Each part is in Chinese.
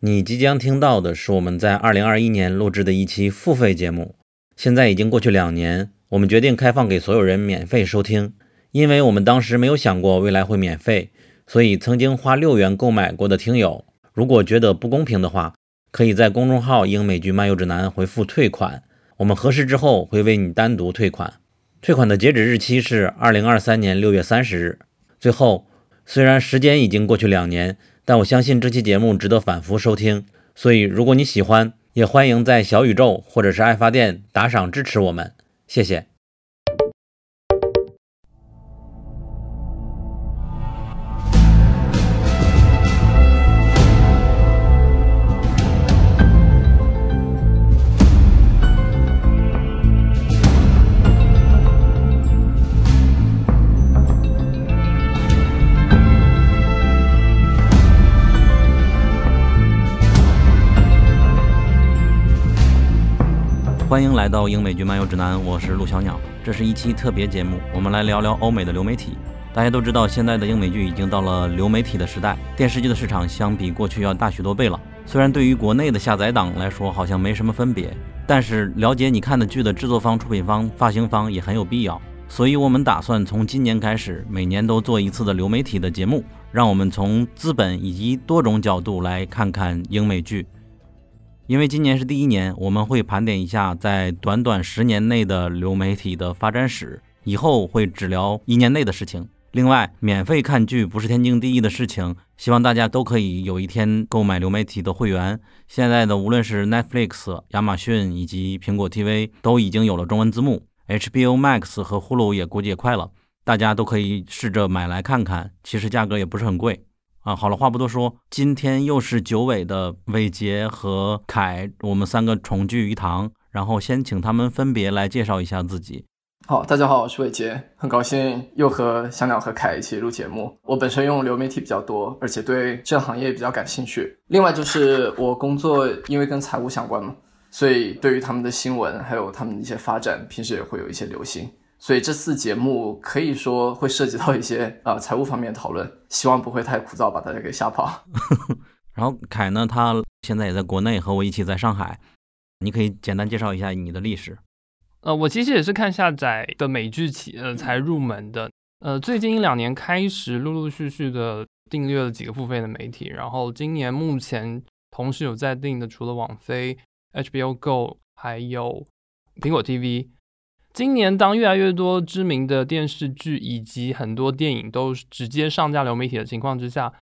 你即将听到的是我们在二零二一年录制的一期付费节目。现在已经过去两年，我们决定开放给所有人免费收听，因为我们当时没有想过未来会免费，所以曾经花六元购买过的听友，如果觉得不公平的话，可以在公众号“英美剧漫游指南”回复“退款”，我们核实之后会为你单独退款。退款的截止日期是二零二三年六月三十日。最后，虽然时间已经过去两年。但我相信这期节目值得反复收听，所以如果你喜欢，也欢迎在小宇宙或者是爱发电打赏支持我们，谢谢。欢迎来到英美剧漫游指南，我是陆小鸟。这是一期特别节目，我们来聊聊欧美的流媒体。大家都知道，现在的英美剧已经到了流媒体的时代，电视剧的市场相比过去要大许多倍了。虽然对于国内的下载党来说好像没什么分别，但是了解你看的剧的制作方、出品方、发行方也很有必要。所以我们打算从今年开始，每年都做一次的流媒体的节目，让我们从资本以及多种角度来看看英美剧。因为今年是第一年，我们会盘点一下在短短十年内的流媒体的发展史。以后会只聊一年内的事情。另外，免费看剧不是天经地义的事情，希望大家都可以有一天购买流媒体的会员。现在的无论是 Netflix、亚马逊以及苹果 TV 都已经有了中文字幕，HBO Max 和 Hulu 也估计也快了，大家都可以试着买来看看。其实价格也不是很贵。啊，好了，话不多说，今天又是九尾的伟杰和凯，我们三个重聚一堂，然后先请他们分别来介绍一下自己。好，大家好，我是伟杰，很高兴又和小鸟和凯一起录节目。我本身用流媒体比较多，而且对这行业比较感兴趣。另外就是我工作因为跟财务相关嘛，所以对于他们的新闻还有他们的一些发展，平时也会有一些留心。所以这次节目可以说会涉及到一些啊财务方面讨论，希望不会太枯燥，把大家给吓跑。然后凯呢，他现在也在国内和我一起在上海，你可以简单介绍一下你的历史。呃，我其实也是看下载的美剧起呃才入门的，呃，最近一两年开始陆陆续续的订阅了几个付费的媒体，然后今年目前同时有在订的除了网飞、HBO Go 还有苹果 TV。今年，当越来越多知名的电视剧以及很多电影都直接上架流媒体的情况之下，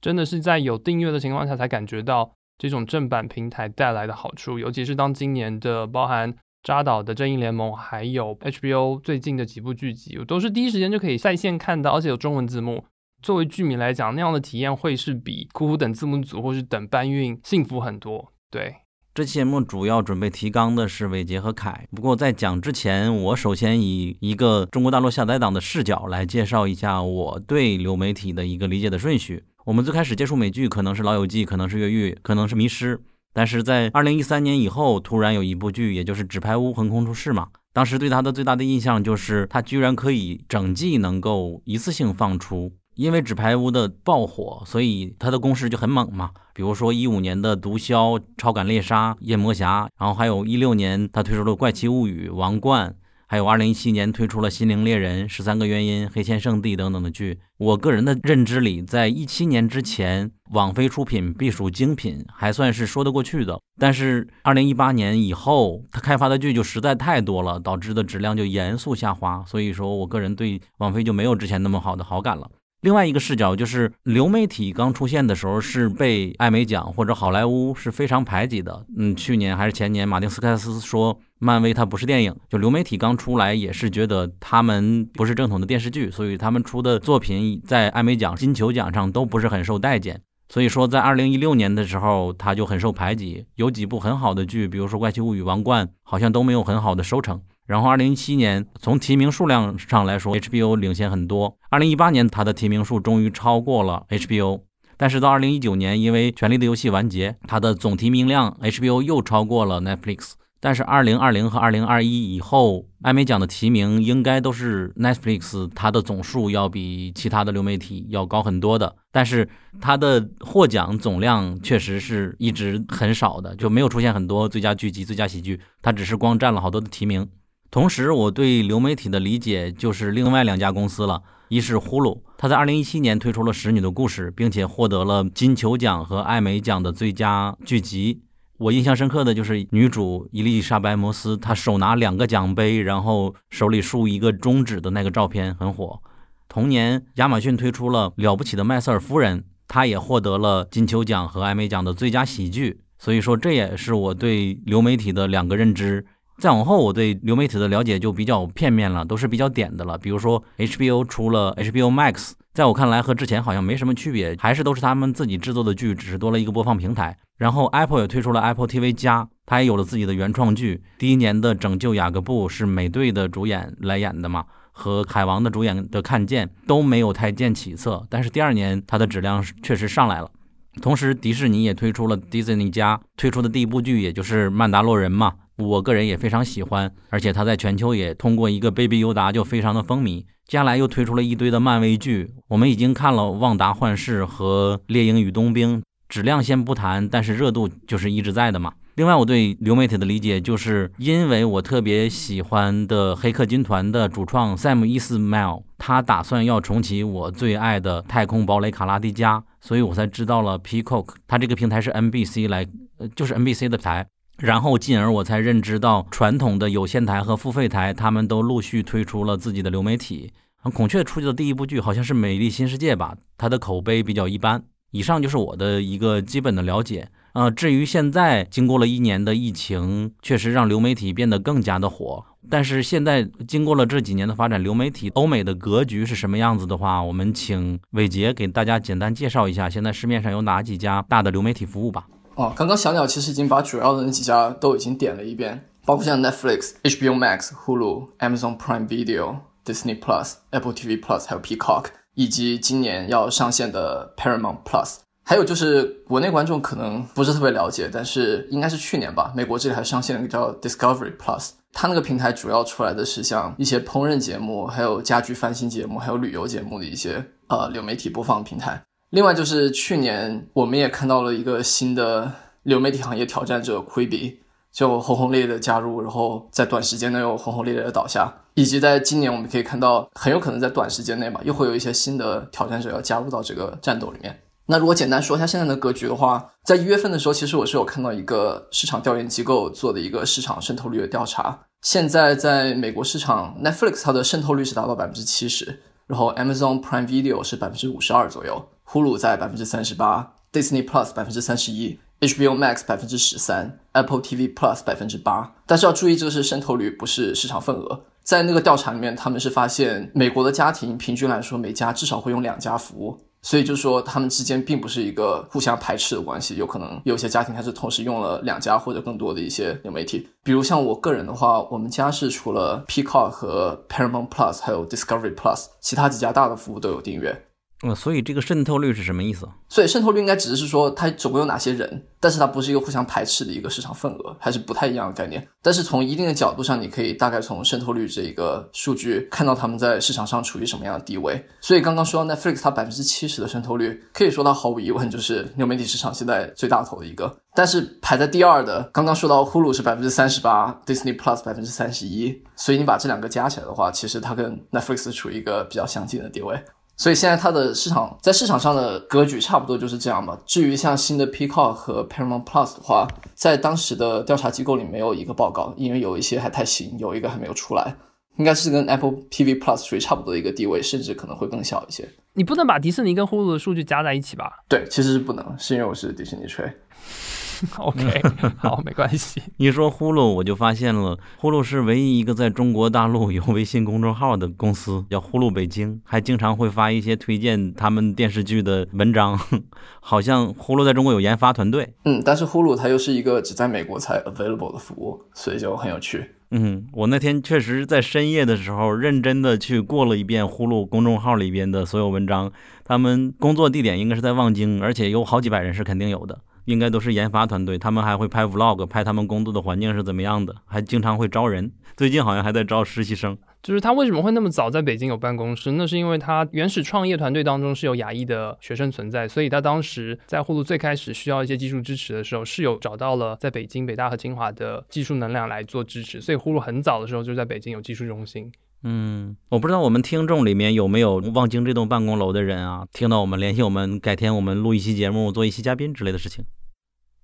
真的是在有订阅的情况下才感觉到这种正版平台带来的好处。尤其是当今年的包含扎导的《正义联盟》，还有 HBO 最近的几部剧集，我都是第一时间就可以在线看到，而且有中文字幕。作为剧迷来讲，那样的体验会是比苦苦等字幕组或是等搬运幸福很多。对。这期节目主要准备提纲的是伟杰和凯。不过在讲之前，我首先以一个中国大陆下载党的视角来介绍一下我对流媒体的一个理解的顺序。我们最开始接触美剧，可能是《老友记》，可能是《越狱》，可能是《迷失》。但是在二零一三年以后，突然有一部剧，也就是《纸牌屋》横空出世嘛。当时对它的最大的印象就是，它居然可以整季能够一次性放出。因为《纸牌屋》的爆火，所以它的攻势就很猛嘛。比如说一五年的《毒枭》《超感猎杀》《夜魔侠》，然后还有一六年他推出了《怪奇物语》《王冠》，还有二零一七年推出了《心灵猎人》《十三个原因》《黑线圣地》等等的剧。我个人的认知里，在一七年之前，网飞出品必属精品，还算是说得过去的。但是二零一八年以后，他开发的剧就实在太多了，导致的质量就严肃下滑。所以说我个人对网飞就没有之前那么好的好感了。另外一个视角就是，流媒体刚出现的时候是被艾美奖或者好莱坞是非常排挤的。嗯，去年还是前年，马丁斯科塞斯说漫威它不是电影，就流媒体刚出来也是觉得他们不是正统的电视剧，所以他们出的作品在艾美奖、金球奖上都不是很受待见。所以说，在二零一六年的时候，他就很受排挤，有几部很好的剧，比如说《怪奇物语》《王冠》，好像都没有很好的收成。然后，二零一七年从提名数量上来说，HBO 领先很多。二零一八年，它的提名数终于超过了 HBO。但是到二零一九年，因为《权力的游戏》完结，它的总提名量 HBO 又超过了 Netflix。但是二零二零和二零二一以后，艾美奖的提名应该都是 Netflix，它的总数要比其他的流媒体要高很多的。但是它的获奖总量确实是一直很少的，就没有出现很多最佳剧集、最佳喜剧，它只是光占了好多的提名。同时，我对流媒体的理解就是另外两家公司了，一是呼噜，它在二零一七年推出了《使女的故事》，并且获得了金球奖和艾美奖的最佳剧集。我印象深刻的就是女主伊丽莎白·摩斯，她手拿两个奖杯，然后手里竖一个中指的那个照片很火。同年，亚马逊推出了《了不起的麦瑟尔夫人》，她也获得了金球奖和艾美奖的最佳喜剧。所以说，这也是我对流媒体的两个认知。再往后，我对流媒体的了解就比较片面了，都是比较点的了。比如说，HBO 出了 HBO Max。在我看来，和之前好像没什么区别，还是都是他们自己制作的剧，只是多了一个播放平台。然后 Apple 也推出了 Apple TV 加，它也有了自己的原创剧。第一年的《拯救雅各布》是美队的主演来演的嘛，和海王的主演的《看见》都没有太见起色。但是第二年它的质量确实上来了。同时，迪士尼也推出了 Disney 加，推出的第一部剧也就是《曼达洛人》嘛。我个人也非常喜欢，而且它在全球也通过一个 Baby 优达就非常的风靡。接下来又推出了一堆的漫威剧，我们已经看了《旺达幻视》和《猎鹰与冬兵》，质量先不谈，但是热度就是一直在的嘛。另外，我对流媒体的理解就是因为我特别喜欢的《黑客军团》的主创 Sam Esmail，他打算要重启我最爱的《太空堡垒卡拉迪加》，所以我才知道了 Peacock，它这个平台是 NBC 来，呃，就是 NBC 的台。然后进而我才认知到，传统的有线台和付费台，他们都陆续推出了自己的流媒体。孔雀出去的第一部剧好像是《美丽新世界》吧，它的口碑比较一般。以上就是我的一个基本的了解。呃，至于现在经过了一年的疫情，确实让流媒体变得更加的火。但是现在经过了这几年的发展，流媒体欧美的格局是什么样子的话，我们请伟杰给大家简单介绍一下，现在市面上有哪几家大的流媒体服务吧。哦，刚刚小鸟其实已经把主要的那几家都已经点了一遍，包括像 Netflix、HBO Max、Hulu、Amazon Prime Video、Disney Plus、Apple TV Plus，还有 Peacock，以及今年要上线的 Paramount Plus。还有就是国内观众可能不是特别了解，但是应该是去年吧，美国这里还上线了一个叫 Discovery Plus，它那个平台主要出来的是像一些烹饪节目、还有家居翻新节目、还有旅游节目的一些呃流媒体播放平台。另外就是去年我们也看到了一个新的流媒体行业挑战者 Quibi，就轰轰烈烈的加入，然后在短时间内又轰轰烈烈的倒下，以及在今年我们可以看到很有可能在短时间内吧，又会有一些新的挑战者要加入到这个战斗里面。那如果简单说一下现在的格局的话，在一月份的时候，其实我是有看到一个市场调研机构做的一个市场渗透率的调查，现在在美国市场 Netflix 它的渗透率是达到百分之七十，然后 Amazon Prime Video 是百分之五十二左右。呼噜在百分之三十八，Disney Plus 百分之三十一，HBO Max 百分之十三，Apple TV Plus 百分之八。但是要注意，这个是渗透率，不是市场份额。在那个调查里面，他们是发现美国的家庭平均来说，每家至少会用两家服务。所以就说，他们之间并不是一个互相排斥的关系。有可能有些家庭它是同时用了两家或者更多的一些流媒体。比如像我个人的话，我们家是除了 Peacock 和 Paramount Plus，还有 Discovery Plus，其他几家大的服务都有订阅。呃，所以这个渗透率是什么意思？所以渗透率应该只是说它总共有哪些人，但是它不是一个互相排斥的一个市场份额，还是不太一样的概念。但是从一定的角度上，你可以大概从渗透率这一个数据看到他们在市场上处于什么样的地位。所以刚刚说到 Netflix 它百分之七十的渗透率，可以说它毫无疑问就是流媒体市场现在最大头的一个。但是排在第二的，刚刚说到 Hulu 是百分之三十八，Disney Plus 百分之三十一，所以你把这两个加起来的话，其实它跟 Netflix 处于一个比较相近的地位。所以现在它的市场在市场上的格局差不多就是这样吧。至于像新的 Peacock 和 Paramount Plus 的话，在当时的调查机构里没有一个报告，因为有一些还太新，有一个还没有出来，应该是跟 Apple TV Plus 属于差不多的一个地位，甚至可能会更小一些。你不能把迪士尼跟呼噜的数据加在一起吧？对，其实是不能，是因为我是迪士尼吹。OK，好，没关系。你说呼噜，我就发现了，呼噜是唯一一个在中国大陆有微信公众号的公司，叫呼噜北京，还经常会发一些推荐他们电视剧的文章。好像呼噜在中国有研发团队。嗯，但是呼噜它又是一个只在美国才 available 的服务，所以就很有趣。嗯，我那天确实在深夜的时候认真的去过了一遍呼噜公众号里边的所有文章，他们工作地点应该是在望京，而且有好几百人是肯定有的。应该都是研发团队，他们还会拍 vlog，拍他们工作的环境是怎么样的，还经常会招人。最近好像还在招实习生。就是他为什么会那么早在北京有办公室？那是因为他原始创业团队当中是有亚裔的学生存在，所以他当时在呼噜最开始需要一些技术支持的时候，是有找到了在北京北大和清华的技术能量来做支持，所以呼噜很早的时候就在北京有技术中心。嗯，我不知道我们听众里面有没有望京这栋办公楼的人啊，听到我们联系我们，改天我们录一期节目，做一期嘉宾之类的事情。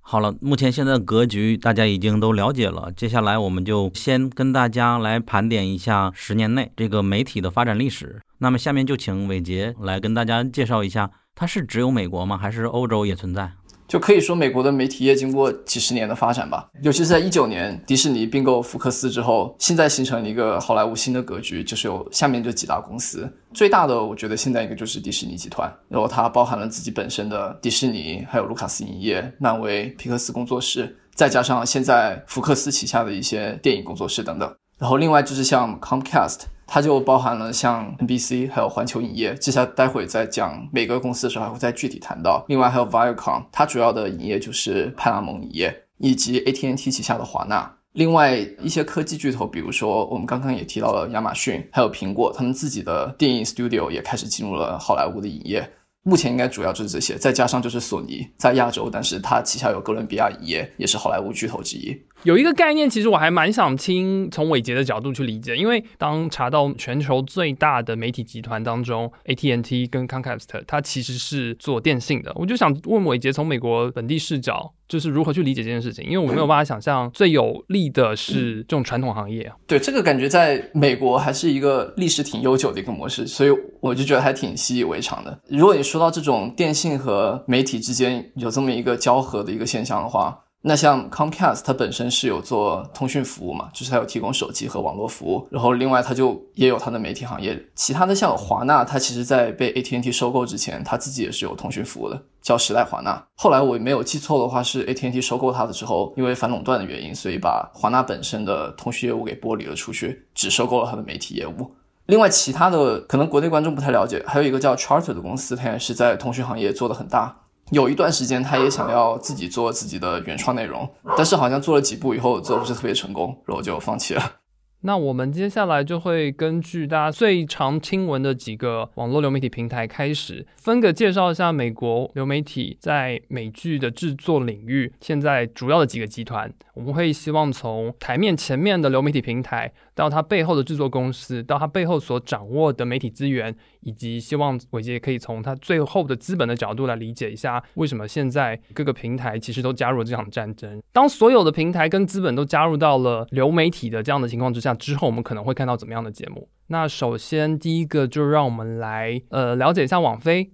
好了，目前现在的格局大家已经都了解了，接下来我们就先跟大家来盘点一下十年内这个媒体的发展历史。那么下面就请伟杰来跟大家介绍一下，它是只有美国吗？还是欧洲也存在？就可以说，美国的媒体业经过几十年的发展吧，尤其是在一九年迪士尼并购福克斯之后，现在形成了一个好莱坞新的格局，就是有下面这几大公司，最大的我觉得现在一个就是迪士尼集团，然后它包含了自己本身的迪士尼，还有卢卡斯影业、漫威、皮克斯工作室，再加上现在福克斯旗下的一些电影工作室等等，然后另外就是像 Comcast。它就包含了像 NBC 还有环球影业，接下来待会再讲每个公司的时候还会再具体谈到。另外还有 Viacom，它主要的影业就是派拉蒙影业以及 AT&T 旗下的华纳。另外一些科技巨头，比如说我们刚刚也提到了亚马逊，还有苹果，他们自己的电影 studio 也开始进入了好莱坞的影业。目前应该主要就是这些，再加上就是索尼在亚洲，但是它旗下有哥伦比亚影业，也是好莱坞巨头之一。有一个概念，其实我还蛮想听从伟杰的角度去理解，因为当查到全球最大的媒体集团当中，AT&T 跟 Comcast，它其实是做电信的，我就想问伟杰，从美国本地视角，就是如何去理解这件事情？因为我没有办法想象最有利的是这种传统行业啊。对，这个感觉在美国还是一个历史挺悠久的一个模式，所以我就觉得还挺习以为常的。如果你说到这种电信和媒体之间有这么一个交合的一个现象的话，那像 Comcast，它本身是有做通讯服务嘛，就是它有提供手机和网络服务，然后另外它就也有它的媒体行业。其他的像华纳，它其实在被 AT&T 收购之前，它自己也是有通讯服务的，叫时代华纳。后来我没有记错的话，是 AT&T 收购它的之后，因为反垄断的原因，所以把华纳本身的通讯业务给剥离了出去，只收购了它的媒体业务。另外，其他的可能国内观众不太了解，还有一个叫 Charter 的公司，它也是在通讯行业做的很大。有一段时间，他也想要自己做自己的原创内容，但是好像做了几部以后，做不是特别成功，然后就放弃了。那我们接下来就会根据大家最常听闻的几个网络流媒体平台开始，分个介绍一下美国流媒体在美剧的制作领域现在主要的几个集团。我们会希望从台面前面的流媒体平台，到它背后的制作公司，到它背后所掌握的媒体资源，以及希望伟杰可以从它最后的资本的角度来理解一下，为什么现在各个平台其实都加入了这场战争。当所有的平台跟资本都加入到了流媒体的这样的情况之下之后，我们可能会看到怎么样的节目？那首先第一个就让我们来呃了解一下网飞。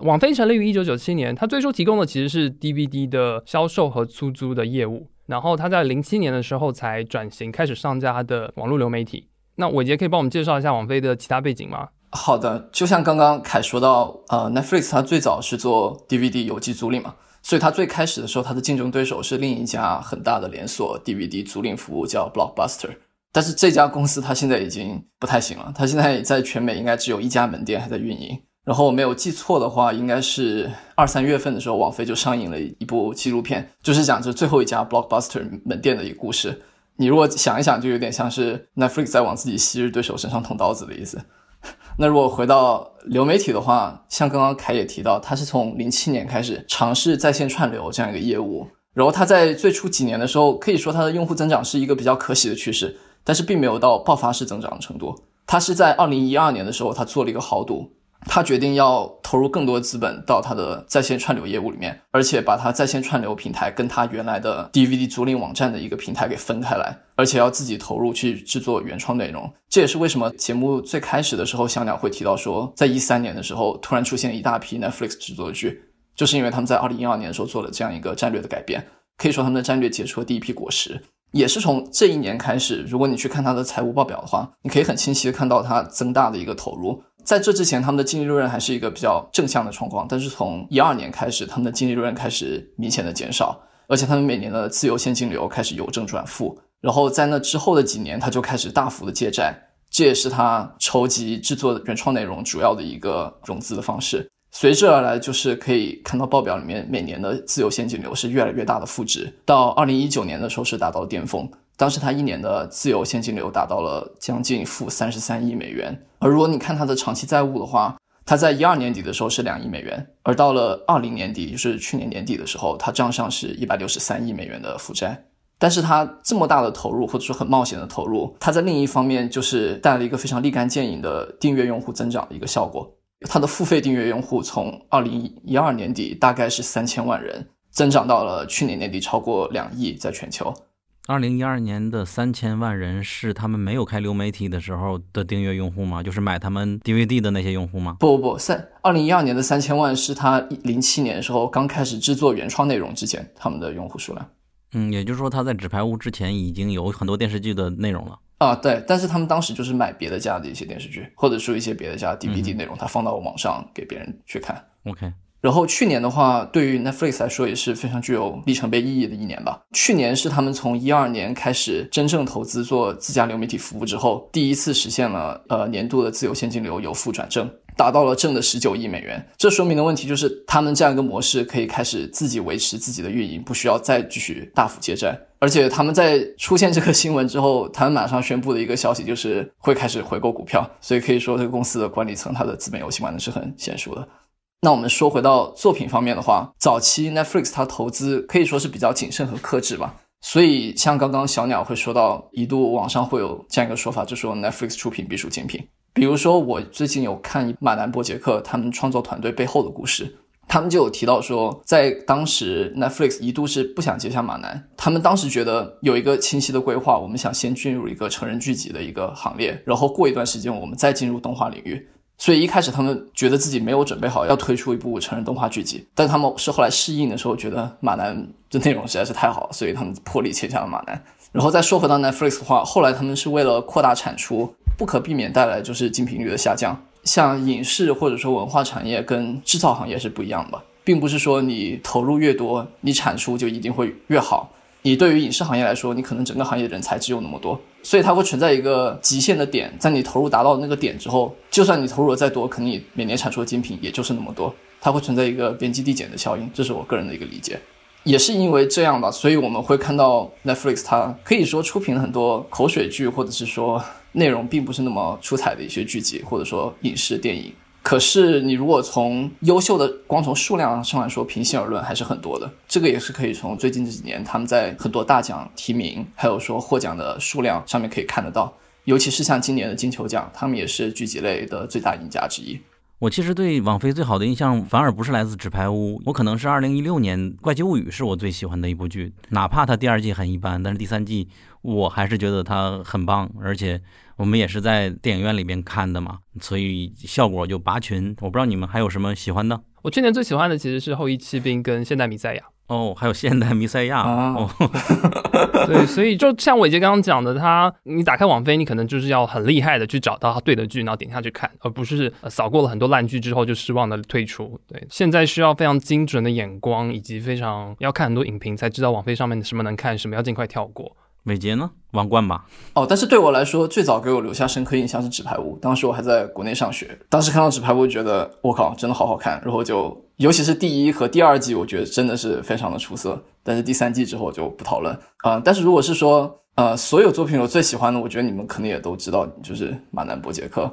网飞成立于一九九七年，它最初提供的其实是 DVD 的销售和出租的业务，然后它在零七年的时候才转型开始上架它的网络流媒体。那伟杰可以帮我们介绍一下网飞的其他背景吗？好的，就像刚刚凯说到，呃，Netflix 它最早是做 DVD 有机租赁嘛，所以它最开始的时候，它的竞争对手是另一家很大的连锁 DVD 租赁服务叫 Blockbuster，但是这家公司它现在已经不太行了，它现在在全美应该只有一家门店还在运营。然后我没有记错的话，应该是二三月份的时候，网飞就上映了一部纪录片，就是讲这最后一家 Blockbuster 门店的一个故事。你如果想一想，就有点像是 Netflix 在往自己昔日对手身上捅刀子的意思。那如果回到流媒体的话，像刚刚凯也提到，他是从零七年开始尝试在线串流这样一个业务，然后他在最初几年的时候，可以说他的用户增长是一个比较可喜的趋势，但是并没有到爆发式增长的程度。他是在二零一二年的时候，他做了一个豪赌。他决定要投入更多资本到他的在线串流业务里面，而且把他在线串流平台跟他原来的 DVD 租赁网站的一个平台给分开来，而且要自己投入去制作原创内容。这也是为什么节目最开始的时候，小鸟会提到说，在一三年的时候突然出现一大批 Netflix 制作剧，就是因为他们在二零一二年的时候做了这样一个战略的改变。可以说他们的战略结出了第一批果实，也是从这一年开始。如果你去看他的财务报表的话，你可以很清晰的看到它增大的一个投入。在这之前，他们的净利润还是一个比较正向的状况，但是从一二年开始，他们的净利润开始明显的减少，而且他们每年的自由现金流开始由正转负。然后在那之后的几年，他就开始大幅的借债，这也是他筹集制作原创内容主要的一个融资的方式。随之而来就是可以看到报表里面每年的自由现金流是越来越大的负值，到二零一九年的时候是达到巅峰，当时它一年的自由现金流达到了将近负三十三亿美元。而如果你看它的长期债务的话，它在一二年底的时候是两亿美元，而到了二零年底，就是去年年底的时候，它账上是一百六十三亿美元的负债。但是它这么大的投入，或者说很冒险的投入，它在另一方面就是带来了一个非常立竿见影的订阅用户增长的一个效果。它的付费订阅用户从二零一二年底大概是三千万人，增长到了去年年底超过两亿，在全球。二零一二年的三千万人是他们没有开流媒体的时候的订阅用户吗？就是买他们 DVD 的那些用户吗？不不不，三二零一二年的三千万是他零七年的时候刚开始制作原创内容之前他们的用户数量。嗯，也就是说他在纸牌屋之前已经有很多电视剧的内容了。啊，对，但是他们当时就是买别的家的一些电视剧，或者说一些别的家 DVD 内容，他放到网上给别人去看。OK。然后去年的话，对于 Netflix 来说也是非常具有里程碑意义的一年吧。去年是他们从一二年开始真正投资做自家流媒体服务之后，第一次实现了呃年度的自由现金流由负转正，达到了正的十九亿美元。这说明的问题就是，他们这样一个模式可以开始自己维持自己的运营，不需要再继续大幅借债。而且他们在出现这个新闻之后，他们马上宣布的一个消息就是会开始回购股票。所以可以说，这个公司的管理层他的资本游戏玩的是很娴熟的。那我们说回到作品方面的话，早期 Netflix 它投资可以说是比较谨慎和克制吧。所以像刚刚小鸟会说到，一度网上会有这样一个说法，就说 Netflix 出品必属精品。比如说我最近有看马南波杰克他们创作团队背后的故事，他们就有提到说，在当时 Netflix 一度是不想接下马南，他们当时觉得有一个清晰的规划，我们想先进入一个成人剧集的一个行列，然后过一段时间我们再进入动画领域。所以一开始他们觉得自己没有准备好要推出一部成人动画剧集，但他们是后来试映的时候觉得马南的内容实在是太好，所以他们破例签下了马南。然后再说回到 Netflix 的话，后来他们是为了扩大产出，不可避免带来就是精品率的下降。像影视或者说文化产业跟制造行业是不一样的，并不是说你投入越多，你产出就一定会越好。你对于影视行业来说，你可能整个行业人才只有那么多。所以它会存在一个极限的点，在你投入达到那个点之后，就算你投入的再多，可能你每年产出的精品也就是那么多。它会存在一个边际递减的效应，这是我个人的一个理解。也是因为这样吧，所以我们会看到 Netflix 它可以说出品了很多口水剧，或者是说内容并不是那么出彩的一些剧集，或者说影视电影。可是，你如果从优秀的光从数量上来说，平心而论还是很多的。这个也是可以从最近这几年他们在很多大奖提名，还有说获奖的数量上面可以看得到。尤其是像今年的金球奖，他们也是剧集类的最大赢家之一。我其实对网飞最好的印象反而不是来自《纸牌屋》，我可能是二零一六年《怪奇物语》是我最喜欢的一部剧，哪怕它第二季很一般，但是第三季我还是觉得它很棒，而且。我们也是在电影院里边看的嘛，所以效果就拔群。我不知道你们还有什么喜欢的。我去年最喜欢的其实是《后羿骑兵》跟《现代米赛亚》。哦，还有《现代弥赛亚》哦。对，所以就像伟杰刚刚讲的，他你打开网飞，你可能就是要很厉害的去找到对的剧，然后点下去看，而不是扫过了很多烂剧之后就失望的退出。对，现在需要非常精准的眼光，以及非常要看很多影评才知道网飞上面什么能看，什么要尽快跳过。伟杰呢？王冠吧。哦，但是对我来说，最早给我留下深刻印象是《纸牌屋》。当时我还在国内上学，当时看到《纸牌屋》，觉得我靠，真的好好看。然后就，尤其是第一和第二季，我觉得真的是非常的出色。但是第三季之后就不讨论啊。但是如果是说，呃，所有作品我最喜欢的，我觉得你们可能也都知道，就是马南波杰克。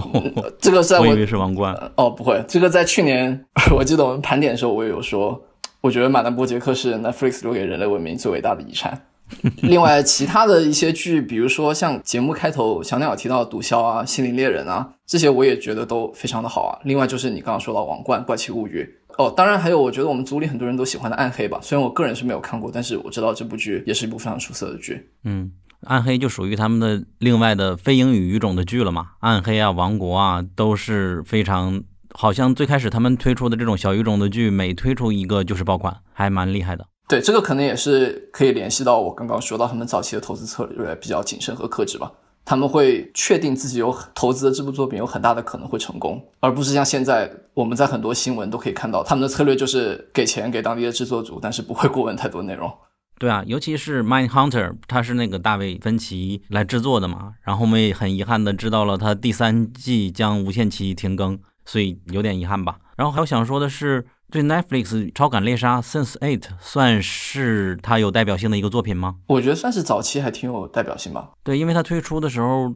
这个在我以为是王冠。哦，不会，这个在去年 我记得我们盘点的时候，我也有说，我觉得马南波杰克是 Netflix 留给人类文明最伟大的遗产。另外，其他的一些剧，比如说像节目开头小鸟提到的《毒枭》啊，《心灵猎人》啊，这些我也觉得都非常的好啊。另外就是你刚刚说到《王冠》《怪奇物语》哦，当然还有我觉得我们组里很多人都喜欢的《暗黑》吧。虽然我个人是没有看过，但是我知道这部剧也是一部非常出色的剧。嗯，《暗黑》就属于他们的另外的非英语语种的剧了嘛，《暗黑》啊，《王国》啊，都是非常好像最开始他们推出的这种小语种的剧，每推出一个就是爆款，还蛮厉害的。对，这个可能也是可以联系到我刚刚说到他们早期的投资策略比较谨慎和克制吧。他们会确定自己有投资的这部作品有很大的可能会成功，而不是像现在我们在很多新闻都可以看到，他们的策略就是给钱给当地的制作组，但是不会过问太多内容。对啊，尤其是《Mind Hunter》，他是那个大卫芬奇来制作的嘛，然后我们也很遗憾的知道了他第三季将无限期停更，所以有点遗憾吧。然后还有想说的是，对 Netflix《超感猎杀》Sense Eight 算是它有代表性的一个作品吗？我觉得算是早期还挺有代表性吧。对，因为它推出的时候，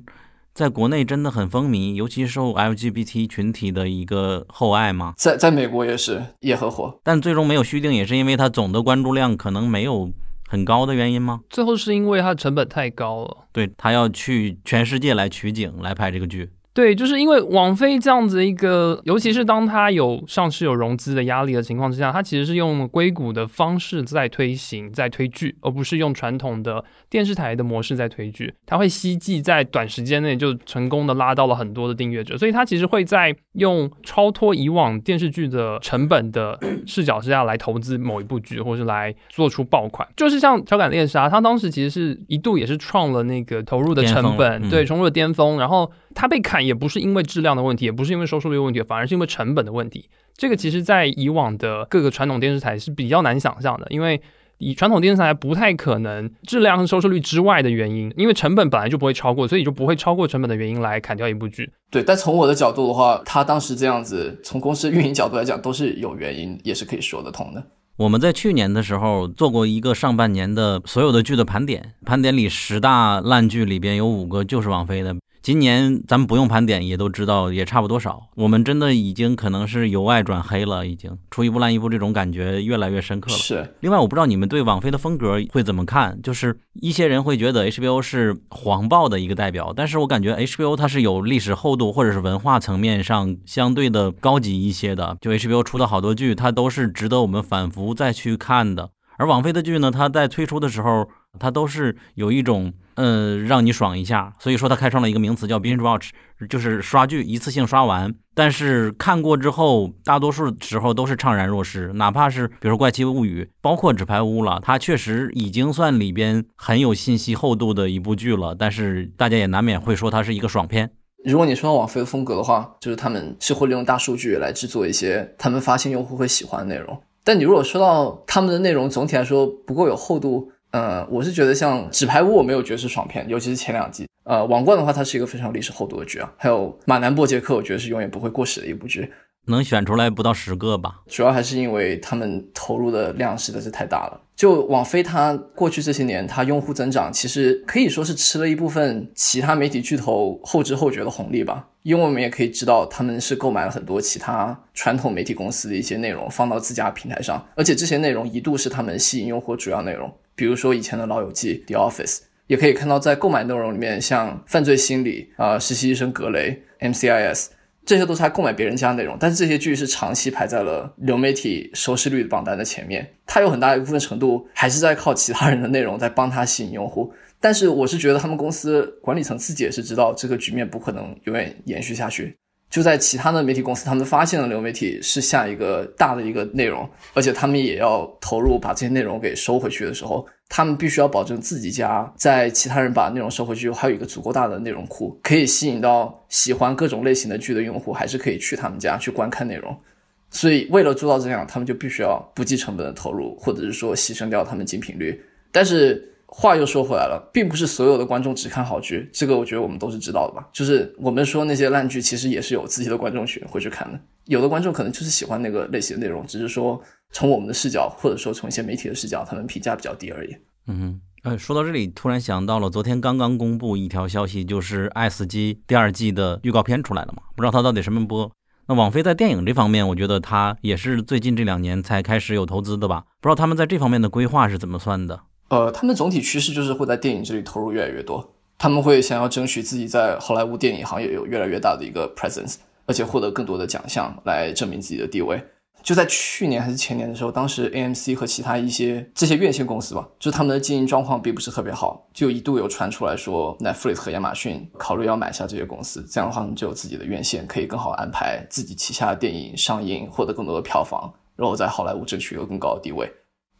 在国内真的很风靡，尤其受 LGBT 群体的一个厚爱嘛。在在美国也是也很火，但最终没有续订，也是因为它总的关注量可能没有很高的原因吗？最后是因为它的成本太高了。对他要去全世界来取景来拍这个剧。对，就是因为网飞这样子一个，尤其是当它有上市有融资的压力的情况之下，它其实是用硅谷的方式在推行、在推剧，而不是用传统的电视台的模式在推剧。它会希冀在短时间内就成功的拉到了很多的订阅者，所以它其实会在用超脱以往电视剧的成本的视角之下来投资某一部剧，或是来做出爆款。就是像《超感猎杀》，它当时其实是一度也是创了那个投入的成本，对，重入了巅峰，然后。它被砍也不是因为质量的问题，也不是因为收视率问题，反而是因为成本的问题。这个其实，在以往的各个传统电视台是比较难想象的，因为以传统电视台不太可能质量和收视率之外的原因，因为成本本来就不会超过，所以就不会超过成本的原因来砍掉一部剧。对，但从我的角度的话，他当时这样子，从公司运营角度来讲，都是有原因，也是可以说得通的。我们在去年的时候做过一个上半年的所有的剧的盘点，盘点里十大烂剧里边有五个就是王菲的。今年咱们不用盘点，也都知道也差不多少。我们真的已经可能是由外转黑了，已经出一部烂一部，这种感觉越来越深刻了。是。另外，我不知道你们对网飞的风格会怎么看？就是一些人会觉得 HBO 是黄暴的一个代表，但是我感觉 HBO 它是有历史厚度或者是文化层面上相对的高级一些的。就 HBO 出的好多剧，它都是值得我们反复再去看的。而网飞的剧呢，它在推出的时候，它都是有一种。嗯，让你爽一下，所以说它开创了一个名词叫 binge watch，就是刷剧一次性刷完。但是看过之后，大多数时候都是怅然若失。哪怕是比如说《怪奇物语》，包括《纸牌屋》了，它确实已经算里边很有信息厚度的一部剧了。但是大家也难免会说它是一个爽片。如果你说到网飞的风格的话，就是他们是会利用大数据来制作一些他们发现用户会喜欢的内容。但你如果说到他们的内容总体来说不够有厚度。呃，我是觉得像《纸牌屋》，我没有觉得是爽片，尤其是前两季。呃，《王冠》的话，它是一个非常历史厚度的剧啊。还有《马南波杰克》，我觉得是永远不会过时的一部剧。能选出来不到十个吧？主要还是因为他们投入的量实在是太大了。就网飞，它过去这些年，它用户增长其实可以说是吃了一部分其他媒体巨头后知后觉的红利吧。因为我们也可以知道，他们是购买了很多其他传统媒体公司的一些内容放到自家平台上，而且这些内容一度是他们吸引用户主要内容。比如说以前的老友记、The Office，也可以看到在购买内容里面，像犯罪心理啊、实习医生格雷、MCIS，这些都是他购买别人家内容，但是这些剧是长期排在了流媒体收视率榜单的前面，它有很大一部分程度还是在靠其他人的内容在帮他吸引用户。但是我是觉得他们公司管理层自己也是知道这个局面不可能永远延续下去。就在其他的媒体公司，他们发现了流媒体是下一个大的一个内容，而且他们也要投入把这些内容给收回去的时候，他们必须要保证自己家在其他人把内容收回去后，还有一个足够大的内容库，可以吸引到喜欢各种类型的剧的用户，还是可以去他们家去观看内容。所以为了做到这样，他们就必须要不计成本的投入，或者是说牺牲掉他们精品率。但是。话又说回来了，并不是所有的观众只看好剧，这个我觉得我们都是知道的吧。就是我们说那些烂剧，其实也是有自己的观众群会去看的。有的观众可能就是喜欢那个类型的内容，只是说从我们的视角，或者说从一些媒体的视角，他们评价比较低而已。嗯，哎，说到这里，突然想到了昨天刚刚公布一条消息，就是《爱斯基》第二季的预告片出来了嘛？不知道它到底什么播。那网飞在电影这方面，我觉得它也是最近这两年才开始有投资的吧？不知道他们在这方面的规划是怎么算的？呃，他们总体趋势就是会在电影这里投入越来越多，他们会想要争取自己在好莱坞电影行业有越来越大的一个 presence，而且获得更多的奖项来证明自己的地位。就在去年还是前年的时候，当时 AMC 和其他一些这些院线公司吧，就他们的经营状况并不是特别好，就一度有传出来说 Netflix 和亚马逊考虑要买下这些公司，这样的话，他们就有自己的院线，可以更好安排自己旗下的电影上映，获得更多的票房，然后在好莱坞争取一个更高的地位。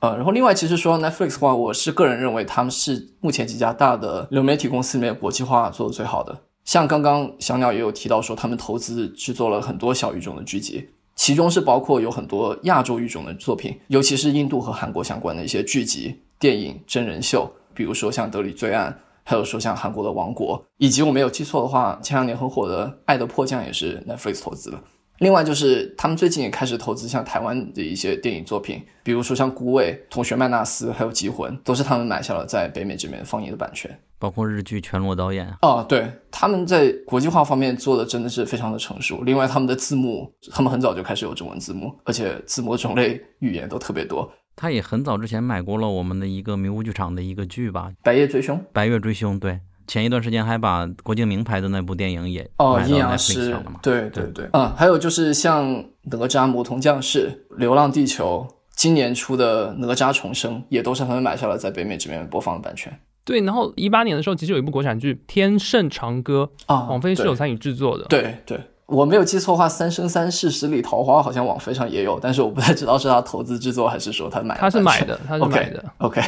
呃，然后另外，其实说 Netflix 的话，我是个人认为他们是目前几家大的流媒体公司里面国际化做的最好的。像刚刚小鸟也有提到说，他们投资制作了很多小语种的剧集，其中是包括有很多亚洲语种的作品，尤其是印度和韩国相关的一些剧集、电影、真人秀，比如说像《德里罪案》，还有说像韩国的《王国》，以及我没有记错的话，前两年很火的《爱的迫降》也是 Netflix 投资的。另外就是他们最近也开始投资像台湾的一些电影作品，比如说像《孤味》《同学麦纳斯》还有《缉魂》，都是他们买下了在北美这边放映的版权。包括日剧全裸导演哦，对，他们在国际化方面做的真的是非常的成熟。另外，他们的字幕，他们很早就开始有中文字幕，而且字幕种类语言都特别多。他也很早之前买过了我们的一个迷雾剧场的一个剧吧，《白夜追凶》。白夜追凶，对，前一段时间还把郭敬明拍的那部电影也哦，阴阳师对对对，嗯，还有就是像哪吒魔童降世、流浪地球，今年出的哪吒重生，也都是他们买下了在北美这边播放的版权对，然后一八年的时候，其实有一部国产剧《天盛长歌》，啊。网飞是有参与制作的。对对，我没有记错的话，《三生三世十里桃花》好像网飞上也有，但是我不太知道是他投资制作还是说他买的他是买的，他是买的。OK，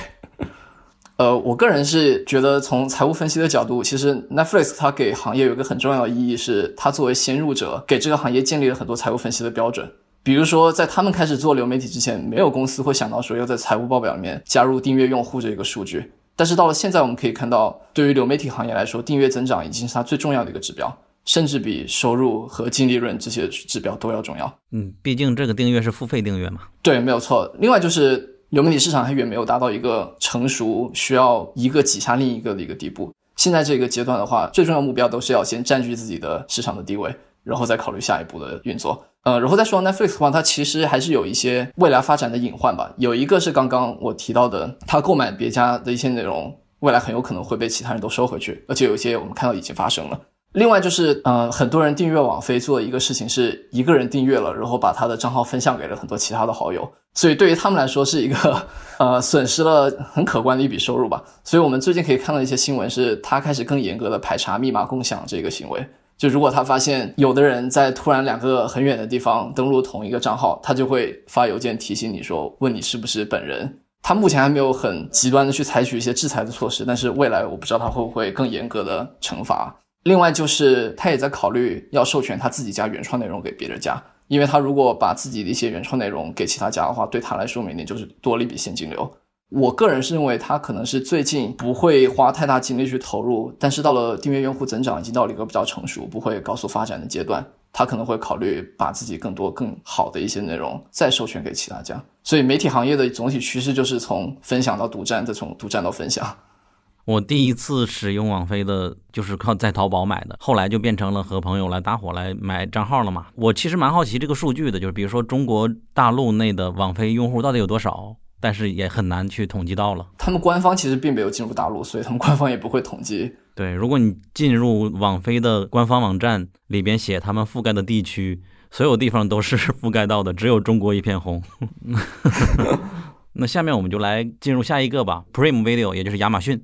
呃，我个人是觉得从财务分析的角度，其实 Netflix 它给行业有一个很重要的意义是，它作为先入者，给这个行业建立了很多财务分析的标准。比如说，在他们开始做流媒体之前，没有公司会想到说要在财务报表里面加入订阅用户这个数据。但是到了现在，我们可以看到，对于流媒体行业来说，订阅增长已经是它最重要的一个指标，甚至比收入和净利润这些指标都要重要。嗯，毕竟这个订阅是付费订阅嘛，对，没有错。另外就是流媒体市场还远没有达到一个成熟，需要一个挤下另一个的一个地步。现在这个阶段的话，最重要目标都是要先占据自己的市场的地位，然后再考虑下一步的运作。呃，然后再说 Netflix 的话，它其实还是有一些未来发展的隐患吧。有一个是刚刚我提到的，它购买别家的一些内容，未来很有可能会被其他人都收回去，而且有一些我们看到已经发生了。另外就是，呃，很多人订阅网飞做的一个事情是，一个人订阅了，然后把他的账号分享给了很多其他的好友，所以对于他们来说是一个，呃，损失了很可观的一笔收入吧。所以我们最近可以看到一些新闻，是他开始更严格的排查密码共享这个行为。就如果他发现有的人在突然两个很远的地方登录同一个账号，他就会发邮件提醒你说，问你是不是本人。他目前还没有很极端的去采取一些制裁的措施，但是未来我不知道他会不会更严格的惩罚。另外就是他也在考虑要授权他自己家原创内容给别人家，因为他如果把自己的一些原创内容给其他家的话，对他来说每年就是多了一笔现金流。我个人是认为他可能是最近不会花太大精力去投入，但是到了订阅用户增长已经到了一个比较成熟、不会高速发展的阶段，他可能会考虑把自己更多更好的一些内容再授权给其他家。所以媒体行业的总体趋势就是从分享到独占，再从独占到分享。我第一次使用网飞的，就是靠在淘宝买的，后来就变成了和朋友来搭伙来买账号了嘛。我其实蛮好奇这个数据的，就是比如说中国大陆内的网飞用户到底有多少，但是也很难去统计到了。他们官方其实并没有进入大陆，所以他们官方也不会统计。对，如果你进入网飞的官方网站里边写他们覆盖的地区，所有地方都是 覆盖到的，只有中国一片红。那下面我们就来进入下一个吧，Prime Video，也就是亚马逊。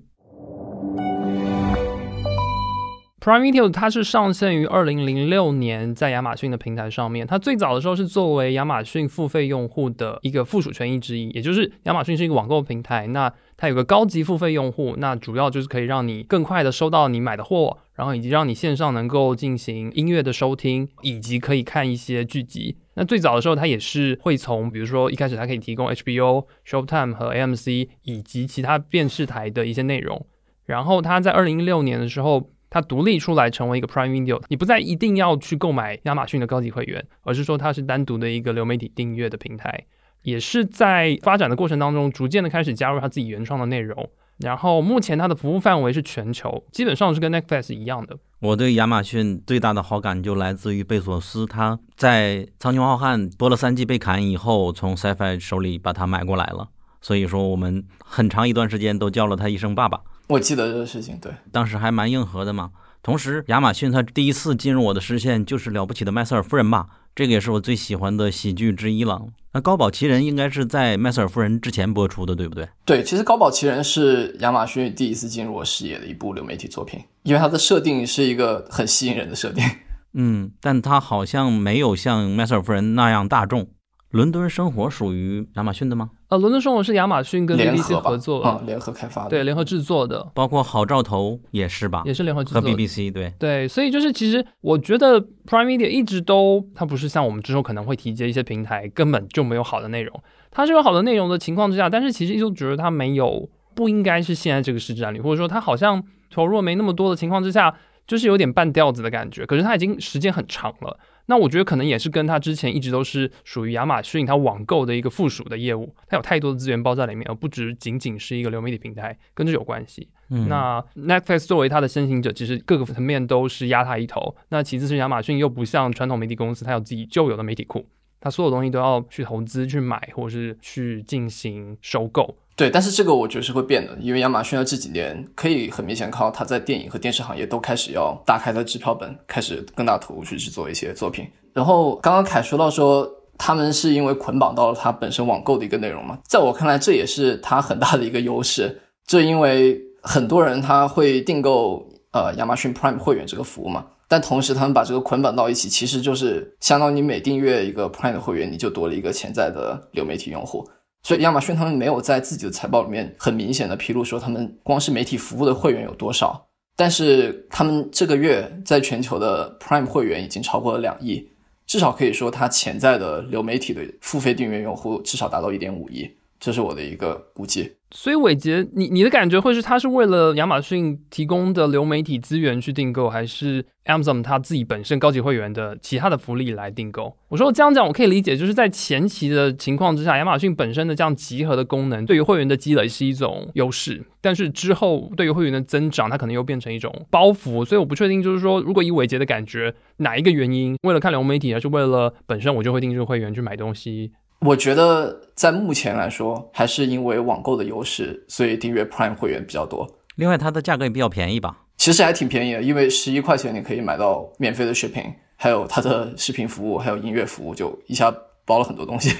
Prime Video 它是上线于二零零六年在亚马逊的平台上面。它最早的时候是作为亚马逊付费用户的一个附属权益之一，也就是亚马逊是一个网购平台，那它有个高级付费用户，那主要就是可以让你更快的收到你买的货，然后以及让你线上能够进行音乐的收听，以及可以看一些剧集。那最早的时候，它也是会从，比如说一开始它可以提供 HBO、Showtime 和 AMC 以及其他电视台的一些内容，然后它在二零一六年的时候。它独立出来成为一个 Prime Video，你不再一定要去购买亚马逊的高级会员，而是说它是单独的一个流媒体订阅的平台，也是在发展的过程当中，逐渐的开始加入它自己原创的内容。然后目前它的服务范围是全球，基本上是跟 Netflix 一样的。我对亚马逊最大的好感就来自于贝索斯，他在《苍穹浩瀚》播了三季被砍以后，从 Sci-Fi 手里把它买过来了。所以说，我们很长一段时间都叫了他一声爸爸。我记得这个事情，对，当时还蛮硬核的嘛。同时，亚马逊它第一次进入我的视线就是《了不起的麦瑟尔夫人》吧，这个也是我最喜欢的喜剧之一了。那《高保奇人》应该是在《麦瑟尔夫人》之前播出的，对不对？对，其实《高保奇人》是亚马逊第一次进入我视野的一部流媒体作品，因为它的设定是一个很吸引人的设定。嗯，但它好像没有像《麦瑟尔夫人》那样大众。伦敦生活属于亚马逊的吗？呃，伦敦生活是亚马逊跟 BBC 合作，嗯，联合开发的。对，联合制作的，包括好兆头也是吧？也是联合制作的。BBC 对。对，所以就是其实我觉得 Prime Media 一直都，它不是像我们之后可能会提及的一些平台根本就没有好的内容，它是有好的内容的情况之下，但是其实一直都觉得它没有，不应该是现在这个市占率，或者说它好像投入没那么多的情况之下，就是有点半吊子的感觉。可是它已经时间很长了，那我觉得可能也是跟它之前一直都是属于亚马逊它网购的一个附属的业务，它有太多的资源包在里面，而不只仅仅是一个流媒体平台，跟这有关系。那 Netflix 作为它的先行者，其实各个层面都是压它一头。那其次是亚马逊又不像传统媒体公司，它有自己旧有的媒体库，它所有东西都要去投资去买，或者是去进行收购。对，但是这个我觉得是会变的，因为亚马逊的这几年可以很明显看到，它在电影和电视行业都开始要打开它的支票本，开始更大投入去制作一些作品。然后刚刚凯说到说，他们是因为捆绑到了它本身网购的一个内容嘛，在我看来，这也是它很大的一个优势。这因为很多人他会订购呃亚马逊 Prime 会员这个服务嘛，但同时他们把这个捆绑到一起，其实就是相当于你每订阅一个 Prime 的会员，你就多了一个潜在的流媒体用户。所以亚马逊他们没有在自己的财报里面很明显的披露说他们光是媒体服务的会员有多少，但是他们这个月在全球的 Prime 会员已经超过了两亿，至少可以说它潜在的流媒体的付费订阅用户至少达到一点五亿，这是我的一个估计。所以伟杰，你你的感觉会是他是为了亚马逊提供的流媒体资源去订购，还是 Amazon 它自己本身高级会员的其他的福利来订购？我说这样讲我可以理解，就是在前期的情况之下，亚马逊本身的这样集合的功能对于会员的积累是一种优势，但是之后对于会员的增长，它可能又变成一种包袱。所以我不确定，就是说如果以伟杰的感觉，哪一个原因为了看流媒体，还是为了本身我就会订这个会员去买东西？我觉得在目前来说，还是因为网购的优势，所以订阅 Prime 会员比较多。另外，它的价格也比较便宜吧？其实还挺便宜的，因为十一块钱你可以买到免费的视频，还有它的视频服务，还有音乐服务，就一下包了很多东西。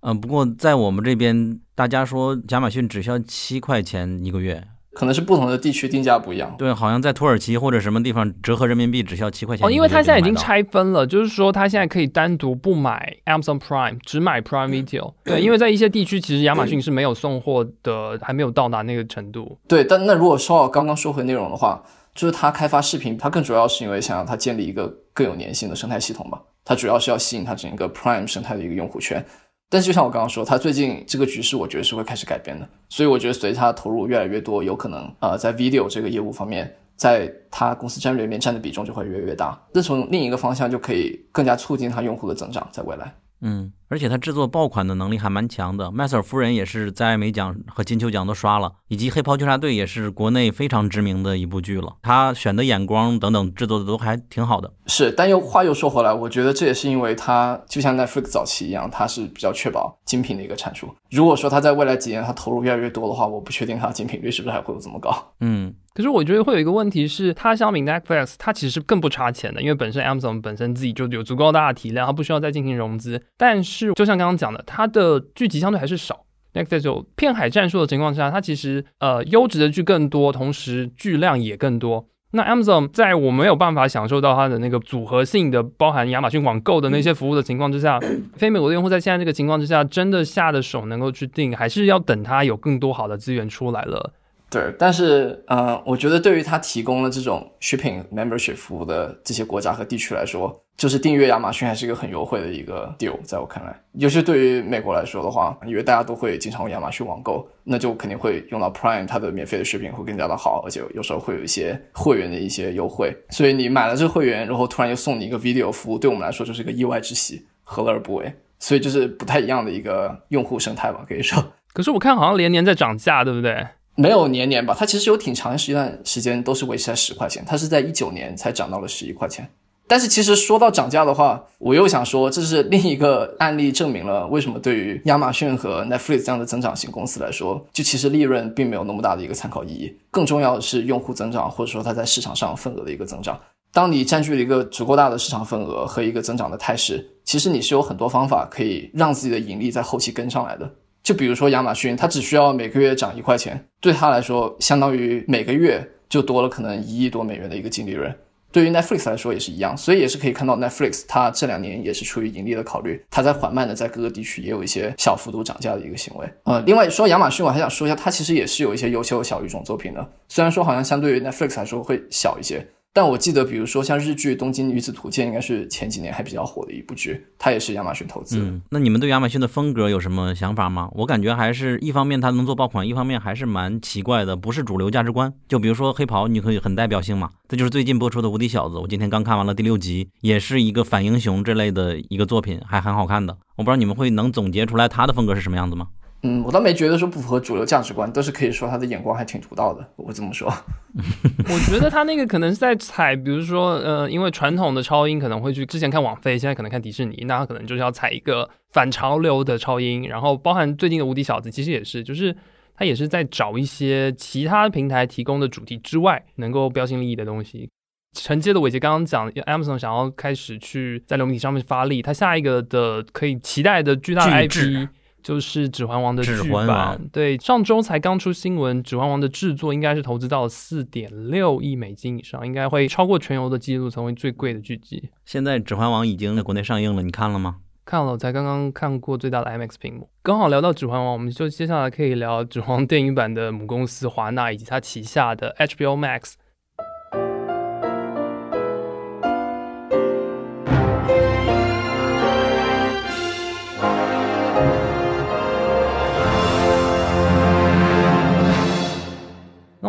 嗯，不过在我们这边，大家说亚马逊只需要七块钱一个月。可能是不同的地区定价不一样。对，好像在土耳其或者什么地方，折合人民币只需要七块钱。哦，因为它现在已经拆分了，就是说它现在可以单独不买 Amazon Prime，只买 Prime Video。对，因为在一些地区，其实亚马逊是没有送货的，还没有到达那个程度。对，但那如果说到刚刚说回内容的话，就是它开发视频，它更主要是因为想让它建立一个更有粘性的生态系统吧。它主要是要吸引它整个 Prime 生态的一个用户圈。但是就像我刚刚说，他最近这个局势，我觉得是会开始改变的。所以我觉得随着他投入越来越多，有可能呃，在 video 这个业务方面，在他公司战略里面占的比重就会越来越大。那从另一个方向就可以更加促进他用户的增长，在未来。嗯，而且他制作爆款的能力还蛮强的。麦瑟尔夫人也是在艾美奖和金球奖都刷了，以及黑袍纠察队也是国内非常知名的一部剧了。他选的眼光等等制作的都还挺好的。是，但又话又说回来，我觉得这也是因为他就像 Netflix 早期一样，他是比较确保精品的一个产出。如果说他在未来几年他投入越来越多的话，我不确定他的精品率是不是还会有这么高。嗯。可是我觉得会有一个问题是，它相比 Netflix，它其实更不差钱的，因为本身 Amazon 本身自己就有足够大的体量，它不需要再进行融资。但是就像刚刚讲的，它的剧集相对还是少。Netflix 有片海战术的情况下，它其实呃优质的剧更多，同时剧量也更多。那 Amazon 在我没有办法享受到它的那个组合性的，包含亚马逊网购的那些服务的情况之下，非美国的用户在现在这个情况之下，真的下的手能够去定，还是要等它有更多好的资源出来了。对，但是，嗯，我觉得对于他提供了这种 shipping membership 服务的这些国家和地区来说，就是订阅亚马逊还是一个很优惠的一个 deal，在我看来，尤其对于美国来说的话，因为大家都会经常用亚马逊网购，那就肯定会用到 Prime，它的免费的 shipping 会更加的好，而且有时候会有一些会员的一些优惠，所以你买了这个会员，然后突然又送你一个 video 服务，对我们来说就是一个意外之喜，何乐而不为？所以就是不太一样的一个用户生态吧，可以说。可是我看好像连年在涨价，对不对？没有年年吧，它其实有挺长一段时间都是维持在十块钱，它是在一九年才涨到了十一块钱。但是其实说到涨价的话，我又想说，这是另一个案例，证明了为什么对于亚马逊和 Netflix 这样的增长型公司来说，就其实利润并没有那么大的一个参考意义。更重要的是用户增长，或者说它在市场上份额的一个增长。当你占据了一个足够大的市场份额和一个增长的态势，其实你是有很多方法可以让自己的盈利在后期跟上来的。就比如说亚马逊，它只需要每个月涨一块钱，对它来说，相当于每个月就多了可能一亿多美元的一个净利润。对于 Netflix 来说也是一样，所以也是可以看到 Netflix 它这两年也是出于盈利的考虑，它在缓慢的在各个地区也有一些小幅度涨价的一个行为。呃，另外说亚马逊，我还想说一下，它其实也是有一些优秀的小语种作品的，虽然说好像相对于 Netflix 来说会小一些，但我记得，比如说像日剧《东京女子图鉴》，应该是前几年还比较火的一部剧，它也是亚马逊投资。嗯，那你们对亚马逊的风格有什么想法吗？我感觉还是一方面它能做爆款，一方面还是蛮奇怪的，不是主流价值观。就比如说黑袍，你可以很代表性嘛。这就是最近播出的《无敌小子》，我今天刚看完了第六集，也是一个反英雄这类的一个作品，还很好看的。我不知道你们会能总结出来他的风格是什么样子吗？嗯，我倒没觉得说不符合主流价值观，都是可以说他的眼光还挺独到的。我这么说，我觉得他那个可能是在踩，比如说，呃，因为传统的超英可能会去之前看网飞，现在可能看迪士尼，那他可能就是要踩一个反潮流的超英，然后包含最近的无敌小子，其实也是，就是他也是在找一些其他平台提供的主题之外能够标新立异的东西。承接的伟杰刚刚讲，Amazon 想要开始去在流媒体上面发力，他下一个的可以期待的巨大的 IP。就是《指环王》的剧版，对，上周才刚出新闻，《指环王》的制作应该是投资到了四点六亿美金以上，应该会超过全游的记录，成为最贵的剧集。现在《指环王》已经在国内上映了，你看了吗？看了，我才刚刚看过最大的 IMAX 屏幕。刚好聊到《指环王》，我们就接下来可以聊《指环王》电影版的母公司华纳以及它旗下的 HBO Max。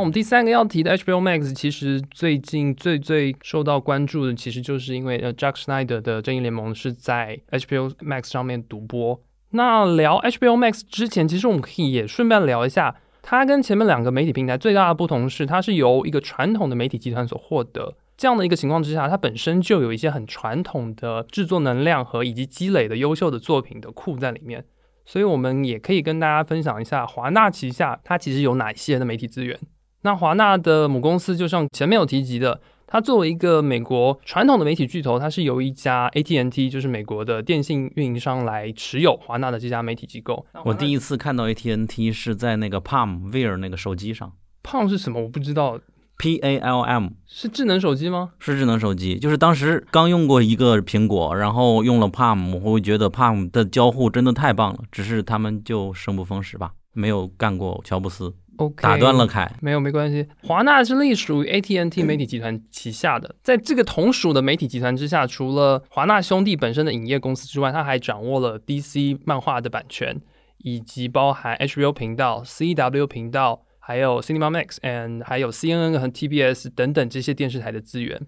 我们第三个要提的 HBO Max，其实最近最最受到关注的，其实就是因为呃，Jack Schneider 的《正义联盟》是在 HBO Max 上面独播。那聊 HBO Max 之前，其实我们可以也顺便聊一下，它跟前面两个媒体平台最大的不同是，它是由一个传统的媒体集团所获得。这样的一个情况之下，它本身就有一些很传统的制作能量和以及积累的优秀的作品的库在里面。所以我们也可以跟大家分享一下，华纳旗下它其实有哪些的媒体资源。那华纳的母公司，就像前面有提及的，它作为一个美国传统的媒体巨头，它是由一家 AT&T，就是美国的电信运营商来持有华纳的这家媒体机构。我第一次看到 AT&T 是在那个 Palm Wear 那个手机上。Palm 是什么？我不知道。P A L M 是智能手机吗？是智能手机，就是当时刚用过一个苹果，然后用了 Palm，我会觉得 Palm 的交互真的太棒了。只是他们就生不逢时吧，没有干过乔布斯。OK，打断了凯，没有没关系。华纳是隶属于 AT&T 媒体集团旗下的，在这个同属的媒体集团之下，除了华纳兄弟本身的影业公司之外，它还掌握了 DC 漫画的版权，以及包含 HBO 频道、CW 频道，还有 Cinema Max and 还有 CNN 和 TBS 等等这些电视台的资源。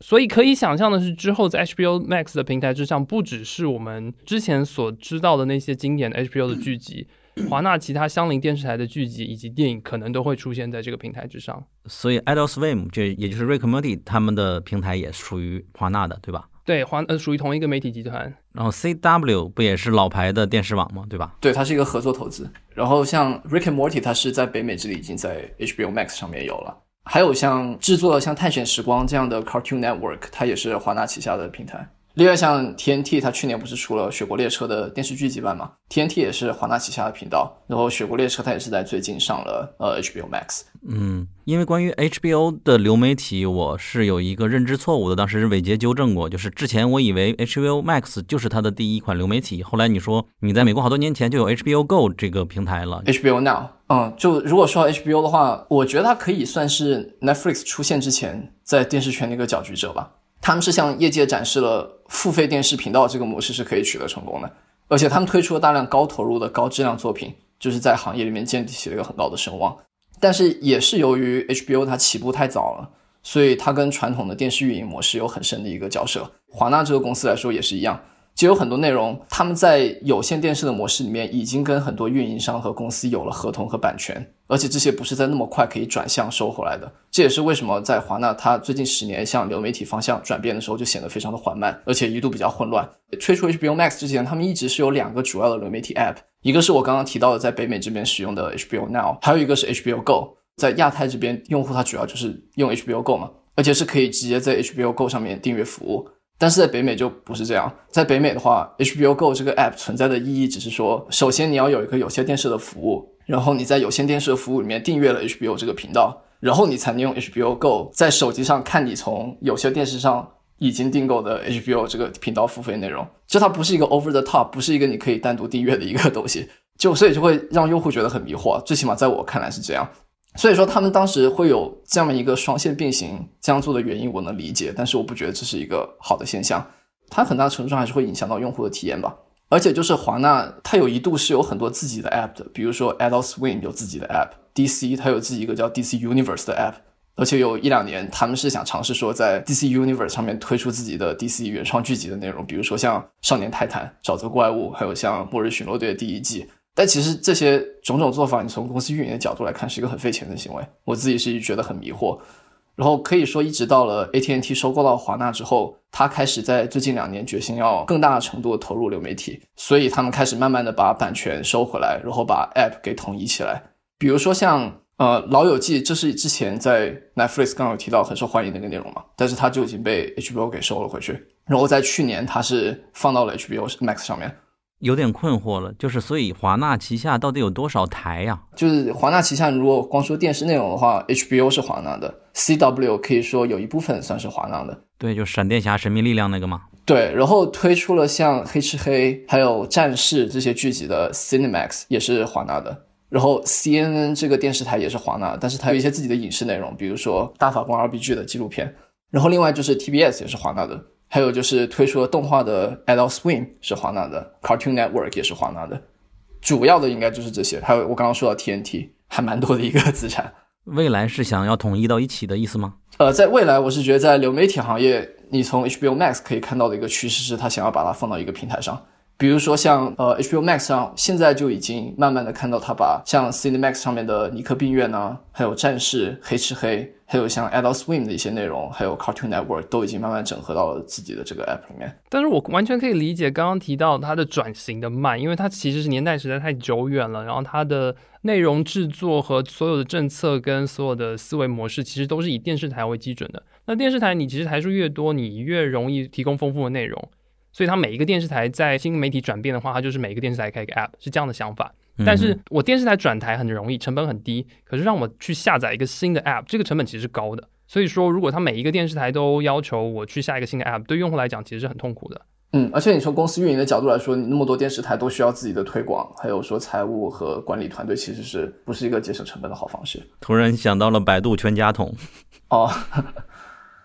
所以可以想象的是，之后在 HBO Max 的平台之上，不只是我们之前所知道的那些经典的 HBO 的剧集。华纳其他相邻电视台的剧集以及电影可能都会出现在这个平台之上，所以 Adult Swim 就也就是 Rick Morty 他们的平台也属于华纳的，对吧？对，华呃属于同一个媒体集团。然后 CW 不也是老牌的电视网吗？对吧？对，它是一个合作投资。然后像 Rick and Morty，它是在北美这里已经在 HBO Max 上面有了。还有像制作像探险时光这样的 Cartoon Network，它也是华纳旗下的平台。另外，像 TNT，它去年不是出了《雪国列车》的电视剧集版嘛？TNT 也是华纳旗下的频道，然后《雪国列车》它也是在最近上了呃 HBO Max。嗯，因为关于 HBO 的流媒体，我是有一个认知错误的，当时伟杰纠正过，就是之前我以为 HBO Max 就是它的第一款流媒体，后来你说你在美国好多年前就有 HBO Go 这个平台了。HBO Now，嗯，就如果说到 HBO 的话，我觉得它可以算是 Netflix 出现之前在电视圈的一个搅局者吧。他们是向业界展示了付费电视频道这个模式是可以取得成功的，而且他们推出了大量高投入的高质量作品，就是在行业里面建立起了一个很高的声望。但是也是由于 HBO 它起步太早了，所以它跟传统的电视运营模式有很深的一个交涉。华纳这个公司来说也是一样。就有很多内容，他们在有线电视的模式里面已经跟很多运营商和公司有了合同和版权，而且这些不是在那么快可以转向收回来的。这也是为什么在华纳它最近十年向流媒体方向转变的时候就显得非常的缓慢，而且一度比较混乱。推出 HBO Max 之前，他们一直是有两个主要的流媒体 App，一个是我刚刚提到的在北美这边使用的 HBO Now，还有一个是 HBO Go。在亚太这边，用户他主要就是用 HBO Go 嘛，而且是可以直接在 HBO Go 上面订阅服务。但是在北美就不是这样，在北美的话，HBO Go 这个 app 存在的意义只是说，首先你要有一个有线电视的服务，然后你在有线电视的服务里面订阅了 HBO 这个频道，然后你才能用 HBO Go 在手机上看你从有线电视上已经订购的 HBO 这个频道付费内容。就它不是一个 over the top，不是一个你可以单独订阅的一个东西，就所以就会让用户觉得很迷惑，最起码在我看来是这样。所以说他们当时会有这样一个双线并行这样做的原因，我能理解，但是我不觉得这是一个好的现象，它很大程度上还是会影响到用户的体验吧。而且就是华纳，它有一度是有很多自己的 app 的，比如说 Adult Swim 有自己的 app，DC 它有自己一个叫 DC Universe 的 app，而且有一两年他们是想尝试说在 DC Universe 上面推出自己的 DC 原创剧集的内容，比如说像少年泰坦、沼泽怪物，还有像末日巡逻队的第一季。但其实这些种种做法，你从公司运营的角度来看，是一个很费钱的行为。我自己是觉得很迷惑。然后可以说，一直到了 AT&T 收购到华纳之后，他开始在最近两年决心要更大程度的投入流媒体，所以他们开始慢慢的把版权收回来，然后把 App 给统一起来。比如说像呃《老友记》，这是之前在 Netflix 刚有提到很受欢迎的一个内容嘛，但是它就已经被 HBO 给收了回去。然后在去年，它是放到了 HBO Max 上面。有点困惑了，就是所以华纳旗下到底有多少台呀？就是华纳旗下，如果光说电视内容的话，HBO 是华纳的，CW 可以说有一部分算是华纳的。对，就闪电侠、神秘力量那个嘛。对，然后推出了像黑吃黑还有战士这些剧集的 Cinemax 也是华纳的。然后 CNN 这个电视台也是华纳，但是它有一些自己的影视内容，比如说大法官 RBG 的纪录片。然后另外就是 TBS 也是华纳的。还有就是推出了动画的 Adult Swim 是华纳的，Cartoon Network 也是华纳的，主要的应该就是这些。还有我刚刚说到 TNT，还蛮多的一个资产。未来是想要统一到一起的意思吗？呃，在未来，我是觉得在流媒体行业，你从 HBO Max 可以看到的一个趋势是，他想要把它放到一个平台上。比如说像呃 HBO Max 上，现在就已经慢慢的看到他把像 Cinemax 上面的尼克病院啊，还有战士、黑吃黑，还有像 Adult Swim 的一些内容，还有 Cartoon Network 都已经慢慢整合到了自己的这个 App 里面。但是我完全可以理解刚刚提到它的转型的慢，因为它其实是年代实在太久远了，然后它的内容制作和所有的政策跟所有的思维模式，其实都是以电视台为基准的。那电视台你其实台数越多，你越容易提供丰富的内容。所以，它每一个电视台在新媒体转变的话，它就是每一个电视台开一个 App，是这样的想法。但是我电视台转台很容易，成本很低。可是让我去下载一个新的 App，这个成本其实是高的。所以说，如果它每一个电视台都要求我去下一个新的 App，对用户来讲其实是很痛苦的。嗯，而且你从公司运营的角度来说，你那么多电视台都需要自己的推广，还有说财务和管理团队，其实是不是一个节省成本的好方式？突然想到了百度全家桶。哦，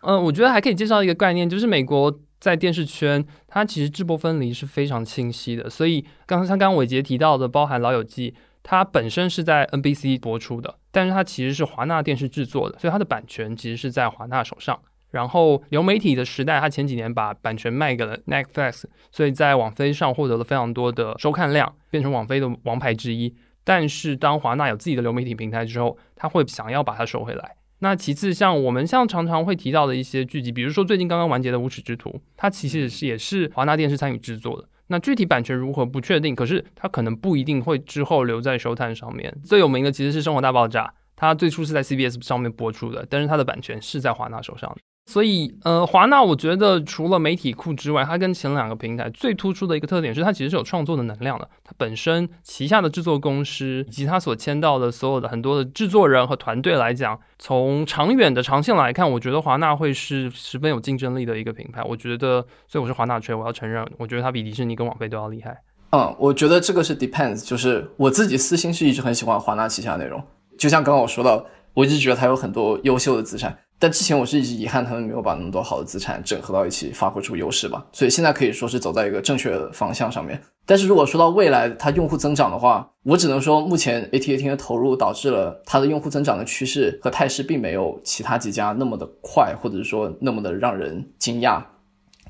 嗯，我觉得还可以介绍一个概念，就是美国。在电视圈，它其实制播分离是非常清晰的。所以，刚才像刚伟杰提到的，包含《老友记》，它本身是在 NBC 播出的，但是它其实是华纳电视制作的，所以它的版权其实是在华纳手上。然后，流媒体的时代，它前几年把版权卖给了 Netflix，所以在网飞上获得了非常多的收看量，变成网飞的王牌之一。但是，当华纳有自己的流媒体平台之后，他会想要把它收回来。那其次，像我们像常常会提到的一些剧集，比如说最近刚刚完结的《无耻之徒》，它其实是也是华纳电视参与制作的。那具体版权如何不确定，可是它可能不一定会之后留在收看上面。最有名的其实是《生活大爆炸》，它最初是在 CBS 上面播出的，但是它的版权是在华纳手上的。所以，呃，华纳我觉得除了媒体库之外，它跟前两个平台最突出的一个特点是，它其实是有创作的能量的。它本身旗下的制作公司以及它所签到的所有的很多的制作人和团队来讲，从长远的长线来看，我觉得华纳会是十分有竞争力的一个品牌。我觉得，所以我是华纳吹，我要承认，我觉得它比迪士尼跟网飞都要厉害。嗯，我觉得这个是 depends，就是我自己私心是一直很喜欢华纳旗下内容，就像刚刚我说到，我一直觉得它有很多优秀的资产。但之前我是一直遗憾他们没有把那么多好的资产整合到一起，发挥出优势吧。所以现在可以说是走在一个正确的方向上面。但是如果说到未来它用户增长的话，我只能说目前 AT&T 的投入导致了它的用户增长的趋势和态势并没有其他几家那么的快，或者是说那么的让人惊讶。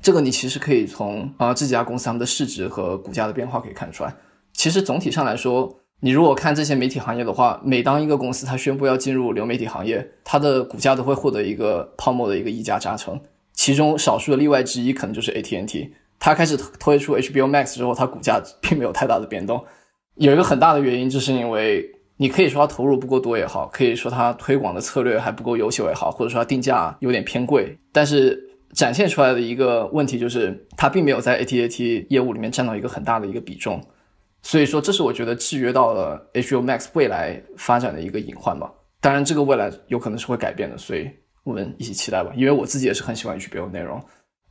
这个你其实可以从啊这几家公司他们的市值和股价的变化可以看出来。其实总体上来说。你如果看这些媒体行业的话，每当一个公司它宣布要进入流媒体行业，它的股价都会获得一个泡沫的一个溢价加成。其中少数的例外之一可能就是 AT&T，它开始推出 HBO Max 之后，它股价并没有太大的变动。有一个很大的原因，就是因为你可以说它投入不够多也好，可以说它推广的策略还不够优秀也好，或者说它定价有点偏贵，但是展现出来的一个问题就是，它并没有在 AT&T 业务里面占到一个很大的一个比重。所以说，这是我觉得制约到了 HBO Max 未来发展的一个隐患吧。当然，这个未来有可能是会改变的，所以我们一起期待吧。因为我自己也是很喜欢 HBO 内容，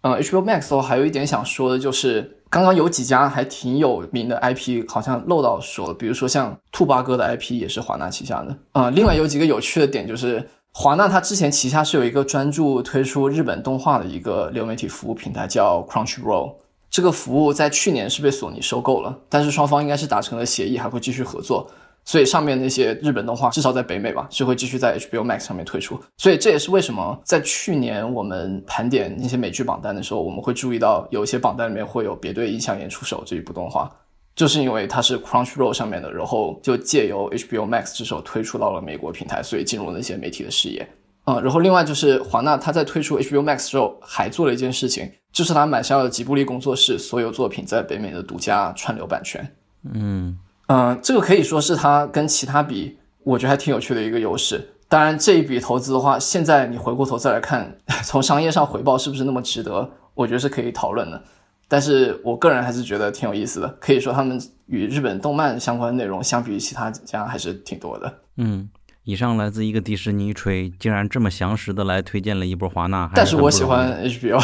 嗯，HBO Max 的话，还有一点想说的就是，刚刚有几家还挺有名的 IP，好像漏到说了，比如说像兔八哥的 IP 也是华纳旗下的。啊，另外有几个有趣的点就是，华纳它之前旗下是有一个专注推出日本动画的一个流媒体服务平台，叫 Crunchyroll。这个服务在去年是被索尼收购了，但是双方应该是达成了协议，还会继续合作。所以上面那些日本动画，至少在北美吧，是会继续在 HBO Max 上面推出。所以这也是为什么在去年我们盘点那些美剧榜单的时候，我们会注意到有一些榜单里面会有《别对印象演出手》这一部动画，就是因为它是 Crunchyroll 上面的，然后就借由 HBO Max 之手推出到了美国平台，所以进入那些媒体的视野。嗯，然后另外就是华纳，他在推出 HBO Max 之后，还做了一件事情，就是他买下了吉卜力工作室所有作品在北美的独家串流版权。嗯。嗯，这个可以说是他跟其他比，我觉得还挺有趣的一个优势。当然，这一笔投资的话，现在你回过头再来看，从商业上回报是不是那么值得，我觉得是可以讨论的。但是我个人还是觉得挺有意思的。可以说，他们与日本动漫相关的内容，相比于其他家还是挺多的。嗯，以上来自一个迪士尼吹，竟然这么详实的来推荐了一波华纳。但是我喜欢 HBO，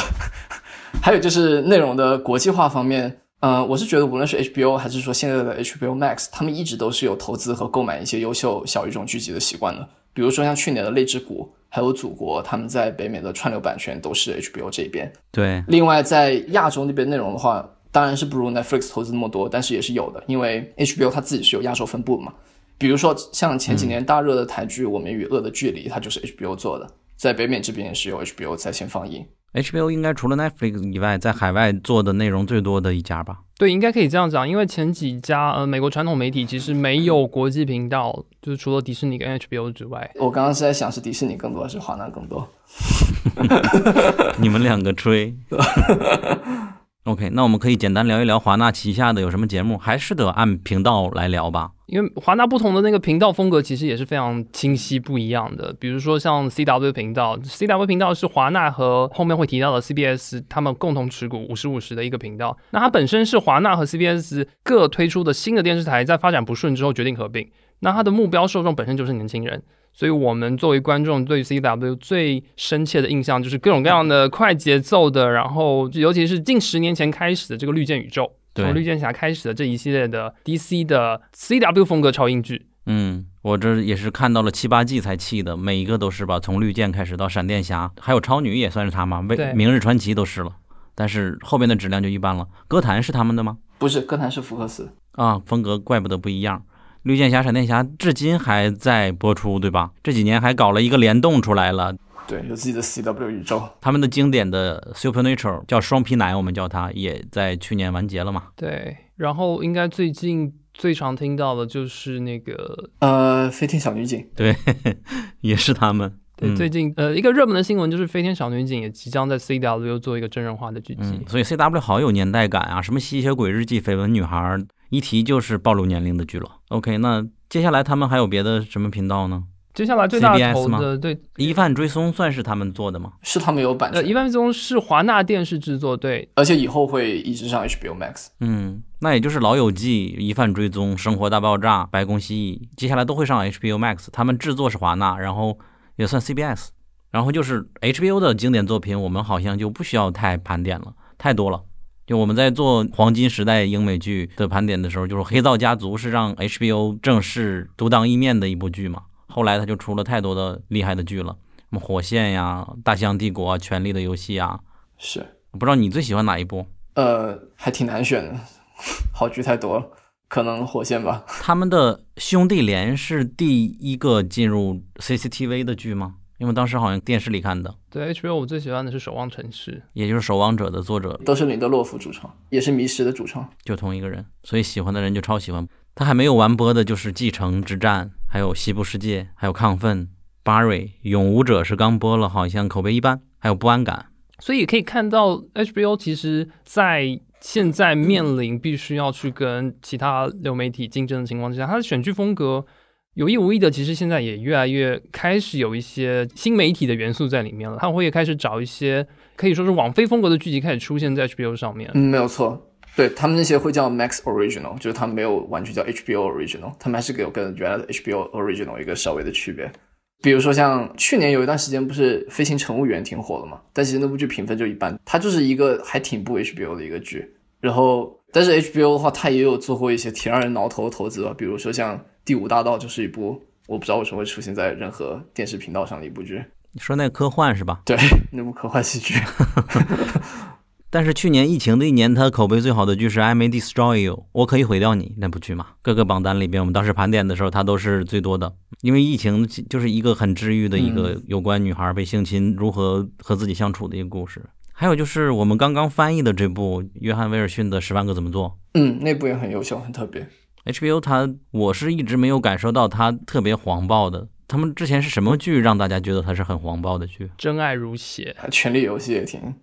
还有就是内容的国际化方面。嗯，我是觉得无论是 HBO 还是说现在的 HBO Max，他们一直都是有投资和购买一些优秀小语种剧集的习惯的。比如说像去年的《泪之谷》还有《祖国》，他们在北美的串流版权都是 HBO 这边。对。另外在亚洲那边内容的话，当然是不如 Netflix 投资那么多，但是也是有的，因为 HBO 它自己是有亚洲分布嘛。比如说像前几年大热的台剧《我们与恶的距离》，它就是 HBO 做的，在北美这边也是由 HBO 在线放映。HBO 应该除了 Netflix 以外，在海外做的内容最多的一家吧？对，应该可以这样讲，因为前几家呃美国传统媒体其实没有国际频道，就是除了迪士尼跟 HBO 之外。我刚刚是在想，是迪士尼更多还是华纳更多？你们两个吹。OK，那我们可以简单聊一聊华纳旗下的有什么节目，还是得按频道来聊吧。因为华纳不同的那个频道风格其实也是非常清晰不一样的。比如说像 CW 频道，CW 频道是华纳和后面会提到的 CBS 他们共同持股五十五十的一个频道。那它本身是华纳和 CBS 各推出的新的电视台在发展不顺之后决定合并。那它的目标受众本身就是年轻人。所以，我们作为观众，对 CW 最深切的印象就是各种各样的快节奏的，然后尤其是近十年前开始的这个绿箭宇宙，从绿箭侠开始的这一系列的 DC 的 CW 风格超英剧。嗯，我这也是看到了七八季才气的，每一个都是吧，从绿箭开始到闪电侠，还有超女也算是他吗？为明日传奇都是了，但是后边的质量就一般了。歌坛是他们的吗？不是，歌坛是福克斯啊，风格怪不得不一样。绿箭侠、闪电侠至今还在播出，对吧？这几年还搞了一个联动出来了，对，有自己的 CW 宇宙。他们的经典的 Supernatural 叫双皮奶，我们叫它，也在去年完结了嘛。对，然后应该最近最常听到的就是那个呃，飞天小女警，对，也是他们。对，最近呃，一个热门的新闻就是飞天小女警也即将在 CW 做一个真人化的剧集，所以 CW 好有年代感啊，什么吸血鬼日记、绯闻女孩。一提就是暴露年龄的剧了。OK，那接下来他们还有别的什么频道呢？接下来最大投的对《疑犯追踪》算是他们做的吗？是他们有版权。《疑犯追踪》是华纳电视制作，对，而且以后会一直上 HBO Max。嗯，那也就是《老友记》《疑犯追踪》《生活大爆炸》《白宫蜥蜴》，接下来都会上 HBO Max。他们制作是华纳，然后也算 CBS。然后就是 HBO 的经典作品，我们好像就不需要太盘点了，太多了。就我们在做黄金时代英美剧的盘点的时候，就是《黑道家族》是让 HBO 正式独当一面的一部剧嘛。后来他就出了太多的厉害的剧了，什么《火线》呀、《大西洋帝国》啊、《权力的游戏》啊。是，不知道你最喜欢哪一部？呃，还挺难选的，好剧太多了，可能《火线》吧。他们的兄弟连是第一个进入 CCTV 的剧吗？因为当时好像电视里看的，对 HBO 我最喜欢的是《守望城市》，也就是《守望者》的作者，都是林德洛夫主创，也是《迷失》的主创，就同一个人，所以喜欢的人就超喜欢。他还没有完播的就是《继承之战》，还有《西部世界》，还有《亢奋》。巴瑞《永无者》是刚播了，好像口碑一般，还有《不安感》。所以可以看到 HBO 其实在现在面临必须要去跟其他流媒体竞争的情况之下，它的选剧风格。有意无意的，其实现在也越来越开始有一些新媒体的元素在里面了。他会也开始找一些可以说是网飞风格的剧集开始出现在 HBO 上面。嗯，没有错，对他们那些会叫 Max Original，就是他们没有完全叫 HBO Original，他们还是有跟原来的 HBO Original 一个稍微的区别。比如说像去年有一段时间不是《飞行乘务员》挺火的嘛，但其实那部剧评分就一般，它就是一个还挺不 HBO 的一个剧。然后，但是 HBO 的话，它也有做过一些挺让人挠头的投资吧，比如说像《第五大道》就是一部我不知道为什么会出现在任何电视频道上的一部剧。你说那科幻是吧？对，那部科幻喜剧。但是去年疫情的一年，它口碑最好的剧是《I May Destroy You》，我可以毁掉你那部剧嘛？各个榜单里边，我们当时盘点的时候，它都是最多的。因为疫情就是一个很治愈的一个有关女孩被性侵如何和自己相处的一个故事。还有就是我们刚刚翻译的这部约翰威尔逊的《十万个怎么做》，嗯，那部也很优秀，很特别。HBO 它我是一直没有感受到它特别黄暴的。他们之前是什么剧让大家觉得它是很黄暴的剧？真爱如血，《权力游戏》也挺。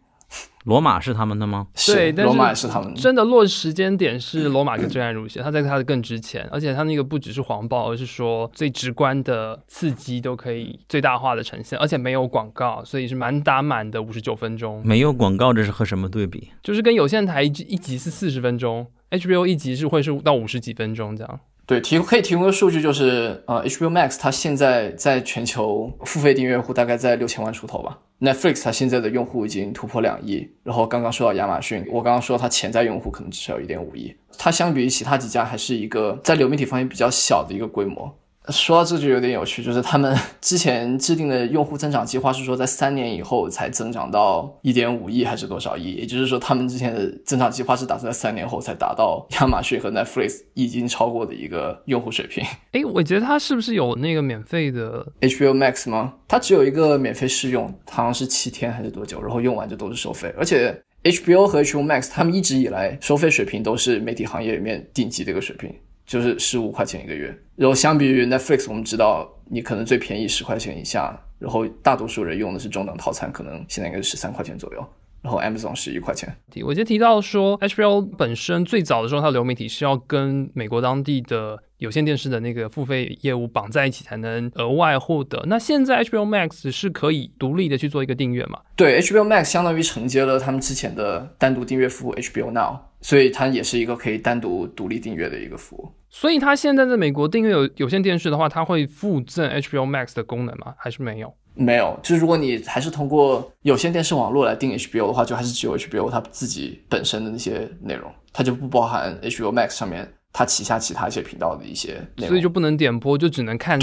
罗马是他们的吗？对，罗马是他们的。真的落时间点是罗马跟真爱如血，他在他的更值钱，而且他那个不只是黄暴，而是说最直观的刺激都可以最大化的呈现，而且没有广告，所以是满打满的五十九分钟。没有广告，这是和什么对比？就是跟有线台一一集是四十分钟，HBO 一集是会是到五十几分钟这样。对，提可以提供的数据就是，呃，HBO Max 它现在在全球付费订阅户大概在六千万出头吧。Netflix 它现在的用户已经突破两亿，然后刚刚说到亚马逊，我刚刚说它潜在用户可能至少有一点五亿，它相比于其他几家还是一个在流媒体方面比较小的一个规模。说到这就有点有趣，就是他们之前制定的用户增长计划是说在三年以后才增长到一点五亿还是多少亿，也就是说他们之前的增长计划是打算在三年后才达到亚马逊和 Netflix 已经超过的一个用户水平。哎，我觉得它是不是有那个免费的 HBO Max 吗？它只有一个免费试用，好像是七天还是多久，然后用完就都是收费。而且 HBO 和 HBO Max 他们一直以来收费水平都是媒体行业里面顶级的一个水平。就是十五块钱一个月，然后相比于 Netflix，我们知道你可能最便宜十块钱以下，然后大多数人用的是中等套餐，可能现在应该是十三块钱左右。然后 Amazon 十一块钱。我就提到说，HBO 本身最早的时候，它流媒体是要跟美国当地的有线电视的那个付费业务绑在一起，才能额外获得。那现在 HBO Max 是可以独立的去做一个订阅嘛？对，HBO Max 相当于承接了他们之前的单独订阅服务 HBO Now，所以它也是一个可以单独独立订阅的一个服务。所以它现在在美国订阅有有线电视的话，它会附赠 HBO Max 的功能吗？还是没有？没有，就是如果你还是通过有线电视网络来订 HBO 的话，就还是只有 HBO 它自己本身的那些内容，它就不包含 HBO Max 上面它旗下其他一些频道的一些内容，所以就不能点播，就只能看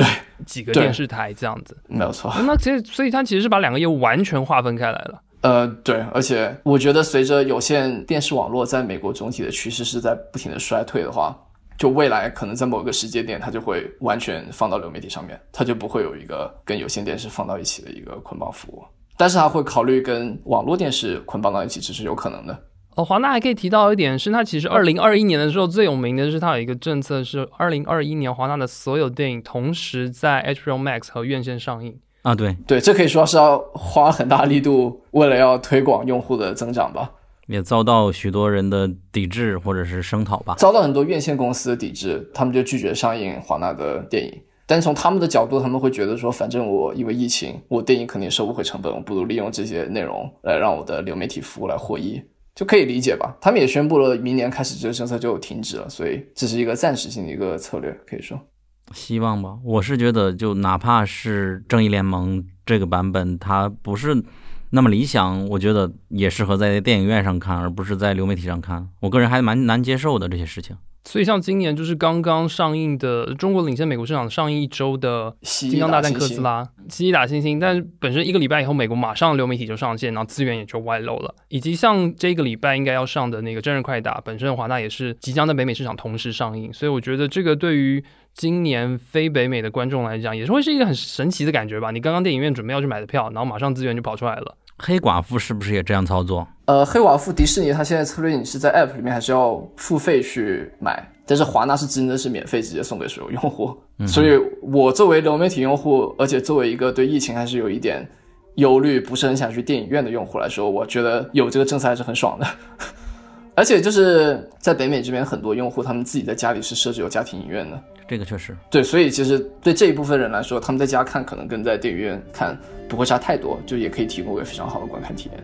几个电视台这样子。没有错。那其实，所以它其实是把两个业务完全划分开来了。呃，对，而且我觉得随着有线电视网络在美国总体的趋势是在不停的衰退的话。就未来可能在某个时间点，它就会完全放到流媒体上面，它就不会有一个跟有线电视放到一起的一个捆绑服务。但是它会考虑跟网络电视捆绑到一起，这是有可能的。哦，华纳还可以提到一点是，它其实二零二一年的时候最有名的是它有一个政策是，二零二一年华纳的所有电影同时在 HBO Max 和院线上映啊。对对，这可以说是要花很大力度，为了要推广用户的增长吧。也遭到许多人的抵制或者是声讨吧，遭到很多院线公司的抵制，他们就拒绝上映华纳的电影。但从他们的角度，他们会觉得说，反正我因为疫情，我电影肯定收不回成本，我不如利用这些内容来让我的流媒体服务来获益，就可以理解吧。他们也宣布了，明年开始这个政策就停止了，所以这是一个暂时性的一个策略，可以说。希望吧，我是觉得，就哪怕是正义联盟这个版本，它不是。那么理想，我觉得也适合在电影院上看，而不是在流媒体上看。我个人还蛮难接受的这些事情。所以像今年就是刚刚上映的中国领先美国市场上映一周的《金刚大战哥斯拉》，蜥蜴打猩猩，但是本身一个礼拜以后，美国马上流媒体就上线，然后资源也就外漏了。以及像这个礼拜应该要上的那个《真人快打》，本身华纳也是即将在北美市场同时上映，所以我觉得这个对于今年非北美的观众来讲，也是会是一个很神奇的感觉吧。你刚刚电影院准备要去买的票，然后马上资源就跑出来了。黑寡妇是不是也这样操作？呃，黑寡妇迪士尼它现在策略你是在 App 里面还是要付费去买？但是华纳是真的是免费直接送给所有用户。所以我作为流媒体用户，而且作为一个对疫情还是有一点忧虑，不是很想去电影院的用户来说，我觉得有这个政策还是很爽的。而且就是在北美这边，很多用户他们自己在家里是设置有家庭影院的。这个确实对，所以其实对这一部分人来说，他们在家看可能跟在电影院看不会差太多，就也可以提供一个非常好的观看体验。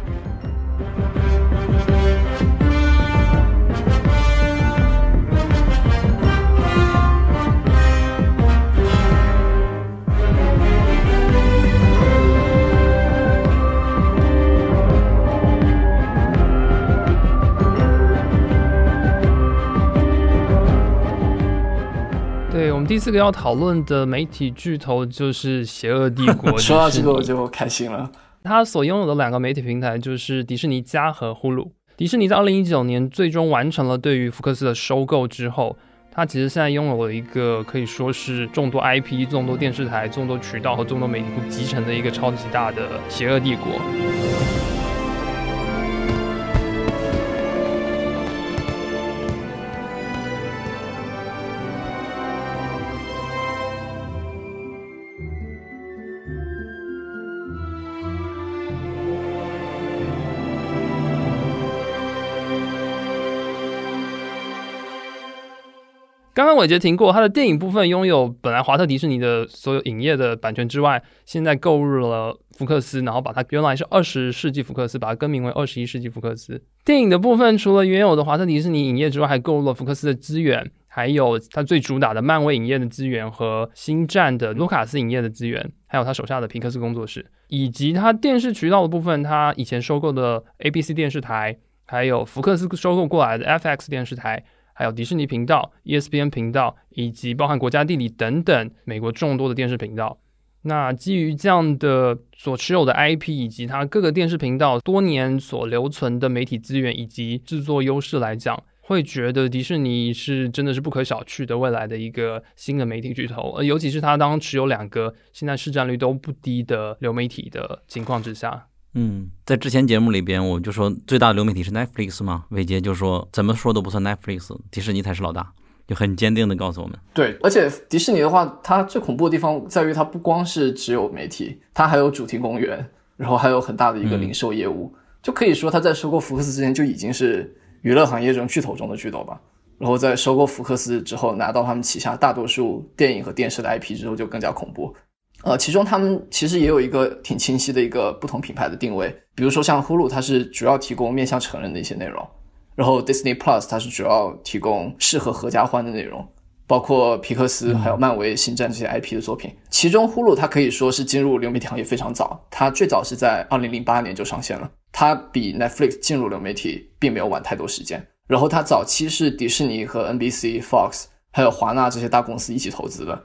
第四个要讨论的媒体巨头就是邪恶帝国。说到这个我就开心了。他所拥有的两个媒体平台就是迪士尼加和呼噜。迪士尼在二零一九年最终完成了对于福克斯的收购之后，它其实现在拥有了一个可以说是众多 IP、众多电视台、众多渠道和众多媒体库集成的一个超级大的邪恶帝国。刚刚伟杰提过，他的电影部分拥有本来华特迪士尼的所有影业的版权之外，现在购入了福克斯，然后把它原来是二十世纪福克斯，把它更名为二十一世纪福克斯。电影的部分除了原有的华特迪士尼影业之外，还购入了福克斯的资源，还有他最主打的漫威影业的资源和星战的卢卡斯影业的资源，还有他手下的皮克斯工作室，以及他电视渠道的部分，他以前收购的 ABC 电视台，还有福克斯收购过来的 FX 电视台。还有迪士尼频道、ESPN 频道，以及包含国家地理等等美国众多的电视频道。那基于这样的所持有的 IP，以及它各个电视频道多年所留存的媒体资源以及制作优势来讲，会觉得迪士尼是真的是不可小觑的未来的一个新的媒体巨头。呃，尤其是它当持有两个现在市占率都不低的流媒体的情况之下。嗯，在之前节目里边，我就说最大的流媒体是 Netflix 嘛，伟杰就说怎么说都不算 Netflix，迪士尼才是老大，就很坚定的告诉我们。对，而且迪士尼的话，它最恐怖的地方在于它不光是只有媒体，它还有主题公园，然后还有很大的一个零售业务，就可以说它在收购福克斯之前就已经是娱乐行业中巨头中的巨头吧。然后在收购福克斯之后，拿到他们旗下大多数电影和电视的 IP 之后，就更加恐怖。呃，其中他们其实也有一个挺清晰的一个不同品牌的定位，比如说像 Hulu，它是主要提供面向成人的一些内容，然后 Disney Plus 它是主要提供适合合家欢的内容，包括皮克斯还有漫威、星战这些 IP 的作品。其中 Hulu 它可以说是进入流媒体行业非常早，它最早是在2008年就上线了，它比 Netflix 进入流媒体并没有晚太多时间。然后它早期是迪士尼和 NBC、Fox 还有华纳这些大公司一起投资的。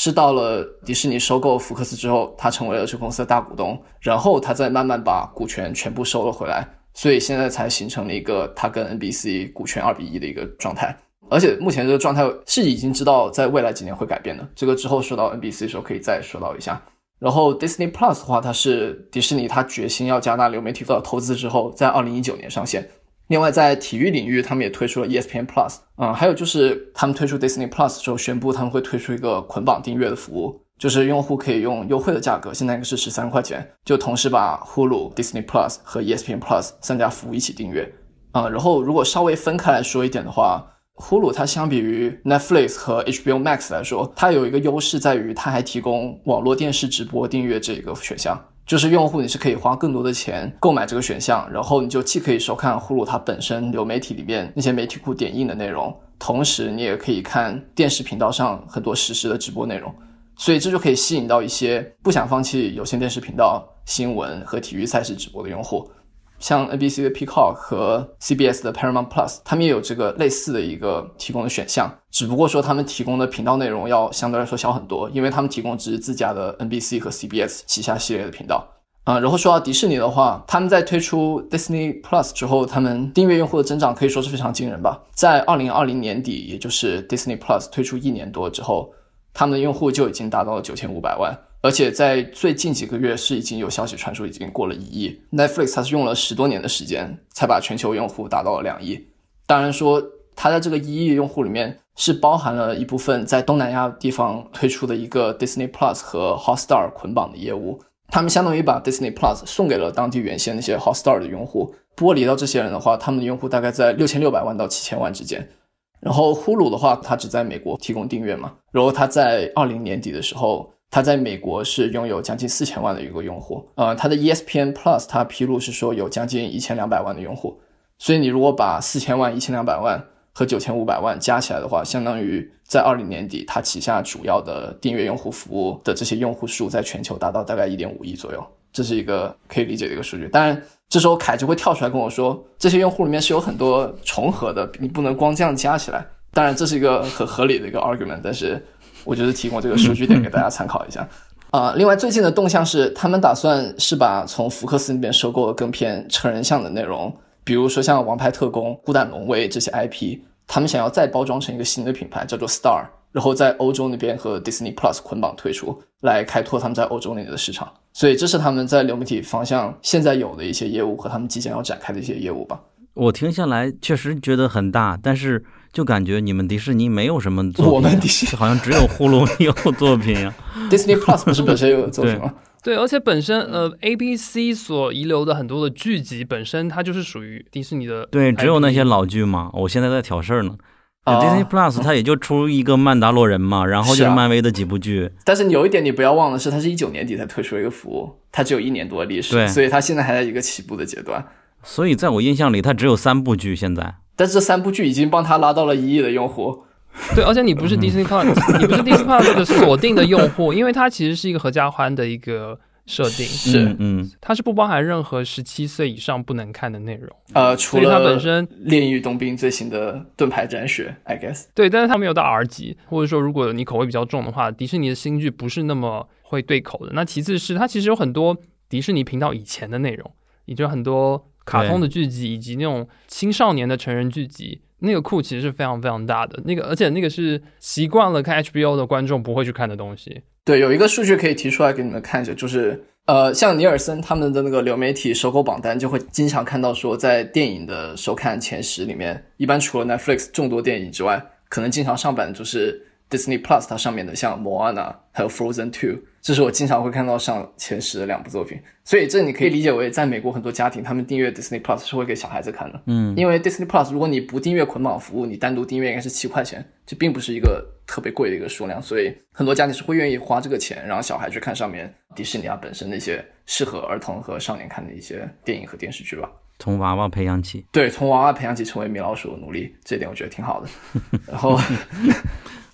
是到了迪士尼收购福克斯之后，他成为了这公司的大股东，然后他再慢慢把股权全部收了回来，所以现在才形成了一个他跟 NBC 股权二比一的一个状态。而且目前这个状态是已经知道在未来几年会改变的，这个之后说到 NBC 的时候可以再说到一下。然后 Disney Plus 的话，它是迪士尼它决心要加大流媒体的投资之后，在二零一九年上线。另外，在体育领域，他们也推出了 ESPN Plus，嗯，还有就是他们推出 Disney Plus 之后，宣布他们会推出一个捆绑订阅的服务，就是用户可以用优惠的价格，现在应该是十三块钱，就同时把 Hulu、Disney Plus 和 ESPN Plus 三家服务一起订阅，啊，然后如果稍微分开来说一点的话，Hulu 它相比于 Netflix 和 HBO Max 来说，它有一个优势在于它还提供网络电视直播订阅这个选项。就是用户你是可以花更多的钱购买这个选项，然后你就既可以收看呼噜它本身流媒体里面那些媒体库点映的内容，同时你也可以看电视频道上很多实时的直播内容，所以这就可以吸引到一些不想放弃有线电视频道新闻和体育赛事直播的用户。像 NBC 的 Peacock 和 CBS 的 Paramount Plus，他们也有这个类似的一个提供的选项，只不过说他们提供的频道内容要相对来说小很多，因为他们提供只是自家的 NBC 和 CBS 旗下系列的频道。啊，然后说到迪士尼的话，他们在推出 Disney Plus 之后，他们订阅用户的增长可以说是非常惊人吧。在二零二零年底，也就是 Disney Plus 推出一年多之后，他们的用户就已经达到了九千五百万。而且在最近几个月是已经有消息传出，已经过了一亿。Netflix 它是用了十多年的时间才把全球用户达到了两亿。当然说它在这个一亿用户里面是包含了一部分在东南亚地方推出的一个 Disney Plus 和 Hotstar 捆绑的业务。他们相当于把 Disney Plus 送给了当地原先那些 Hotstar 的用户。剥离到这些人的话，他们的用户大概在六千六百万到七千万之间。然后 Hulu 的话，它只在美国提供订阅嘛。然后它在二零年底的时候，它在美国是拥有将近四千万的一个用户。呃，它的 ESPN Plus 它披露是说有将近一千两百万的用户。所以你如果把四千万、一千两百万和九千五百万加起来的话，相当于在二零年底，它旗下主要的订阅用户服务的这些用户数在全球达到大概一点五亿左右。这是一个可以理解的一个数据。当然，这时候凯就会跳出来跟我说，这些用户里面是有很多重合的，你不能光这样加起来。当然，这是一个很合理的一个 argument，但是我就是提供这个数据点给大家参考一下。啊，另外最近的动向是，他们打算是把从福克斯那边收购的更偏成人向的内容。比如说像《王牌特工》《孤胆龙威》这些 IP，他们想要再包装成一个新的品牌，叫做 Star，然后在欧洲那边和 Disney Plus 捆绑推出，来开拓他们在欧洲那边的市场。所以这是他们在流媒体方向现在有的一些业务和他们即将要展开的一些业务吧。我听下来确实觉得很大，但是就感觉你们迪士尼没有什么作品，我们迪士尼好像只有呼噜有作品呀。Disney Plus 不是本身有作品吗？对，而且本身呃，A B C 所遗留的很多的剧集本身它就是属于迪士尼的。对，只有那些老剧嘛。我现在在挑事儿呢。Disney Plus 它也就出一个《曼达洛人》嘛，然后就是漫威的几部剧。但是有一点你不要忘了是，它是一九年底才推出一个服务，它只有一年多的历史，所以它现在还在一个起步的阶段。所以在我印象里，它只有三部剧现在。但是这三部剧已经帮他拉到了一亿的用户。对，而且你不是 Disney Plus，你不是 Disney Plus 的锁定的用户，因为它其实是一个合家欢的一个。设定是，嗯，它是不包含任何十七岁以上不能看的内容，呃，除了它本身《炼狱冬兵》最新的盾牌战雪，I guess，对，但是它没有到 R 级，或者说如果你口味比较重的话，迪士尼的新剧不是那么会对口的。那其次是它其实有很多迪士尼频道以前的内容，也就很多卡通的剧集以及那种青少年的成人剧集，那个库其实是非常非常大的。那个而且那个是习惯了看 HBO 的观众不会去看的东西。对，有一个数据可以提出来给你们看一下，就是呃，像尼尔森他们的那个流媒体收购榜单，就会经常看到说，在电影的收看前十里面，一般除了 Netflix 众多电影之外，可能经常上榜就是 Disney Plus 它上面的像摩安娜还有 Frozen Two。这是我经常会看到上前十的两部作品，所以这你可以理解为，在美国很多家庭，他们订阅 Disney Plus 是会给小孩子看的。嗯，因为 Disney Plus 如果你不订阅捆绑服务，你单独订阅应该是七块钱，这并不是一个特别贵的一个数量，所以很多家庭是会愿意花这个钱，让小孩去看上面迪士尼啊本身的一些适合儿童和少年看的一些电影和电视剧吧。从娃娃培养起，对，从娃娃培养起成为米老鼠的奴隶，这点我觉得挺好的。然后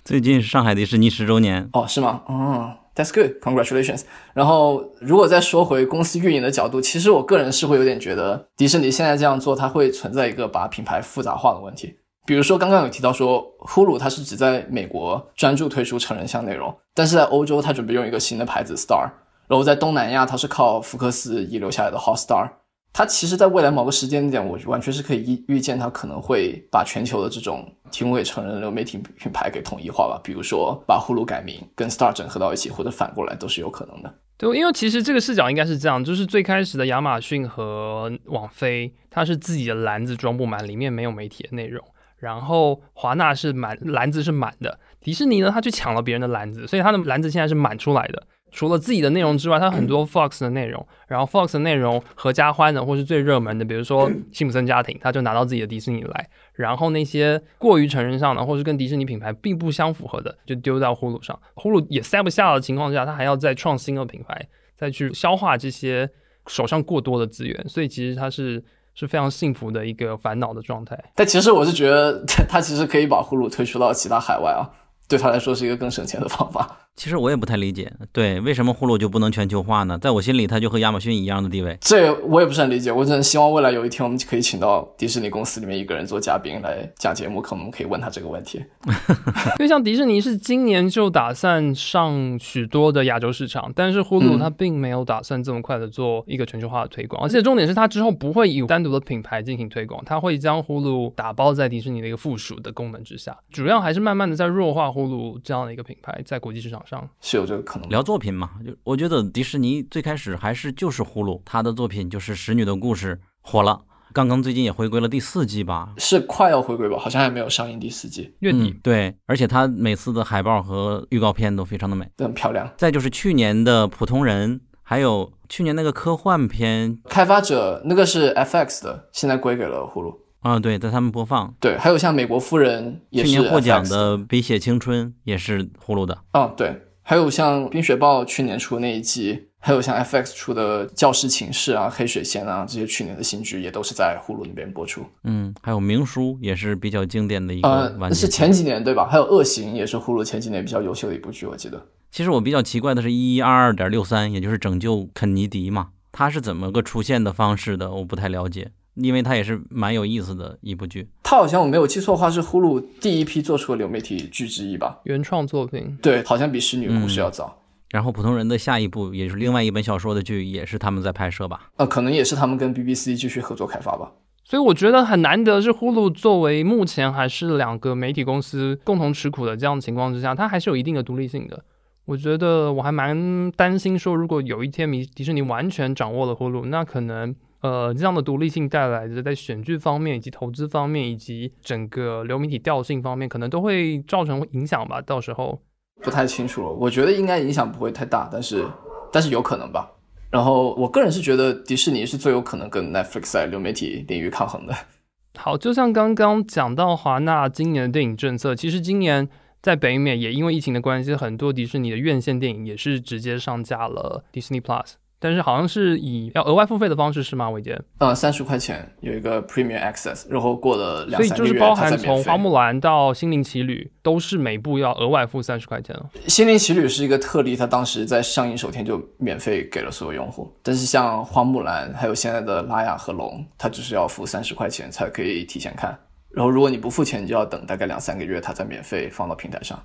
最近是上海迪士尼十周年哦，是吗？哦。That's good, congratulations. 然后，如果再说回公司运营的角度，其实我个人是会有点觉得，迪士尼现在这样做，它会存在一个把品牌复杂化的问题。比如说，刚刚有提到说，Hulu 它是只在美国专注推出成人向内容，但是在欧洲，它准备用一个新的牌子 Star，然后在东南亚，它是靠福克斯遗留下来的 Hotstar。它其实，在未来某个时间点，我完全是可以预预见，它可能会把全球的这种提供给成人流媒体品牌给统一化吧。比如说，把呼噜改名，跟 Star 整合到一起，或者反过来，都是有可能的。对，因为其实这个视角应该是这样，就是最开始的亚马逊和网飞，它是自己的篮子装不满，里面没有媒体的内容；然后华纳是满篮子是满的，迪士尼呢，它去抢了别人的篮子，所以它的篮子现在是满出来的。除了自己的内容之外，它很多 Fox 的内容，然后 Fox 的内容合家欢的或是最热门的，比如说 辛普森家庭，他就拿到自己的迪士尼来。然后那些过于成人上的，或是跟迪士尼品牌并不相符合的，就丢到呼噜上。呼噜也塞不下的情况下，他还要再创新的品牌，再去消化这些手上过多的资源。所以其实他是是非常幸福的一个烦恼的状态。但其实我是觉得，他其实可以把呼噜推出到其他海外啊，对他来说是一个更省钱的方法。其实我也不太理解，对，为什么呼噜就不能全球化呢？在我心里，它就和亚马逊一样的地位。这我也不是很理解，我只能希望未来有一天我们可以请到迪士尼公司里面一个人做嘉宾来讲节目，可能可以问他这个问题。因为像迪士尼是今年就打算上许多的亚洲市场，但是呼噜它并没有打算这么快的做一个全球化的推广，而且重点是它之后不会以单独的品牌进行推广，它会将呼噜打包在迪士尼的一个附属的功能之下，主要还是慢慢的在弱化呼噜这样的一个品牌在国际市场上是有这个。可能聊作品嘛，就我觉得迪士尼最开始还是就是呼噜，他的作品就是《使女的故事》火了，刚刚最近也回归了第四季吧？是快要回归吧？好像还没有上映第四季。月底、嗯，对，而且它每次的海报和预告片都非常的美。都很漂亮。再就是去年的普通人，还有去年那个科幻片开发者那个是 FX 的，现在归给了呼噜。啊，对，在他们播放。对，还有像美国夫人也是去年获奖的《鼻血青春》也是呼噜的。哦，对，还有像冰雪暴去年出的那一季，还有像 FX 出的《教师寝室》啊、《黑水仙》啊这些去年的新剧，也都是在呼噜那边播出。嗯，还有《明书》也是比较经典的一个呃，完结。是前几年对吧？还有《恶行》也是呼噜前几年比较优秀的一部剧，我记得。其实我比较奇怪的是一一二二点六三，也就是拯救肯尼迪嘛，它是怎么个出现的方式的？我不太了解，因为它也是蛮有意思的一部剧。它好像我没有记错的话，是呼噜第一批做出的流媒体剧之一吧？原创作品。对，好像比《使女故事》要早。然后普通人的下一部也是另外一本小说的剧，也是他们在拍摄吧？呃，可能也是他们跟 BBC 继续合作开发吧。所以我觉得很难得是呼噜作为目前还是两个媒体公司共同持股的这样的情况之下，它还是有一定的独立性的。我觉得我还蛮担心说，如果有一天迪迪士尼完全掌握了呼噜，那可能呃这样的独立性带来的在选剧方面、以及投资方面、以及整个流媒体调性方面，可能都会造成影响吧。到时候不太清楚了，我觉得应该影响不会太大，但是但是有可能吧。然后我个人是觉得迪士尼是最有可能跟 Netflix 在流媒体领域抗衡的。好，就像刚刚讲到华纳今年的电影政策，其实今年在北美也因为疫情的关系，很多迪士尼的院线电影也是直接上架了 Disney Plus，但是好像是以要额外付费的方式是吗？伟杰？呃，三十块钱有一个 Premium Access，然后过了两三个月，就是包含从花木兰到心灵奇旅，都是每部要额外付三十块钱了。心灵奇旅是一个特例，它当时在上映首天就免费给了所有用户。但是像花木兰，还有现在的拉雅和龙，它只是要付三十块钱才可以提前看。然后如果你不付钱，你就要等大概两三个月，它才免费放到平台上。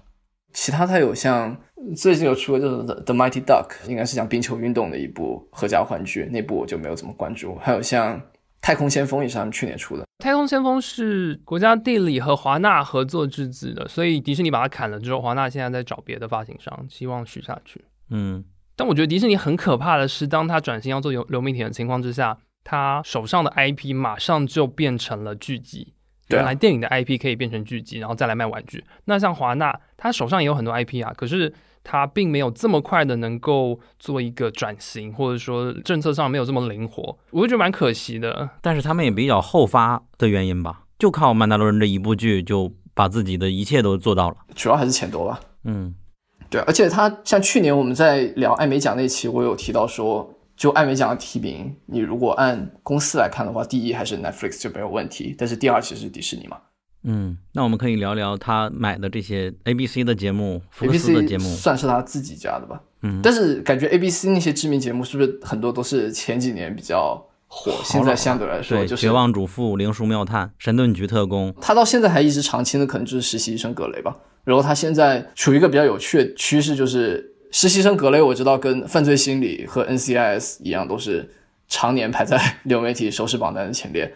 其他它有像最近有出的就是 The The Mighty Duck，应该是讲冰球运动的一部合家欢剧，那部我就没有怎么关注。还有像太空先锋也是他们去年出的，太空先锋是国家地理和华纳合作制资的，所以迪士尼把它砍了之后，华纳现在在找别的发行商，希望续下去。嗯，但我觉得迪士尼很可怕的是，当他转型要做流流媒体的情况之下，他手上的 IP 马上就变成了剧集。原来电影的 IP 可以变成剧集，然后再来卖玩具。那像华纳，他手上也有很多 IP 啊，可是他并没有这么快的能够做一个转型，或者说政策上没有这么灵活，我就觉得蛮可惜的。但是他们也比较后发的原因吧，就靠《曼达洛人》这一部剧就把自己的一切都做到了。主要还是钱多吧。嗯，对，而且他像去年我们在聊艾美奖那期，我有提到说，就艾美奖的提名，你如果按公司来看的话，第一还是 Netflix 就没有问题，但是第二其实是迪士尼嘛。嗯，那我们可以聊聊他买的这些 ABC 的节目、福克斯的节目。算是他自己家的吧，嗯，但是感觉 ABC 那些知名节目是不是很多都是前几年比较火，现在相对来说对，就是绝望主妇、灵书妙探、神盾局特工，他到现在还一直长青的，可能就是实习医生格雷吧。然后他现在处于一个比较有趣的趋势，就是实习生格雷，我知道跟犯罪心理和 NCIS 一样，都是常年排在 流媒体收视榜单的前列。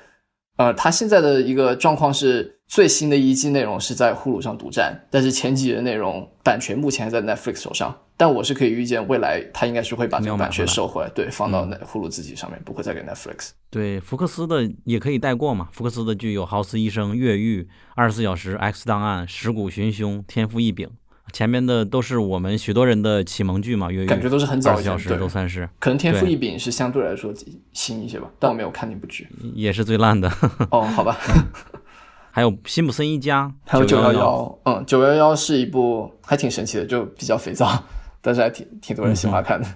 呃，他现在的一个状况是，最新的一季内容是在呼噜上独占，但是前几季的内容版权目前还在 Netflix 手上。但我是可以预见，未来他应该是会把这个版权收回来，对，放到那呼噜自己上面，不会再给 Netflix。对福克斯的也可以带过嘛。福克斯的剧有《豪斯医生》《越狱》《二十四小时》《X 档案》《尸骨寻凶》《天赋异禀》，前面的都是我们许多人的启蒙剧嘛。越狱感觉都是很早小时以前对都算是，可能《天赋异禀》是相对来说新一些吧，但我没有看那部剧。也是最烂的。哦，好吧。还有辛普森一家，还有九幺911，幺，嗯，九幺幺是一部还挺神奇的，就比较肥皂，但是还挺挺多人喜欢看的。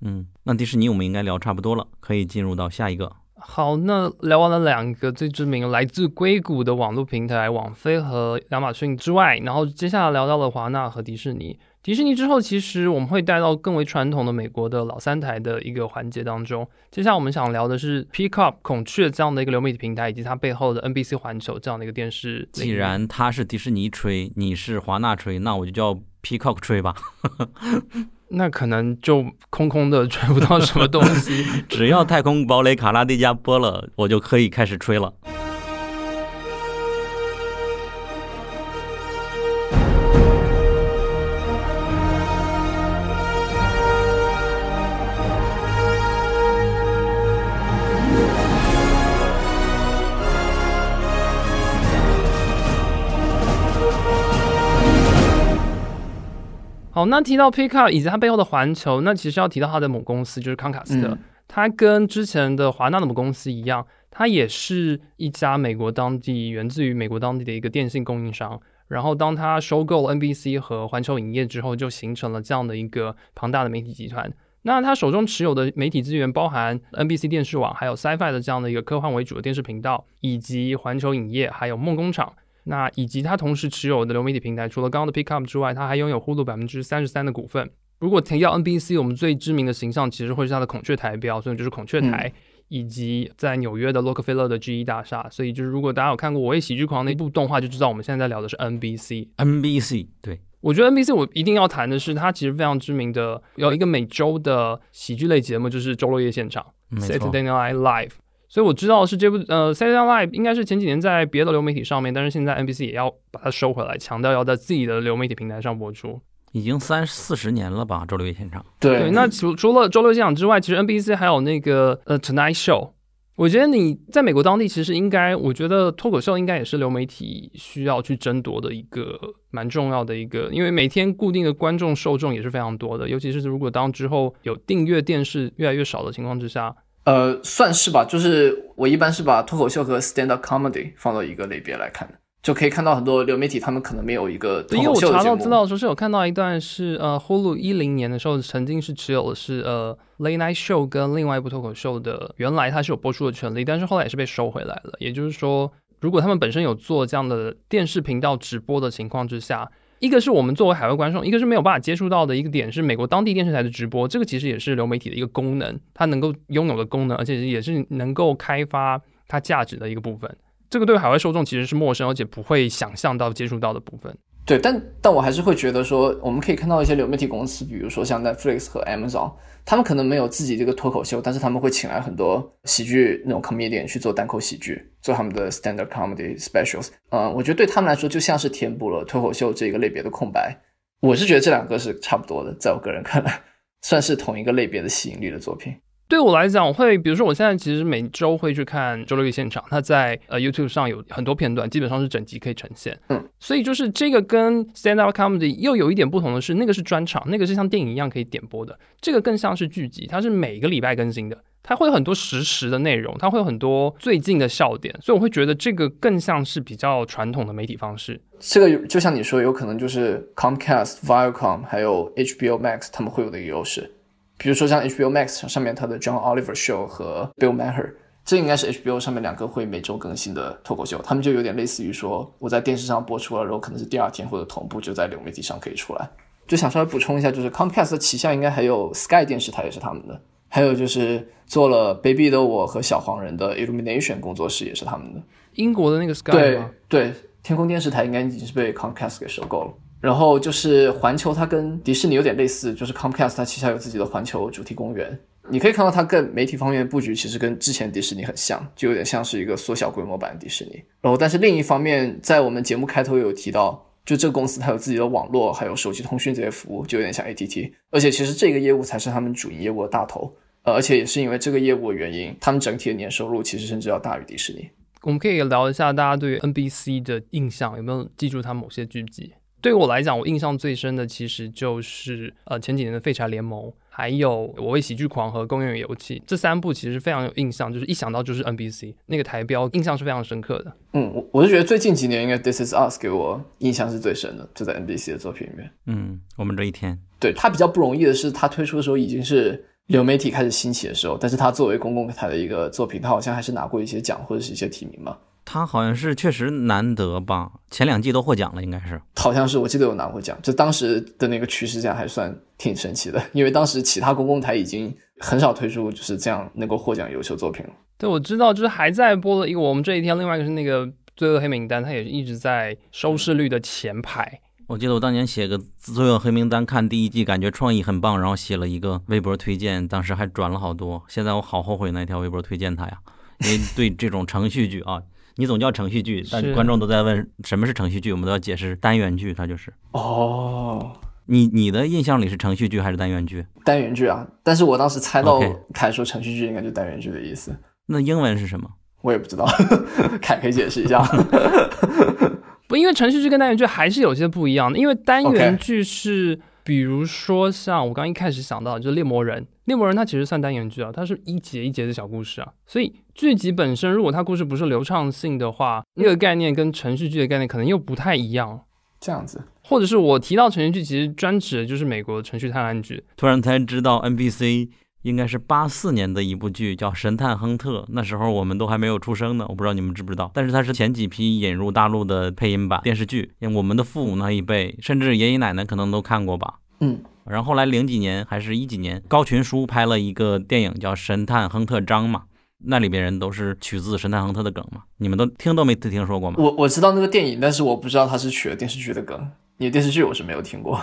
嗯，那迪士尼我们应该聊差不多了，可以进入到下一个。好，那聊完了两个最知名来自硅谷的网络平台网飞和亚马逊之外，然后接下来聊到了华纳和迪士尼。迪士尼之后，其实我们会带到更为传统的美国的老三台的一个环节当中。接下来我们想聊的是 Peacock 孔雀这样的一个流媒体平台，以及它背后的 NBC 环球这样的一个电视。既然他是迪士尼吹，你是华纳吹，那我就叫 Peacock 吹吧。那可能就空空的 吹不到什么东西。只要太空堡垒卡拉蒂加播了，我就可以开始吹了。好，那提到 Pickup 以及它背后的环球，那其实要提到它的母公司就是康卡斯特，它跟之前的华纳的母公司一样，它也是一家美国当地源自于美国当地的一个电信供应商。然后当它收购了 NBC 和环球影业之后，就形成了这样的一个庞大的媒体集团。那他手中持有的媒体资源包含 NBC 电视网，还有 Sci-Fi 的这样的一个科幻为主的电视频道，以及环球影业，还有梦工厂。那以及他同时持有的流媒体平台，除了刚刚的 Pickup 之外，他还拥有 Hulu 百分之三十三的股份。如果提到 NBC，我们最知名的形象其实会是它的孔雀台标，所以就是孔雀台，以及在纽约的洛克菲勒的 G 一大厦。所以就是如果大家有看过《我为喜剧狂》那部动画，就知道我们现在在聊的是 NBC。NBC 对。我觉得 NBC 我一定要谈的是，它其实非常知名的有一个每周的喜剧类节目，就是周六夜现场 Saturday Night Live。所以我知道是这部呃 Saturday Night Live 应该是前几年在别的流媒体上面，但是现在 NBC 也要把它收回来，强调要在自己的流媒体平台上播出。已经三四十年了吧？周六夜现场。对，那除除了周六现场之外，其实 NBC 还有那个呃 Tonight Show。我觉得你在美国当地其实应该，我觉得脱口秀应该也是流媒体需要去争夺的一个蛮重要的一个，因为每天固定的观众受众也是非常多的，尤其是如果当之后有订阅电视越来越少的情况之下，呃，算是吧，就是我一般是把脱口秀和 stand up comedy 放到一个类别来看的。就可以看到很多流媒体，他们可能没有一个因为我查到资料的时候是有看到一段是呃，Hulu 一零年的时候曾经是持有的是呃，Late Night Show 跟另外一部脱口秀的，原来它是有播出的权利，但是后来也是被收回来了。也就是说，如果他们本身有做这样的电视频道直播的情况之下，一个是我们作为海外观众，一个是没有办法接触到的一个点是美国当地电视台的直播，这个其实也是流媒体的一个功能，它能够拥有的功能，而且也是能够开发它价值的一个部分。这个对海外受众其实是陌生，而且不会想象到接触到的部分。对，但但我还是会觉得说，我们可以看到一些流媒体公司，比如说像 Netflix 和 Amazon，他们可能没有自己这个脱口秀，但是他们会请来很多喜剧那种 comedian 去做单口喜剧，做他们的 standard comedy specials。嗯，我觉得对他们来说就像是填补了脱口秀这个类别的空白。我是觉得这两个是差不多的，在我个人看来，算是同一个类别的吸引力的作品。对我来讲，我会比如说，我现在其实每周会去看周六夜现场，它在呃 YouTube 上有很多片段，基本上是整集可以呈现。嗯，所以就是这个跟 Stand Up Comedy 又有一点不同的是，那个是专场，那个是像电影一样可以点播的，这个更像是剧集，它是每个礼拜更新的，它会有很多实时的内容，它会有很多最近的笑点，所以我会觉得这个更像是比较传统的媒体方式。这个就像你说，有可能就是 Comcast、Viacom 还有 HBO Max 他们会有的一个优势。比如说像 HBO Max 上面它的 John Oliver Show 和 Bill Maher，这应该是 HBO 上面两个会每周更新的脱口秀，他们就有点类似于说我在电视上播出了，然后可能是第二天或者同步就在流媒体上可以出来。就想稍微补充一下，就是 Comcast 的旗下应该还有 Sky 电视台也是他们的，还有就是做了 Baby 的我和小黄人的 Illumination 工作室也是他们的。英国的那个 Sky 对对，天空电视台应该已经是被 Comcast 给收购了。然后就是环球，它跟迪士尼有点类似，就是 Comcast 它旗下有自己的环球主题公园。你可以看到它跟媒体方面的布局其实跟之前迪士尼很像，就有点像是一个缩小规模版的迪士尼。然后，但是另一方面，在我们节目开头有提到，就这个公司它有自己的网络，还有手机通讯这些服务，就有点像 ATT。而且其实这个业务才是他们主营业务的大头。呃，而且也是因为这个业务的原因，他们整体的年收入其实甚至要大于迪士尼。我们可以聊一下大家对 NBC 的印象，有没有记住它某些剧集？对我来讲，我印象最深的其实就是呃前几年的《废柴联盟》，还有《我为喜剧狂》和《公园与游戏》这三部，其实非常有印象，就是一想到就是 NBC 那个台标，印象是非常深刻的。嗯，我我是觉得最近几年应该《This Is Us》给我印象是最深的，就在 NBC 的作品里面。嗯，我们这一天，对他比较不容易的是，他推出的时候已经是流媒体开始兴起的时候，但是他作为公共台的一个作品，他好像还是拿过一些奖或者是一些提名嘛。他好像是确实难得吧，前两季都获奖了，应该是。好像是，我记得有拿过奖。就当时的那个趋势，下还算挺神奇的，因为当时其他公共台已经很少推出就是这样能够获奖优秀作品了。对，我知道，就是还在播的一个我们这一天，另外一个是那个《罪恶黑名单》，它也是一直在收视率的前排。我记得我当年写个《罪恶黑名单》，看第一季感觉创意很棒，然后写了一个微博推荐，当时还转了好多。现在我好后悔那条微博推荐它呀，因为对这种程序剧啊。你总叫程序剧，但观众都在问什么是程序剧，我们都要解释单元剧，它就是哦。你你的印象里是程序剧还是单元剧？单元剧啊，但是我当时猜到凯说程序剧应该就单元剧的意思。那英文是什么？我也不知道，凯可以解释一下。不，因为程序剧跟单元剧还是有些不一样的，因为单元剧是。比比如说像我刚一开始想到，就是《猎魔人》，《猎魔人》它其实算单元剧啊，它是一节一节的小故事啊，所以剧集本身如果它故事不是流畅性的话，那个概念跟程序剧的概念可能又不太一样。这样子，或者是我提到程序剧，其实专指的就是美国程序探案剧。突然才知道 NBC 应该是八四年的一部剧，叫《神探亨特》，那时候我们都还没有出生呢，我不知道你们知不知道。但是它是前几批引入大陆的配音版电视剧，我们的父母那一辈，甚至爷爷奶奶可能都看过吧。嗯，然后后来零几年还是一几年，高群书拍了一个电影叫《神探亨特张》嘛。那里边人都是取自神探亨特的梗嘛？你们都听都没听说过吗？我我知道那个电影，但是我不知道他是取了电视剧的梗。你的电视剧我是没有听过。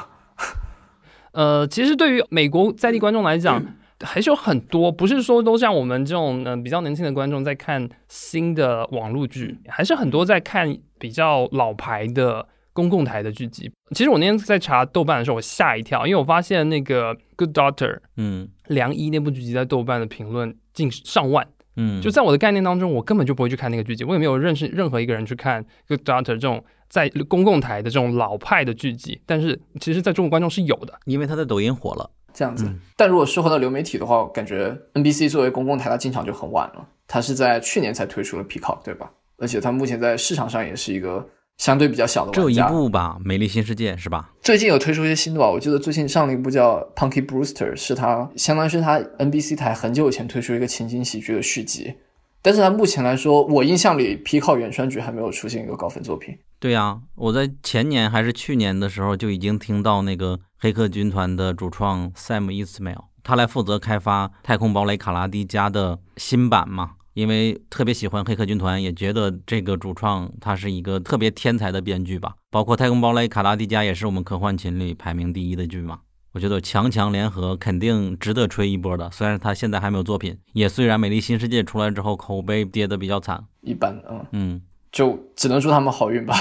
呃，其实对于美国在地观众来讲，还是有很多，不是说都像我们这种呃比较年轻的观众在看新的网络剧，还是很多在看比较老牌的公共台的剧集。其实我那天在查豆瓣的时候，我吓一跳，因为我发现那个《Good Doctor》嗯，梁一那部剧集在豆瓣的评论近上万。嗯，就在我的概念当中，我根本就不会去看那个剧集，我也没有认识任何一个人去看《Good Doctor》这种在公共台的这种老派的剧集。但是，其实在中国观众是有的，因为他在抖音火了。这样子。但如果说回到流媒体的话，感觉 NBC 作为公共台，它进场就很晚了。它是在去年才推出了 Peacock，对吧？而且它目前在市场上也是一个。相对比较小的玩家，只有一部吧，《美丽新世界》是吧？最近有推出一些新的吧？我记得最近上了一部叫《Punky Brewster》，是他相当于是他 NBC 台很久以前推出一个情景喜剧的续集。但是它目前来说，我印象里皮靠原川局还没有出现一个高分作品。对呀，我在前年还是去年的时候就已经听到那个黑客军团的主创 Sam Esmail，他来负责开发《太空堡垒卡拉迪加》的新版嘛。因为特别喜欢《黑客军团》，也觉得这个主创他是一个特别天才的编剧吧。包括《太空堡垒：卡拉迪加》也是我们科幻群里排名第一的剧嘛。我觉得强强联合肯定值得吹一波的。虽然他现在还没有作品，也虽然《美丽新世界》出来之后口碑跌得比较惨，一般，啊嗯，就只能祝他们好运吧。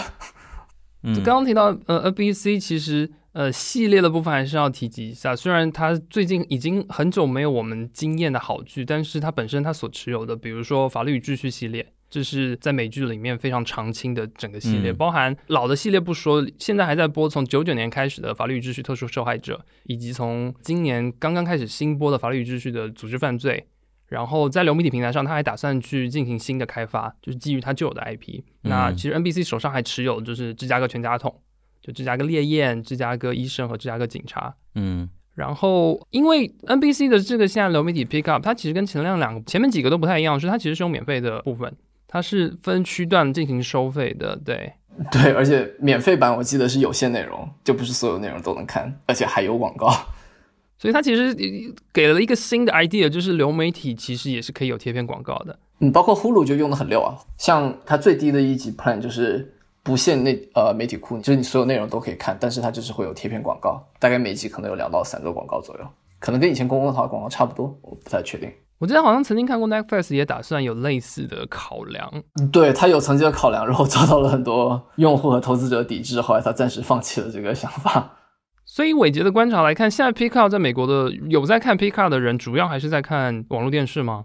嗯，刚刚提到呃，A B C 其实。呃，系列的部分还是要提及一下。虽然它最近已经很久没有我们惊艳的好剧，但是它本身它所持有的，比如说《法律与秩序》系列，这是在美剧里面非常常青的整个系列，包含老的系列不说，现在还在播从九九年开始的《法律与秩序：特殊受害者》，以及从今年刚刚开始新播的《法律与秩序》的组织犯罪。然后在流媒体平台上，他还打算去进行新的开发，就是基于他旧有的 IP。那其实 NBC 手上还持有就是《芝加哥全家桶》。就芝加哥烈焰、芝加哥医生和芝加哥警察，嗯，然后因为 NBC 的这个现在流媒体 Pick Up，它其实跟前两两个前面几个都不太一样，是它其实是有免费的部分，它是分区段进行收费的，对，对，而且免费版我记得是有限内容，就不是所有内容都能看，而且还有广告，所以它其实给了一个新的 idea，就是流媒体其实也是可以有贴片广告的，嗯，包括呼噜就用的很溜啊，像它最低的一级 Plan 就是。不限内呃媒体库，就是你所有内容都可以看，但是它就是会有贴片广告，大概每集可能有两到三个广告左右，可能跟以前公共号广告差不多，我不太确定。我记得好像曾经看过 Netflix 也打算有类似的考量，对他有曾经的考量，然后遭到了很多用户和投资者抵制，后来他暂时放弃了这个想法。所以伟杰的观察来看，现在 Peacock 在美国的有在看 Peacock 的人，主要还是在看网络电视吗？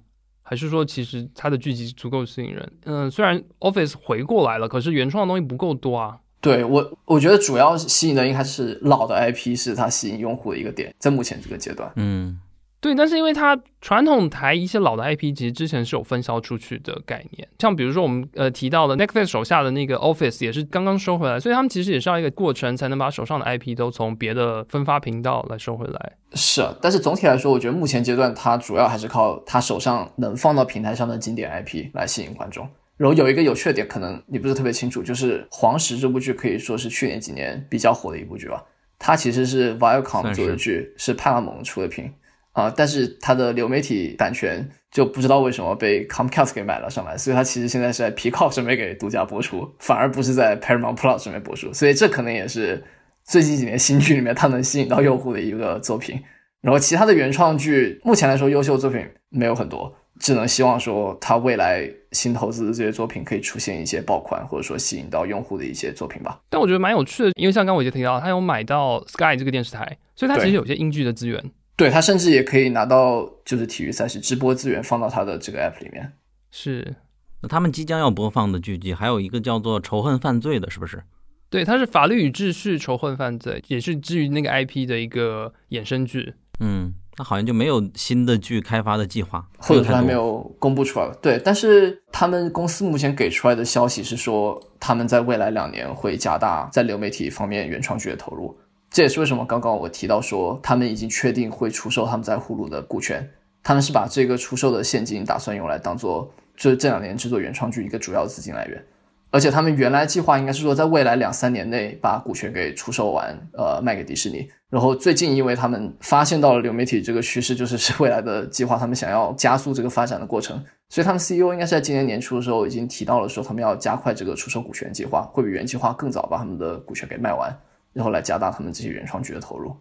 还是说，其实它的剧集足够吸引人。嗯，虽然 Office 回过来了，可是原创的东西不够多啊。对我，我觉得主要吸引的应该是老的 IP，是它吸引用户的一个点，在目前这个阶段。嗯。对，但是因为它传统台一些老的 IP，其实之前是有分销出去的概念，像比如说我们呃提到的 Netflix 手下的那个 Office 也是刚刚收回来，所以他们其实也是要一个过程才能把手上的 IP 都从别的分发频道来收回来。是，但是总体来说，我觉得目前阶段它主要还是靠它手上能放到平台上的经典 IP 来吸引观众。然后有一个有趣的点，可能你不是特别清楚，就是《黄石》这部剧可以说是去年几年比较火的一部剧吧。它其实是 Viacom 做的剧，是派拉蒙出的品。啊，但是它的流媒体版权就不知道为什么被 Comcast 给买了上来，所以它其实现在是在 Peacock 上面给独家播出，反而不是在 Paramount Plus 上面播出，所以这可能也是最近几年新剧里面它能吸引到用户的一个作品。然后其他的原创剧目前来说优秀作品没有很多，只能希望说它未来新投资的这些作品可以出现一些爆款，或者说吸引到用户的一些作品吧。但我觉得蛮有趣的，因为像刚伟杰提到，他有买到 Sky 这个电视台，所以它其实有些英剧的资源。对他甚至也可以拿到就是体育赛事直播资源放到他的这个 app 里面。是，那他们即将要播放的剧集还有一个叫做《仇恨犯罪》的，是不是？对，它是法律与秩序仇恨犯罪，也是基于那个 IP 的一个衍生剧。嗯，那好像就没有新的剧开发的计划，或者说还没有公布出来。对，但是他们公司目前给出来的消息是说，他们在未来两年会加大在流媒体方面原创剧的投入。这也是为什么刚刚我提到说，他们已经确定会出售他们在呼噜的股权。他们是把这个出售的现金打算用来当做，就是这两年制作原创剧一个主要资金来源。而且他们原来计划应该是说，在未来两三年内把股权给出售完，呃，卖给迪士尼。然后最近因为他们发现到了流媒体这个趋势，就是是未来的计划，他们想要加速这个发展的过程。所以他们 CEO 应该是在今年年初的时候已经提到了说，他们要加快这个出售股权计划，会比原计划更早把他们的股权给卖完，然后来加大他们这些原创剧的投入。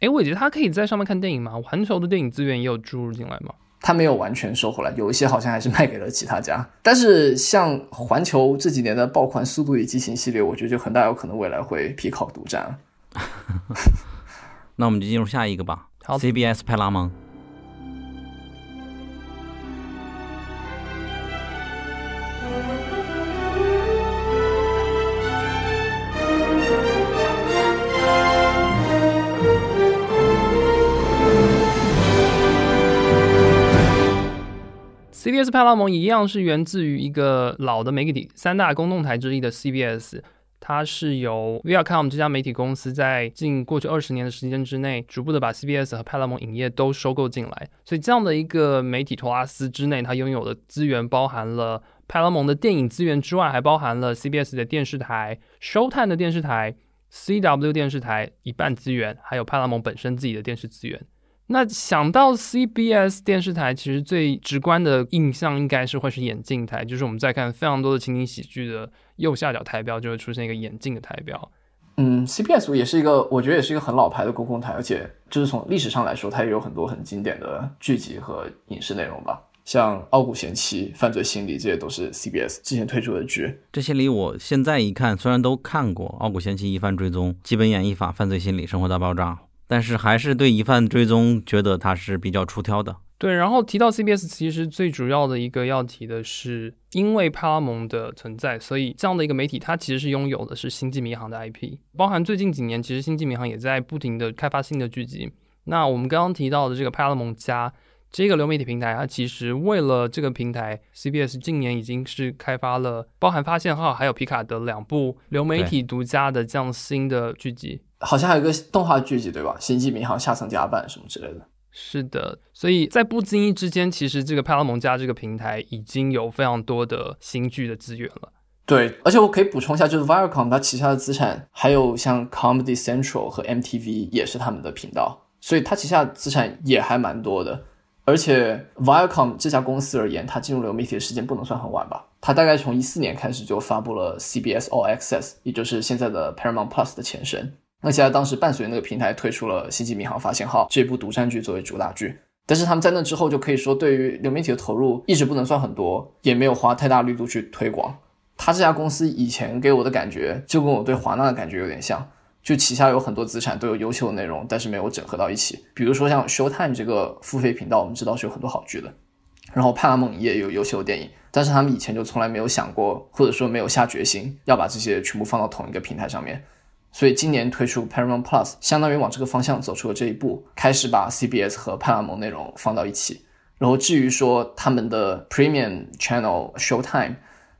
哎，我觉得他可以在上面看电影吗？环球的电影资源也有注入进来吗？他没有完全收回来，有一些好像还是卖给了其他家。但是像环球这几年的爆款《速度与激情》系列，我觉得就很大有可能未来会皮考独占。那我们就进入下一个吧。好，CBS 派拉蒙。CBS 派拉蒙一样是源自于一个老的媒体三大公共台之一的 CBS，它是由 Viacom 这家媒体公司在近过去二十年的时间之内，逐步的把 CBS 和派拉蒙影业都收购进来。所以这样的一个媒体托拉斯之内，它拥有的资源包含了派拉蒙的电影资源之外，还包含了 CBS 的电视台、Showtime 的电视台、CW 电视台一半资源，还有派拉蒙本身自己的电视资源。那想到 CBS 电视台，其实最直观的印象应该是会是眼镜台，就是我们在看非常多的情景喜剧的右下角台标就会出现一个眼镜的台标。嗯，CBS 也是一个，我觉得也是一个很老牌的公共台，而且就是从历史上来说，它也有很多很经典的剧集和影视内容吧，像《傲骨贤妻》《犯罪心理》这些都是 CBS 之前推出的剧。这些里我现在一看，虽然都看过《傲骨贤妻》《疑犯追踪》《基本演绎法》《犯罪心理》《生活大爆炸》。但是还是对疑犯追踪觉得它是比较出挑的。对，然后提到 CBS，其实最主要的一个要提的是，因为派拉蒙的存在，所以这样的一个媒体，它其实是拥有的是《星际迷航》的 IP，包含最近几年，其实《星际迷航》也在不停的开发新的剧集。那我们刚刚提到的这个派拉蒙加这个流媒体平台，它其实为了这个平台，CBS 近年已经是开发了包含《发现号》还有《皮卡德》两部流媒体独家的这样新的剧集。好像还有个动画剧集对吧？《星际迷航》下层甲板什么之类的。是的，所以在不经意之间，其实这个派拉蒙加这个平台已经有非常多的新剧的资源了。对，而且我可以补充一下，就是 Viacom 它旗下的资产还有像 Comedy Central 和 MTV 也是他们的频道，所以它旗下资产也还蛮多的。而且 Viacom 这家公司而言，它进入流媒体的时间不能算很晚吧？它大概从一四年开始就发布了 CBS All Access，也就是现在的 Paramount Plus 的前身。那现在当时伴随那个平台推出了《星际迷航：发现号》这部独占剧作为主打剧，但是他们在那之后就可以说对于流媒体的投入一直不能算很多，也没有花太大力度去推广。他这家公司以前给我的感觉就跟我对华纳的感觉有点像，就旗下有很多资产都有优秀的内容，但是没有整合到一起。比如说像 Showtime 这个付费频道，我们知道是有很多好剧的，然后派拉蒙也有优秀的电影，但是他们以前就从来没有想过，或者说没有下决心要把这些全部放到同一个平台上面。所以今年推出 Paramount Plus，相当于往这个方向走出了这一步，开始把 CBS 和派拉蒙内容放到一起。然后至于说他们的 Premium Channel Showtime，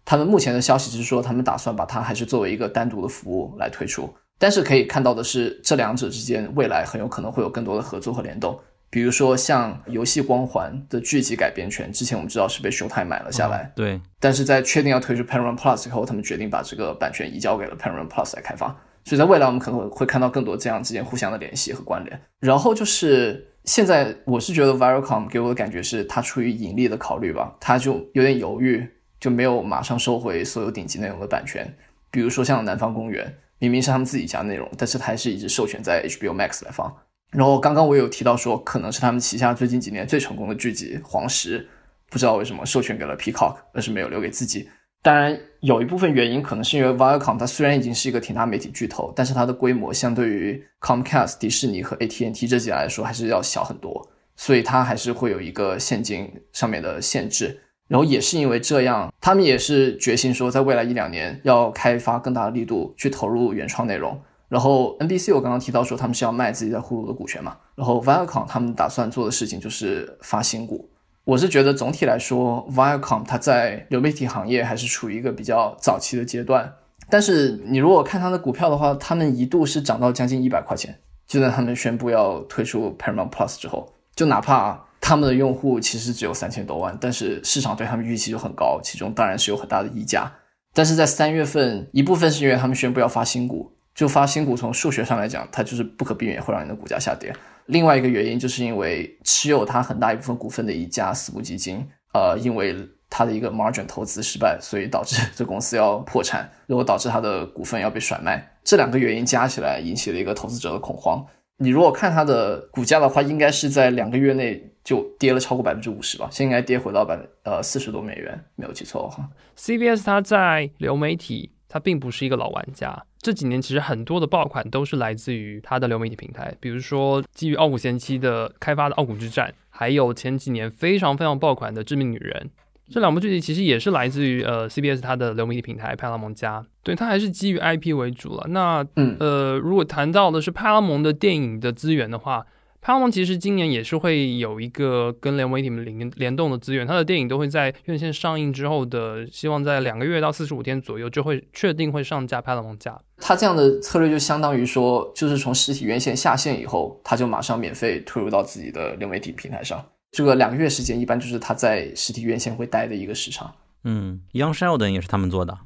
他们目前的消息是说他们打算把它还是作为一个单独的服务来推出。但是可以看到的是，这两者之间未来很有可能会有更多的合作和联动。比如说像游戏光环的剧集改编权，之前我们知道是被 Showtime 买了下来，对。但是在确定要推出 Paramount Plus 以后，他们决定把这个版权移交给了 Paramount Plus 来开发。所以在未来，我们可能会看到更多这样之间互相的联系和关联。然后就是现在，我是觉得 Viacom 给我的感觉是，它出于盈利的考虑吧，它就有点犹豫，就没有马上收回所有顶级内容的版权。比如说像《南方公园》，明明是他们自己家内容，但是还是一直授权在 HBO Max 来放。然后刚刚我有提到说，可能是他们旗下最近几年最成功的剧集《黄石》，不知道为什么授权给了 Peacock，而是没有留给自己。当然，有一部分原因可能是因为 Viacom 它虽然已经是一个挺大媒体巨头，但是它的规模相对于 Comcast、迪士尼和 AT&T 这几家来说还是要小很多，所以它还是会有一个现金上面的限制。然后也是因为这样，他们也是决心说，在未来一两年要开发更大的力度去投入原创内容。然后 NBC 我刚刚提到说他们是要卖自己在呼噜的股权嘛，然后 Viacom 他们打算做的事情就是发新股。我是觉得总体来说，Viacom 它在流媒体行业还是处于一个比较早期的阶段。但是你如果看它的股票的话，他们一度是涨到将近一百块钱，就在他们宣布要推出 Paramount Plus 之后，就哪怕他们的用户其实只有三千多万，但是市场对他们预期就很高，其中当然是有很大的溢价。但是在三月份，一部分是因为他们宣布要发新股。就发新股，从数学上来讲，它就是不可避免会让你的股价下跌。另外一个原因，就是因为持有它很大一部分股份的一家私募基金，呃，因为它的一个 margin 投资失败，所以导致这公司要破产，然后导致它的股份要被甩卖。这两个原因加起来，引起了一个投资者的恐慌。你如果看它的股价的话，应该是在两个月内就跌了超过百分之五十吧，现在应该跌回到百呃四十多美元，没有记错的话。CBS 它在流媒体。它并不是一个老玩家，这几年其实很多的爆款都是来自于它的流媒体平台，比如说基于《傲骨贤妻》的开发的《傲骨之战》，还有前几年非常非常爆款的《致命女人》，这两部剧集其实也是来自于呃 CBS 它的流媒体平台派拉蒙加，对，它还是基于 IP 为主了。那嗯呃，如果谈到的是派拉蒙的电影的资源的话。派拉蒙其实今年也是会有一个跟联媒体们联联动的资源，它的电影都会在院线上映之后的，希望在两个月到四十五天左右就会确定会上架派拉蒙架。它这样的策略就相当于说，就是从实体院线下线以后，它就马上免费推入到自己的流媒体平台上。这个两个月时间一般就是它在实体院线会待的一个时长。嗯，Young Sheldon 也是他们做的，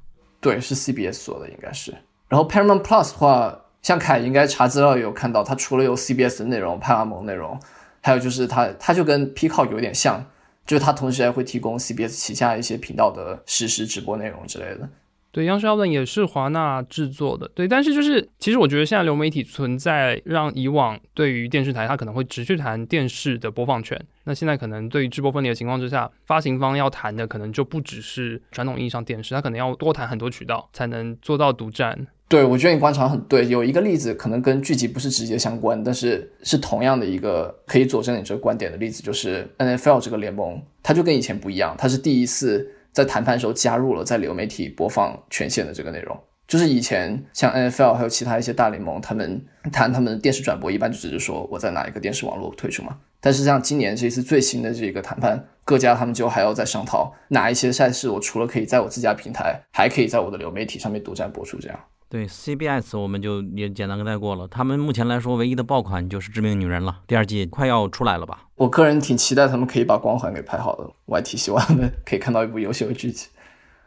对，是 CBS 做的应该是。然后 Paramount Plus 的话。像凯应该查资料有看到，它除了有 CBS 的内容、派拉蒙内容，还有就是它它就跟 Peacock 有点像，就是它同时还会提供 CBS 旗下一些频道的实时直播内容之类的。对，央视要问也是华纳制作的。对，但是就是其实我觉得现在流媒体存在让以往对于电视台它可能会只去谈电视的播放权，那现在可能对于直播分离的情况之下，发行方要谈的可能就不只是传统意义上电视，它可能要多谈很多渠道才能做到独占。对，我觉得你观察很对。有一个例子可能跟剧集不是直接相关，但是是同样的一个可以佐证你这个观点的例子，就是 NFL 这个联盟，它就跟以前不一样，它是第一次在谈判时候加入了在流媒体播放权限的这个内容。就是以前像 NFL 还有其他一些大联盟，他们谈他们的电视转播，一般就只是说我在哪一个电视网络推出嘛。但是像今年这次最新的这个谈判，各家他们就还要再商讨哪一些赛事，我除了可以在我自家平台，还可以在我的流媒体上面独占播出，这样。对 CBS，我们就也简单跟带过了。他们目前来说，唯一的爆款就是《致命女人》了，第二季快要出来了吧？我个人挺期待他们可以把光环给拍好的，我还挺希望他们可以看到一部优秀的剧集。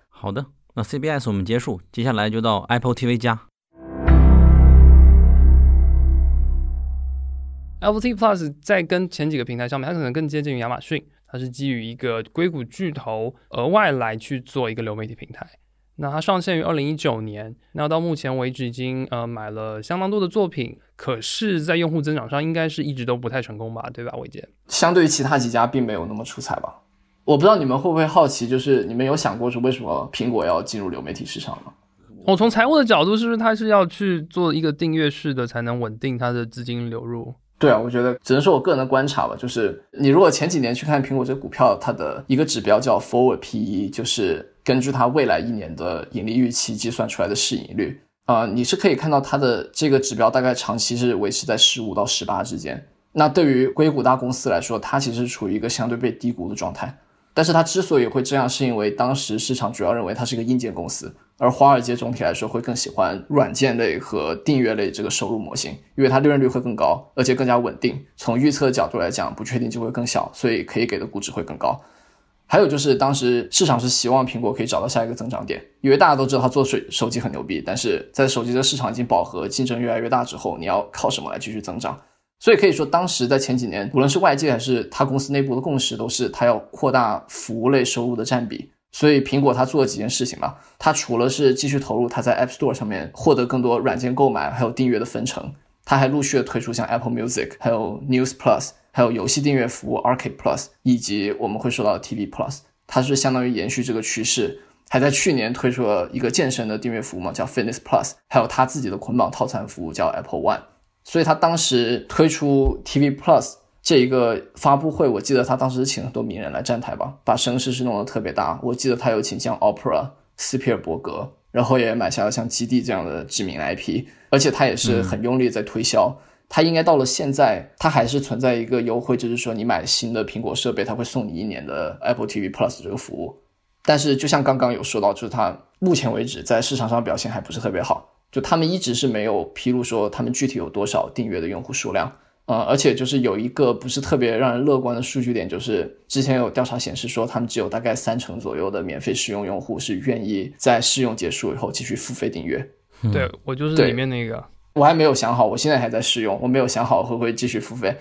好的，那 CBS 我们结束，接下来就到 Apple TV 加。Apple TV Plus 在跟前几个平台上面，它可能更接近于亚马逊，它是基于一个硅谷巨头额外来去做一个流媒体平台。那它上线于二零一九年，那到目前为止已经呃买了相当多的作品，可是，在用户增长上应该是一直都不太成功吧，对吧，伟杰？相对于其他几家，并没有那么出彩吧。我不知道你们会不会好奇，就是你们有想过是为什么苹果要进入流媒体市场吗？我从财务的角度，是不是它是要去做一个订阅式的，才能稳定它的资金流入？对啊，我觉得只能说我个人的观察吧，就是你如果前几年去看苹果这个股票，它的一个指标叫 Forward PE，就是根据它未来一年的盈利预期计算出来的市盈率啊，你是可以看到它的这个指标大概长期是维持在十五到十八之间。那对于硅谷大公司来说，它其实处于一个相对被低估的状态。但是它之所以会这样，是因为当时市场主要认为它是一个硬件公司，而华尔街总体来说会更喜欢软件类和订阅类这个收入模型，因为它利润率会更高，而且更加稳定。从预测角度来讲，不确定就会更小，所以可以给的估值会更高。还有就是当时市场是希望苹果可以找到下一个增长点，因为大家都知道它做水手机很牛逼，但是在手机的市场已经饱和，竞争越来越大之后，你要靠什么来继续增长？所以可以说，当时在前几年，无论是外界还是他公司内部的共识，都是他要扩大服务类收入的占比。所以苹果它做了几件事情嘛，它除了是继续投入它在 App Store 上面获得更多软件购买还有订阅的分成，它还陆续推出像 Apple Music、还有 News Plus、还有游戏订阅服务 Arcade Plus，以及我们会说到的 TV Plus。它是相当于延续这个趋势，还在去年推出了一个健身的订阅服务嘛，叫 Fitness Plus，还有它自己的捆绑套餐服务叫 Apple One。所以它当时推出 TV Plus，这一个发布会，我记得他当时请很多名人来站台吧，把声势是弄得特别大。我记得他有请像 Opera、斯皮尔伯格，然后也买下了像基地这样的知名 IP，而且他也是很用力在推销。他应该到了现在，它还是存在一个优惠，就是说你买新的苹果设备，它会送你一年的 Apple TV Plus 这个服务。但是就像刚刚有说到，就是它目前为止在市场上表现还不是特别好，就他们一直是没有披露说他们具体有多少订阅的用户数量。呃，而且就是有一个不是特别让人乐观的数据点，就是之前有调查显示说，他们只有大概三成左右的免费试用用户是愿意在试用结束以后继续付费订阅。对我就是里面那个，我还没有想好，我现在还在试用，我没有想好会不会继续付费。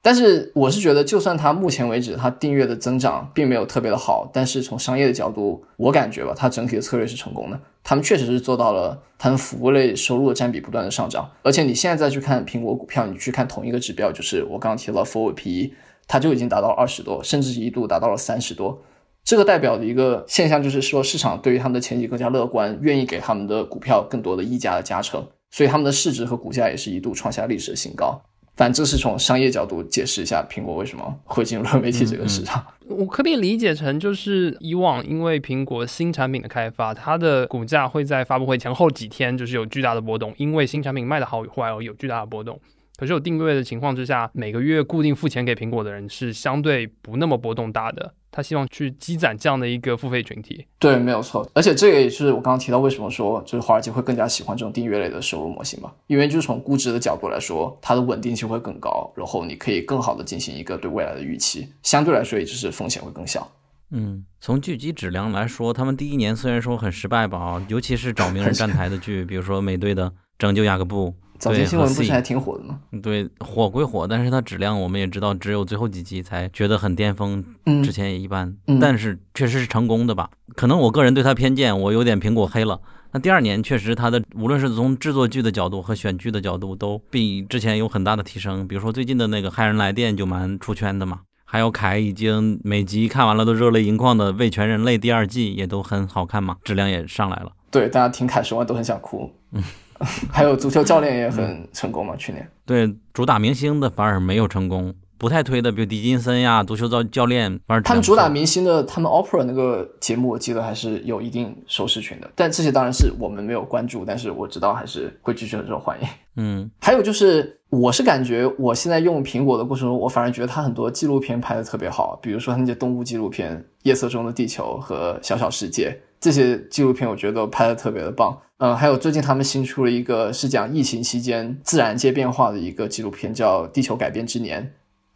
但是我是觉得，就算它目前为止它订阅的增长并没有特别的好，但是从商业的角度，我感觉吧，它整体的策略是成功的。他们确实是做到了，他们服务类收入的占比不断的上涨。而且你现在再去看苹果股票，你去看同一个指标，就是我刚刚提到 forward PE，它就已经达到了二十多，甚至一度达到了三十多。这个代表的一个现象就是说，市场对于他们的前景更加乐观，愿意给他们的股票更多的溢价的加成，所以他们的市值和股价也是一度创下历史的新高。反正是从商业角度解释一下苹果为什么会进入媒体这个市场。我可以理解成，就是以往因为苹果新产品的开发，它的股价会在发布会前后几天就是有巨大的波动，因为新产品卖的好与坏而有巨大的波动。可是有订阅的情况之下，每个月固定付钱给苹果的人是相对不那么波动大的。他希望去积攒这样的一个付费群体。对，没有错。而且这个也是我刚刚提到为什么说就是华尔街会更加喜欢这种订阅类的收入模型嘛？因为就是从估值的角度来说，它的稳定性会更高，然后你可以更好的进行一个对未来的预期，相对来说也就是风险会更小。嗯，从剧集质量来说，他们第一年虽然说很失败吧，啊，尤其是找名人站台的剧，比如说美队的《拯救雅各布》。早期新闻不是还挺火的吗？对，火归火，但是它质量我们也知道，只有最后几集才觉得很巅峰，之前也一般。但是确实是成功的吧？可能我个人对它偏见，我有点苹果黑了。那第二年确实它的无论是从制作剧的角度和选剧的角度，都比之前有很大的提升。比如说最近的那个《骇人来电》就蛮出圈的嘛，还有凯已经每集看完了都热泪盈眶的《为全人类》第二季也都很好看嘛，质量也上来了。对，大家听凯说完都很想哭。嗯。还有足球教练也很成功嘛？去年对主打明星的反而没有成功，不太推的，比如迪金森呀，足球教教练反而他们主打明星的，他们 Opera 那个节目我记得还是有一定收视群的，但这些当然是我们没有关注，但是我知道还是会继续很受欢迎。嗯，还有就是，我是感觉我现在用苹果的过程中，我反而觉得它很多纪录片拍的特别好，比如说那些动物纪录片《夜色中的地球》和《小小世界》这些纪录片，我觉得拍的特别的棒。嗯，还有最近他们新出了一个是讲疫情期间自然界变化的一个纪录片，叫《地球改变之年》。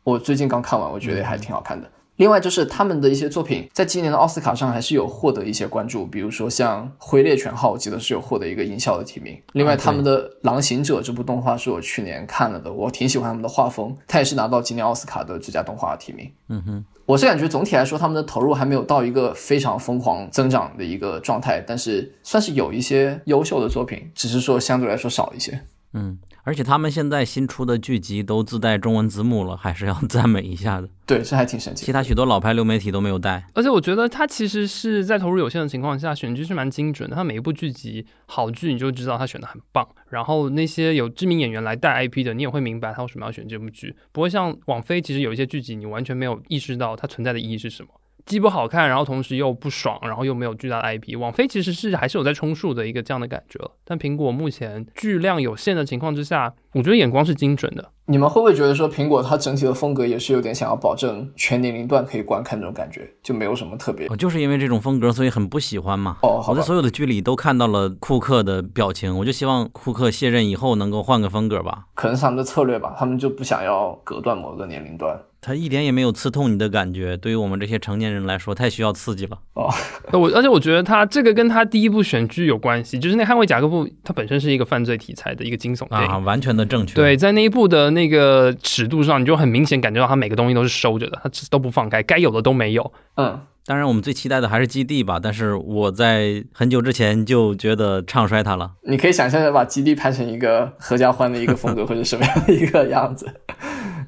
我最近刚看完，我觉得还挺好看的。另外就是他们的一些作品，在今年的奥斯卡上还是有获得一些关注，比如说像《灰猎犬号》，我记得是有获得一个音效的提名。另外，他们的《狼行者》这部动画是我去年看了的，我挺喜欢他们的画风，他也是拿到今年奥斯卡的最佳动画提名。嗯哼。我是感觉总体来说，他们的投入还没有到一个非常疯狂增长的一个状态，但是算是有一些优秀的作品，只是说相对来说少一些。嗯。而且他们现在新出的剧集都自带中文字幕了，还是要 赞美一下的。对，这还挺神奇。其他许多老牌流媒体都没有带。而且我觉得他其实是在投入有限的情况下，选剧是蛮精准的。他每一部剧集好剧，你就知道他选的很棒。然后那些有知名演员来带 IP 的，你也会明白他为什么要选这部剧。不会像网飞，其实有一些剧集你完全没有意识到它存在的意义是什么。既不好看，然后同时又不爽，然后又没有巨大的 IP。网飞其实是还是有在充数的一个这样的感觉了。但苹果目前巨量有限的情况之下，我觉得眼光是精准的。你们会不会觉得说苹果它整体的风格也是有点想要保证全年龄段可以观看这种感觉，就没有什么特别？我就是因为这种风格，所以很不喜欢嘛。哦，我在所有的剧里都看到了库克的表情，我就希望库克卸任以后能够换个风格吧。可能是他们的策略吧，他们就不想要隔断某个年龄段。他一点也没有刺痛你的感觉，对于我们这些成年人来说，太需要刺激了。哦，我而且我觉得他这个跟他第一部选剧有关系，就是那《捍卫贾克布》，它本身是一个犯罪题材的一个惊悚电影，啊，完全的正确。对，在那一部的那个尺度上，你就很明显感觉到他每个东西都是收着的，他都不放开，该有的都没有。嗯，当然我们最期待的还是基地吧，但是我在很久之前就觉得唱衰它了。你可以想象着把基地拍成一个合家欢的一个风格或者什么样的一个样子。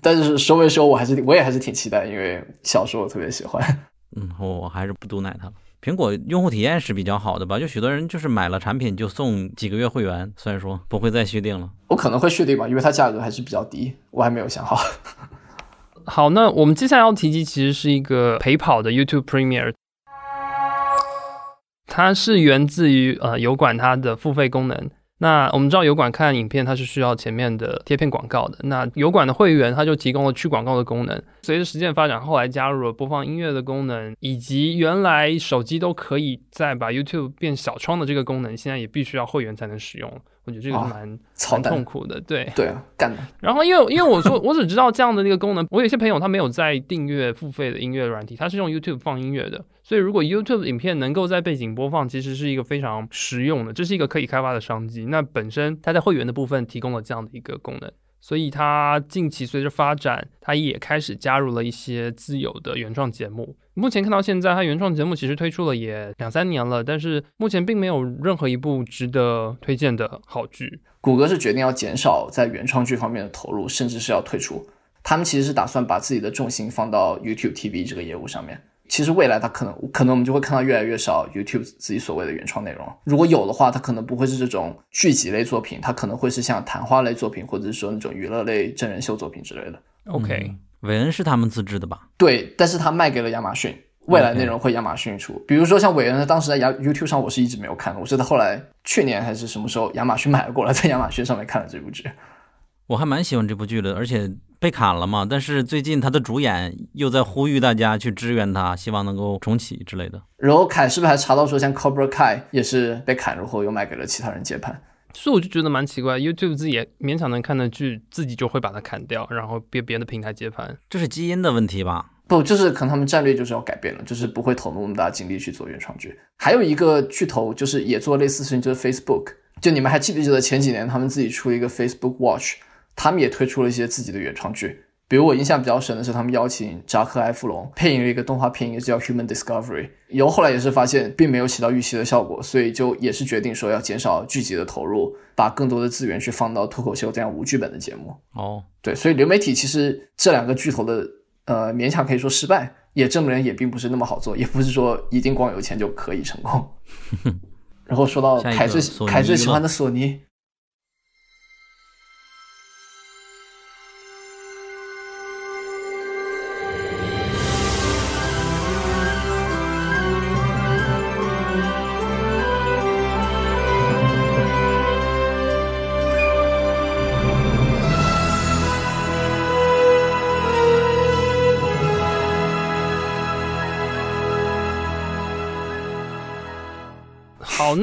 但是收没收，我还是我也还是挺期待，因为小说我特别喜欢。嗯，我我还是不毒奶它了。苹果用户体验是比较好的吧？就许多人就是买了产品就送几个月会员，虽然说不会再续订了。我可能会续订吧，因为它价格还是比较低，我还没有想好。好，那我们接下来要提及其实是一个陪跑的 YouTube Premiere，它是源自于呃油管它的付费功能。那我们知道油管看影片它是需要前面的贴片广告的，那油管的会员它就提供了去广告的功能。随着时间发展，后来加入了播放音乐的功能，以及原来手机都可以再把 YouTube 变小窗的这个功能，现在也必须要会员才能使用。我觉得这个蛮蛮痛苦的，对对啊，干的。然后因为因为我说 我只知道这样的那个功能，我有些朋友他没有在订阅付费的音乐软体，他是用 YouTube 放音乐的。所以如果 YouTube 影片能够在背景播放，其实是一个非常实用的，这是一个可以开发的商机。那本身它在会员的部分提供了这样的一个功能。所以它近期随着发展，它也开始加入了一些自有的原创节目。目前看到现在，它原创节目其实推出了也两三年了，但是目前并没有任何一部值得推荐的好剧。谷歌是决定要减少在原创剧方面的投入，甚至是要退出。他们其实是打算把自己的重心放到 YouTube TV 这个业务上面。其实未来它可能可能我们就会看到越来越少 YouTube 自己所谓的原创内容。如果有的话，它可能不会是这种剧集类作品，它可能会是像谈话类作品，或者是说那种娱乐类真人秀作品之类的。OK，韦恩是他们自制的吧？对，但是他卖给了亚马逊，未来内容会亚马逊出。比如说像韦恩，他当时在亚 YouTube 上，我是一直没有看的，我是在后来去年还是什么时候，亚马逊买了过来，在亚马逊上面看了这部剧。我还蛮喜欢这部剧的，而且。被砍了嘛？但是最近他的主演又在呼吁大家去支援他，希望能够重启之类的。然后凯是不是还查到说，像 Cobra Kai 也是被砍，了后又卖给了其他人接盘？所以我就觉得蛮奇怪，YouTube 自己也勉强能看的剧，自己就会把它砍掉，然后被别的平台接盘，这是基因的问题吧？不，就是可能他们战略就是要改变了，就是不会投入那么大精力去做原创剧。还有一个巨头就是也做类似事情，就是 Facebook。就你们还记不记得前几年他们自己出一个 Facebook Watch？他们也推出了一些自己的原创剧，比如我印象比较深的是，他们邀请扎克·埃弗隆配音了一个动画片，也是叫《Human Discovery》。以后后来也是发现并没有起到预期的效果，所以就也是决定说要减少剧集的投入，把更多的资源去放到脱口秀这样无剧本的节目。哦，对，所以流媒体其实这两个巨头的呃勉强可以说失败，也证明也并不是那么好做，也不是说一定光有钱就可以成功。然后说到凯最凯最喜欢的索尼。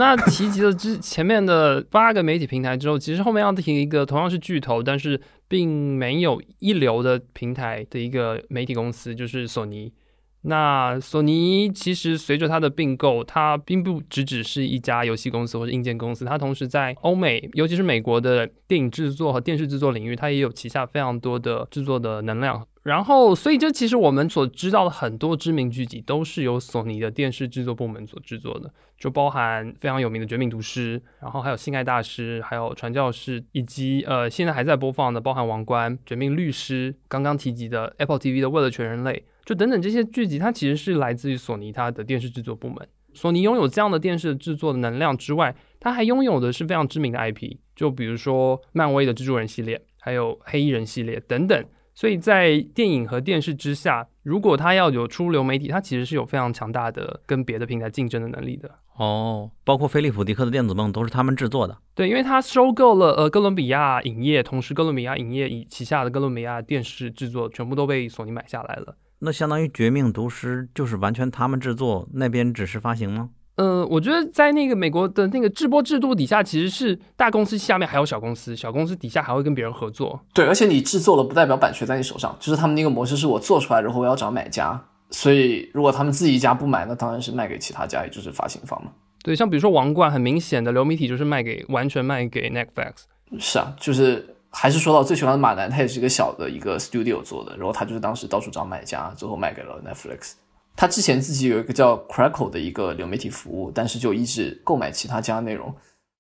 那提及了之 前面的八个媒体平台之后，其实后面要提一个同样是巨头，但是并没有一流的平台的一个媒体公司，就是索尼。那索尼其实随着它的并购，它并不只只是一家游戏公司或者硬件公司，它同时在欧美，尤其是美国的电影制作和电视制作领域，它也有旗下非常多的制作的能量。然后，所以这其实我们所知道的很多知名剧集，都是由索尼的电视制作部门所制作的，就包含非常有名的《绝命毒师》，然后还有《性爱大师》，还有《传教士》，以及呃现在还在播放的，包含《王冠》《绝命律师》，刚刚提及的 Apple TV 的《为了全人类》，就等等这些剧集，它其实是来自于索尼它的电视制作部门。索尼拥有这样的电视制作的能量之外，它还拥有的是非常知名的 IP，就比如说漫威的蜘蛛人系列，还有黑衣人系列等等。所以在电影和电视之下，如果它要有出流媒体，它其实是有非常强大的跟别的平台竞争的能力的。哦，包括菲利普迪克的电子梦都是他们制作的。对，因为他收购了呃哥伦比亚影业，同时哥伦比亚影业以旗下的哥伦比亚电视制作全部都被索尼买下来了。那相当于《绝命毒师》就是完全他们制作，那边只是发行吗？呃，我觉得在那个美国的那个制播制度底下，其实是大公司下面还有小公司，小公司底下还会跟别人合作。对，而且你制作了不代表版权在你手上，就是他们那个模式是我做出来，然后我要找买家。所以如果他们自己家不买，那当然是卖给其他家，也就是发行方嘛。对，像比如说《王冠》，很明显的流媒体就是卖给完全卖给 Netflix。是啊，就是还是说到最喜欢的马南，他也是一个小的一个 studio 做的，然后他就是当时到处找买家，最后卖给了 Netflix。他之前自己有一个叫 Crackle 的一个流媒体服务，但是就一直购买其他家内容，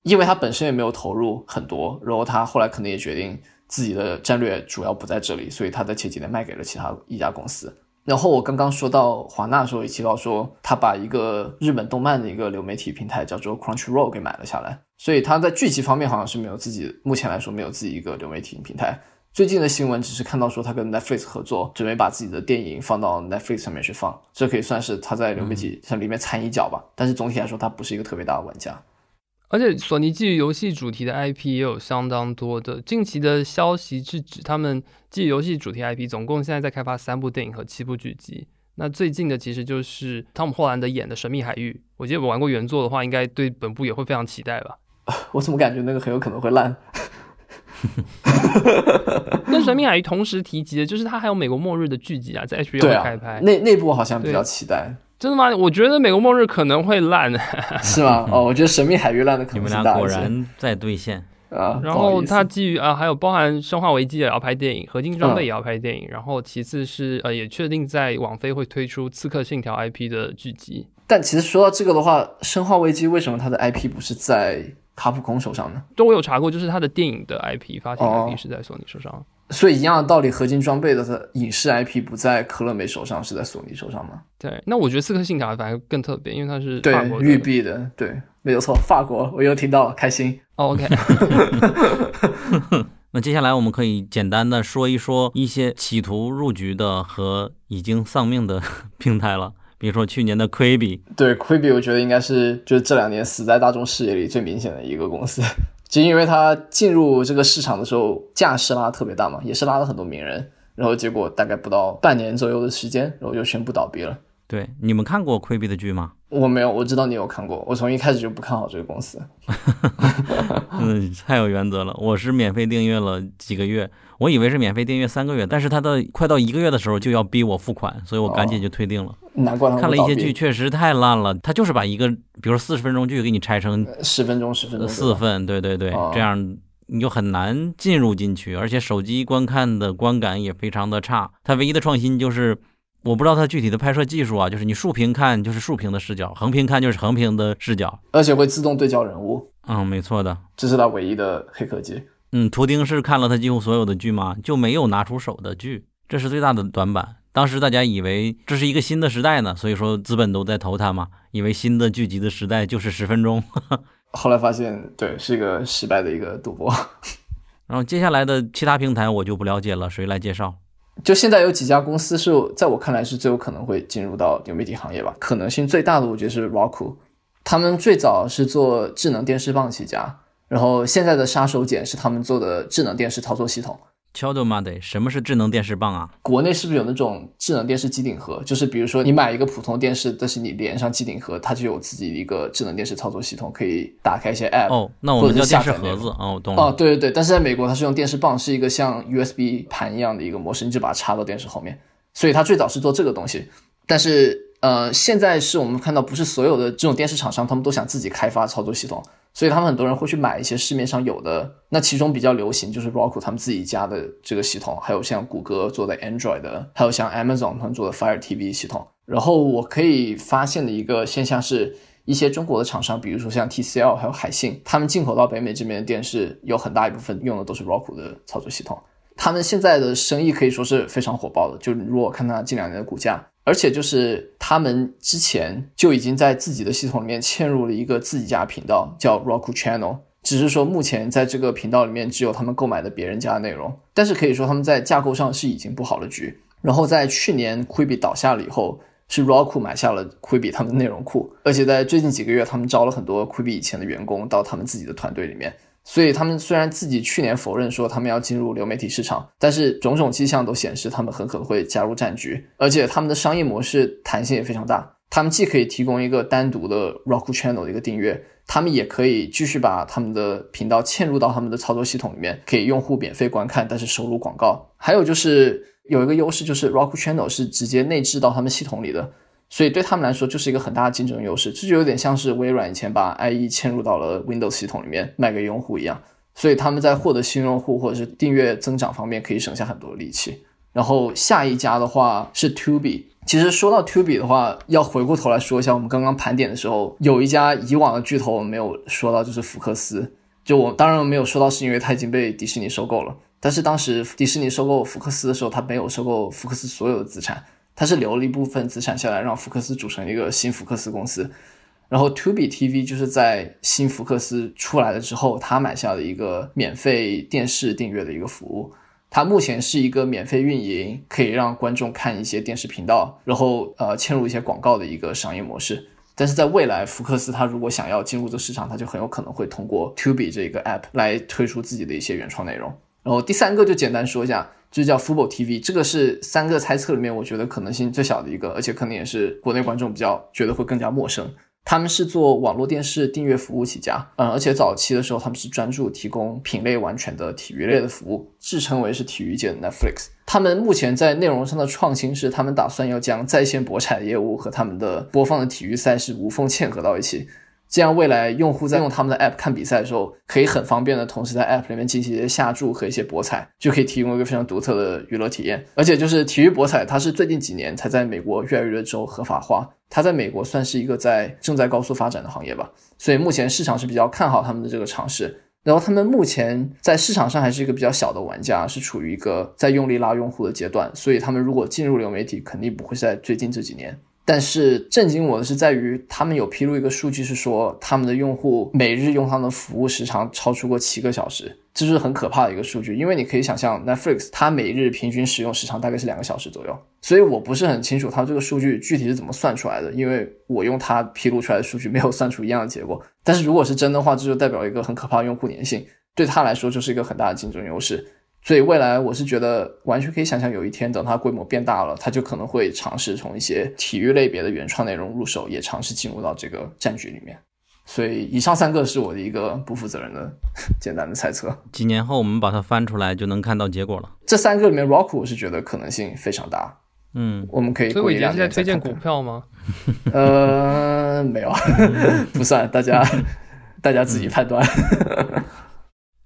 因为他本身也没有投入很多，然后他后来可能也决定自己的战略主要不在这里，所以他在前几年卖给了其他一家公司。然后我刚刚说到华纳的时候也提到说，他把一个日本动漫的一个流媒体平台叫做 Crunchyroll 给买了下来，所以他在剧集方面好像是没有自己，目前来说没有自己一个流媒体平台。最近的新闻只是看到说他跟 Netflix 合作，准备把自己的电影放到 Netflix 上面去放，这可以算是他在流媒体上里面掺一脚吧。但是总体来说，他不是一个特别大的玩家。而且索尼基于游戏主题的 IP 也有相当多的。近期的消息是指他们基于游戏主题 IP 总共现在在开发三部电影和七部剧集。那最近的其实就是汤姆·霍兰德演的《神秘海域》，我记得我玩过原作的话，应该对本部也会非常期待吧。我怎么感觉那个很有可能会烂？跟《神秘海域》同时提及的就是它还有《美国末日》的剧集啊，在 HBO 开拍。那那部好像比较期待。真的吗？我觉得《美国末日》可能会烂。是吗？哦，我觉得《神秘海域》烂的可能你们俩果然在兑现 啊。然后它基于啊，还有包含《生化危机》也要拍电影，《合金装备》也要拍电影。然后其次是呃，也确定在网飞会推出《刺客信条》IP 的剧集。但其实说到这个的话，《生化危机》为什么它的 IP 不是在？卡普空手上呢？对我有查过，就是他的电影的 IP 发行 IP 是在索尼手上。所以一样的道理，合金装备的影视 IP 不在科乐美手上，是在索尼手上吗？对，那我觉得刺客信条反而更特别，因为它是对育碧的，对，没有错，法国，我又听到了，开心。OK，那接下来我们可以简单的说一说一些企图入局的和已经丧命的 平台了。比如说去年的 Quibi，对 Quibi，我觉得应该是就是这两年死在大众视野里最明显的一个公司，就因为它进入这个市场的时候架势拉特别大嘛，也是拉了很多名人，然后结果大概不到半年左右的时间，然后就宣布倒闭了。对，你们看过 Quibi 的剧吗？我没有，我知道你有看过，我从一开始就不看好这个公司。嗯，太有原则了，我是免费订阅了几个月。我以为是免费订阅三个月，但是他到快到一个月的时候就要逼我付款，所以我赶紧就退订了。难怪看了一些剧，确实太烂了。他就是把一个，比如四十分钟剧给你拆成十分钟、十分钟四份，对对对，这样你就很难进入进去，而且手机观看的观感也非常的差。它唯一的创新就是，我不知道它具体的拍摄技术啊，就是你竖屏看就是竖屏的视角，横屏看就是横屏的视角，而且会自动对焦人物。嗯，没错的，这是它唯一的黑科技。嗯，图钉是看了它几乎所有的剧吗？就没有拿出手的剧，这是最大的短板。当时大家以为这是一个新的时代呢，所以说资本都在投它嘛，以为新的剧集的时代就是十分钟。后来发现，对，是一个失败的一个赌博。然后接下来的其他平台我就不了解了，谁来介绍？就现在有几家公司是在我看来是最有可能会进入到流媒体行业吧，可能性最大的我觉得是 Roku，他们最早是做智能电视棒起家。然后现在的杀手锏是他们做的智能电视操作系统。敲的妈的，什么是智能电视棒啊？国内是不是有那种智能电视机顶盒？就是比如说你买一个普通电视，但是你连上机顶盒，它就有自己的一个智能电视操作系统，可以打开一些 app。哦，那我们叫电视盒子。哦，懂了。哦，对对对，但是在美国它是用电视棒，是一个像 USB 盘一样的一个模式，你就把它插到电视后面。所以它最早是做这个东西，但是呃，现在是我们看到不是所有的这种电视厂商，他们都想自己开发操作系统。所以他们很多人会去买一些市面上有的，那其中比较流行就是 Roku 他们自己家的这个系统，还有像谷歌做的 Android 的，还有像 Amazon 他们做的 Fire TV 系统。然后我可以发现的一个现象是，一些中国的厂商，比如说像 TCL 还有海信，他们进口到北美这边的电视，有很大一部分用的都是 Roku 的操作系统。他们现在的生意可以说是非常火爆的，就如果看它近两年的股价。而且就是他们之前就已经在自己的系统里面嵌入了一个自己家频道，叫 Roku Channel。只是说目前在这个频道里面只有他们购买的别人家的内容，但是可以说他们在架构上是已经布好了局。然后在去年 Quibi 倒下了以后，是 Roku 买下了 Quibi 他们的内容库，而且在最近几个月，他们招了很多 Quibi 以前的员工到他们自己的团队里面。所以他们虽然自己去年否认说他们要进入流媒体市场，但是种种迹象都显示他们很可能会加入战局，而且他们的商业模式弹性也非常大。他们既可以提供一个单独的 Roku Channel 的一个订阅，他们也可以继续把他们的频道嵌入到他们的操作系统里面，给用户免费观看，但是收入广告。还有就是有一个优势，就是 Roku Channel 是直接内置到他们系统里的。所以对他们来说就是一个很大的竞争优势，这就有点像是微软以前把 IE 嵌入到了 Windows 系统里面卖给用户一样。所以他们在获得新用户或者是订阅增长方面可以省下很多力气。然后下一家的话是 Tubi。其实说到 Tubi 的话，要回过头来说一下，我们刚刚盘点的时候有一家以往的巨头我没有说到，就是福克斯。就我当然没有说到，是因为它已经被迪士尼收购了。但是当时迪士尼收购福克斯的时候，它没有收购福克斯所有的资产。他是留了一部分资产下来，让福克斯组成一个新福克斯公司。然后 Tubi TV 就是在新福克斯出来了之后，他买下了一个免费电视订阅的一个服务。它目前是一个免费运营，可以让观众看一些电视频道，然后呃嵌入一些广告的一个商业模式。但是在未来，福克斯它如果想要进入这个市场，它就很有可能会通过 Tubi 这个 app 来推出自己的一些原创内容。然后第三个就简单说一下，就叫 Fubo TV，这个是三个猜测里面我觉得可能性最小的一个，而且可能也是国内观众比较觉得会更加陌生。他们是做网络电视订阅服务起家，嗯，而且早期的时候他们是专注提供品类完全的体育类的服务，自称为是体育界的 Netflix。他们目前在内容上的创新是，他们打算要将在线博彩业务和他们的播放的体育赛事无缝嵌合到一起。这样，未来用户在用他们的 App 看比赛的时候，可以很方便的同时在 App 里面进行一些下注和一些博彩，就可以提供一个非常独特的娱乐体验。而且，就是体育博彩，它是最近几年才在美国越来越多州合法化，它在美国算是一个在正在高速发展的行业吧。所以目前市场是比较看好他们的这个尝试。然后，他们目前在市场上还是一个比较小的玩家，是处于一个在用力拉用户的阶段。所以，他们如果进入流媒体，肯定不会在最近这几年。但是震惊我的是，在于他们有披露一个数据，是说他们的用户每日用他们的服务时长超出过七个小时，这是很可怕的一个数据。因为你可以想象，Netflix 它每日平均使用时长大概是两个小时左右，所以我不是很清楚它这个数据具体是怎么算出来的，因为我用它披露出来的数据没有算出一样的结果。但是如果是真的话，这就代表一个很可怕的用户粘性，对他来说就是一个很大的竞争优势。所以未来我是觉得完全可以想象，有一天等它规模变大了，它就可能会尝试从一些体育类别的原创内容入手，也尝试进入到这个战局里面。所以以上三个是我的一个不负责任的 简单的猜测。几年后我们把它翻出来，就能看到结果了。这三个里面，Rock 我是觉得可能性非常大。嗯，我们可以。所以我一在推荐股票吗？呃，没有，不算，大家大家自己判断。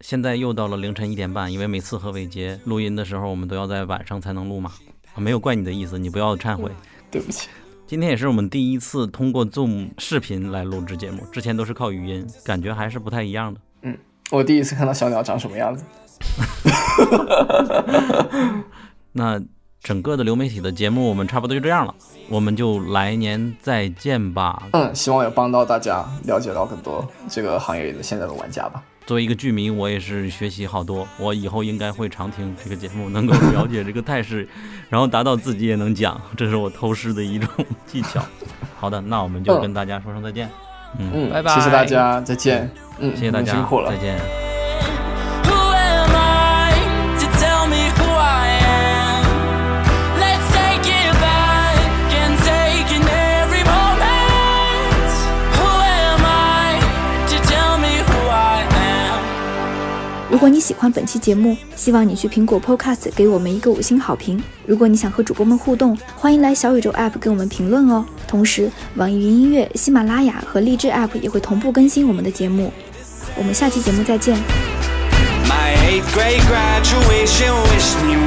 现在又到了凌晨一点半，因为每次和伟杰录音的时候，我们都要在晚上才能录嘛。没有怪你的意思，你不要忏悔。对不起，今天也是我们第一次通过 Zoom 视频来录制节目，之前都是靠语音，感觉还是不太一样的。嗯，我第一次看到小鸟长什么样子。那整个的流媒体的节目，我们差不多就这样了，我们就来年再见吧。嗯，希望有帮到大家了解到更多这个行业里的现在的玩家吧。作为一个剧迷，我也是学习好多。我以后应该会常听这个节目，能够了解这个态势，然后达到自己也能讲，这是我偷师的一种技巧。好的，那我们就跟大家说声再见。嗯，拜拜，谢谢大家，再见。嗯，谢谢大家，辛苦了，再见。如果你喜欢本期节目，希望你去苹果 Podcast 给我们一个五星好评。如果你想和主播们互动，欢迎来小宇宙 App 跟我们评论哦。同时，网易云音乐、喜马拉雅和荔枝 App 也会同步更新我们的节目。我们下期节目再见。My 8 grade graduation is new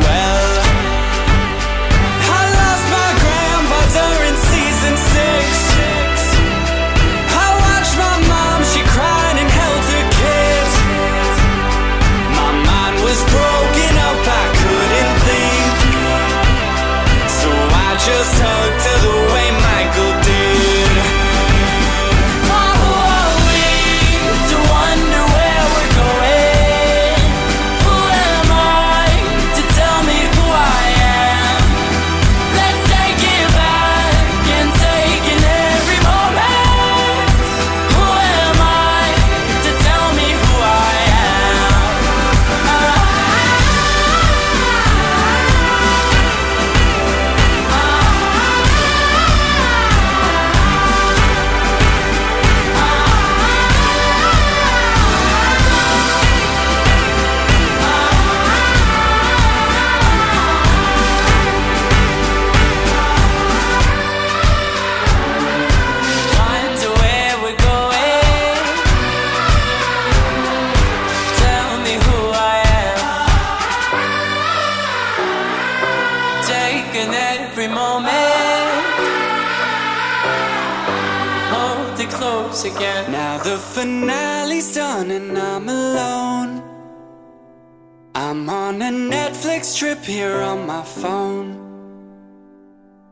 trip here on my phone.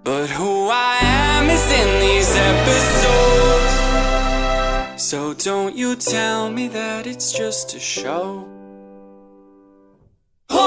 But who I am is in these episodes. So don't you tell me that it's just a show. Who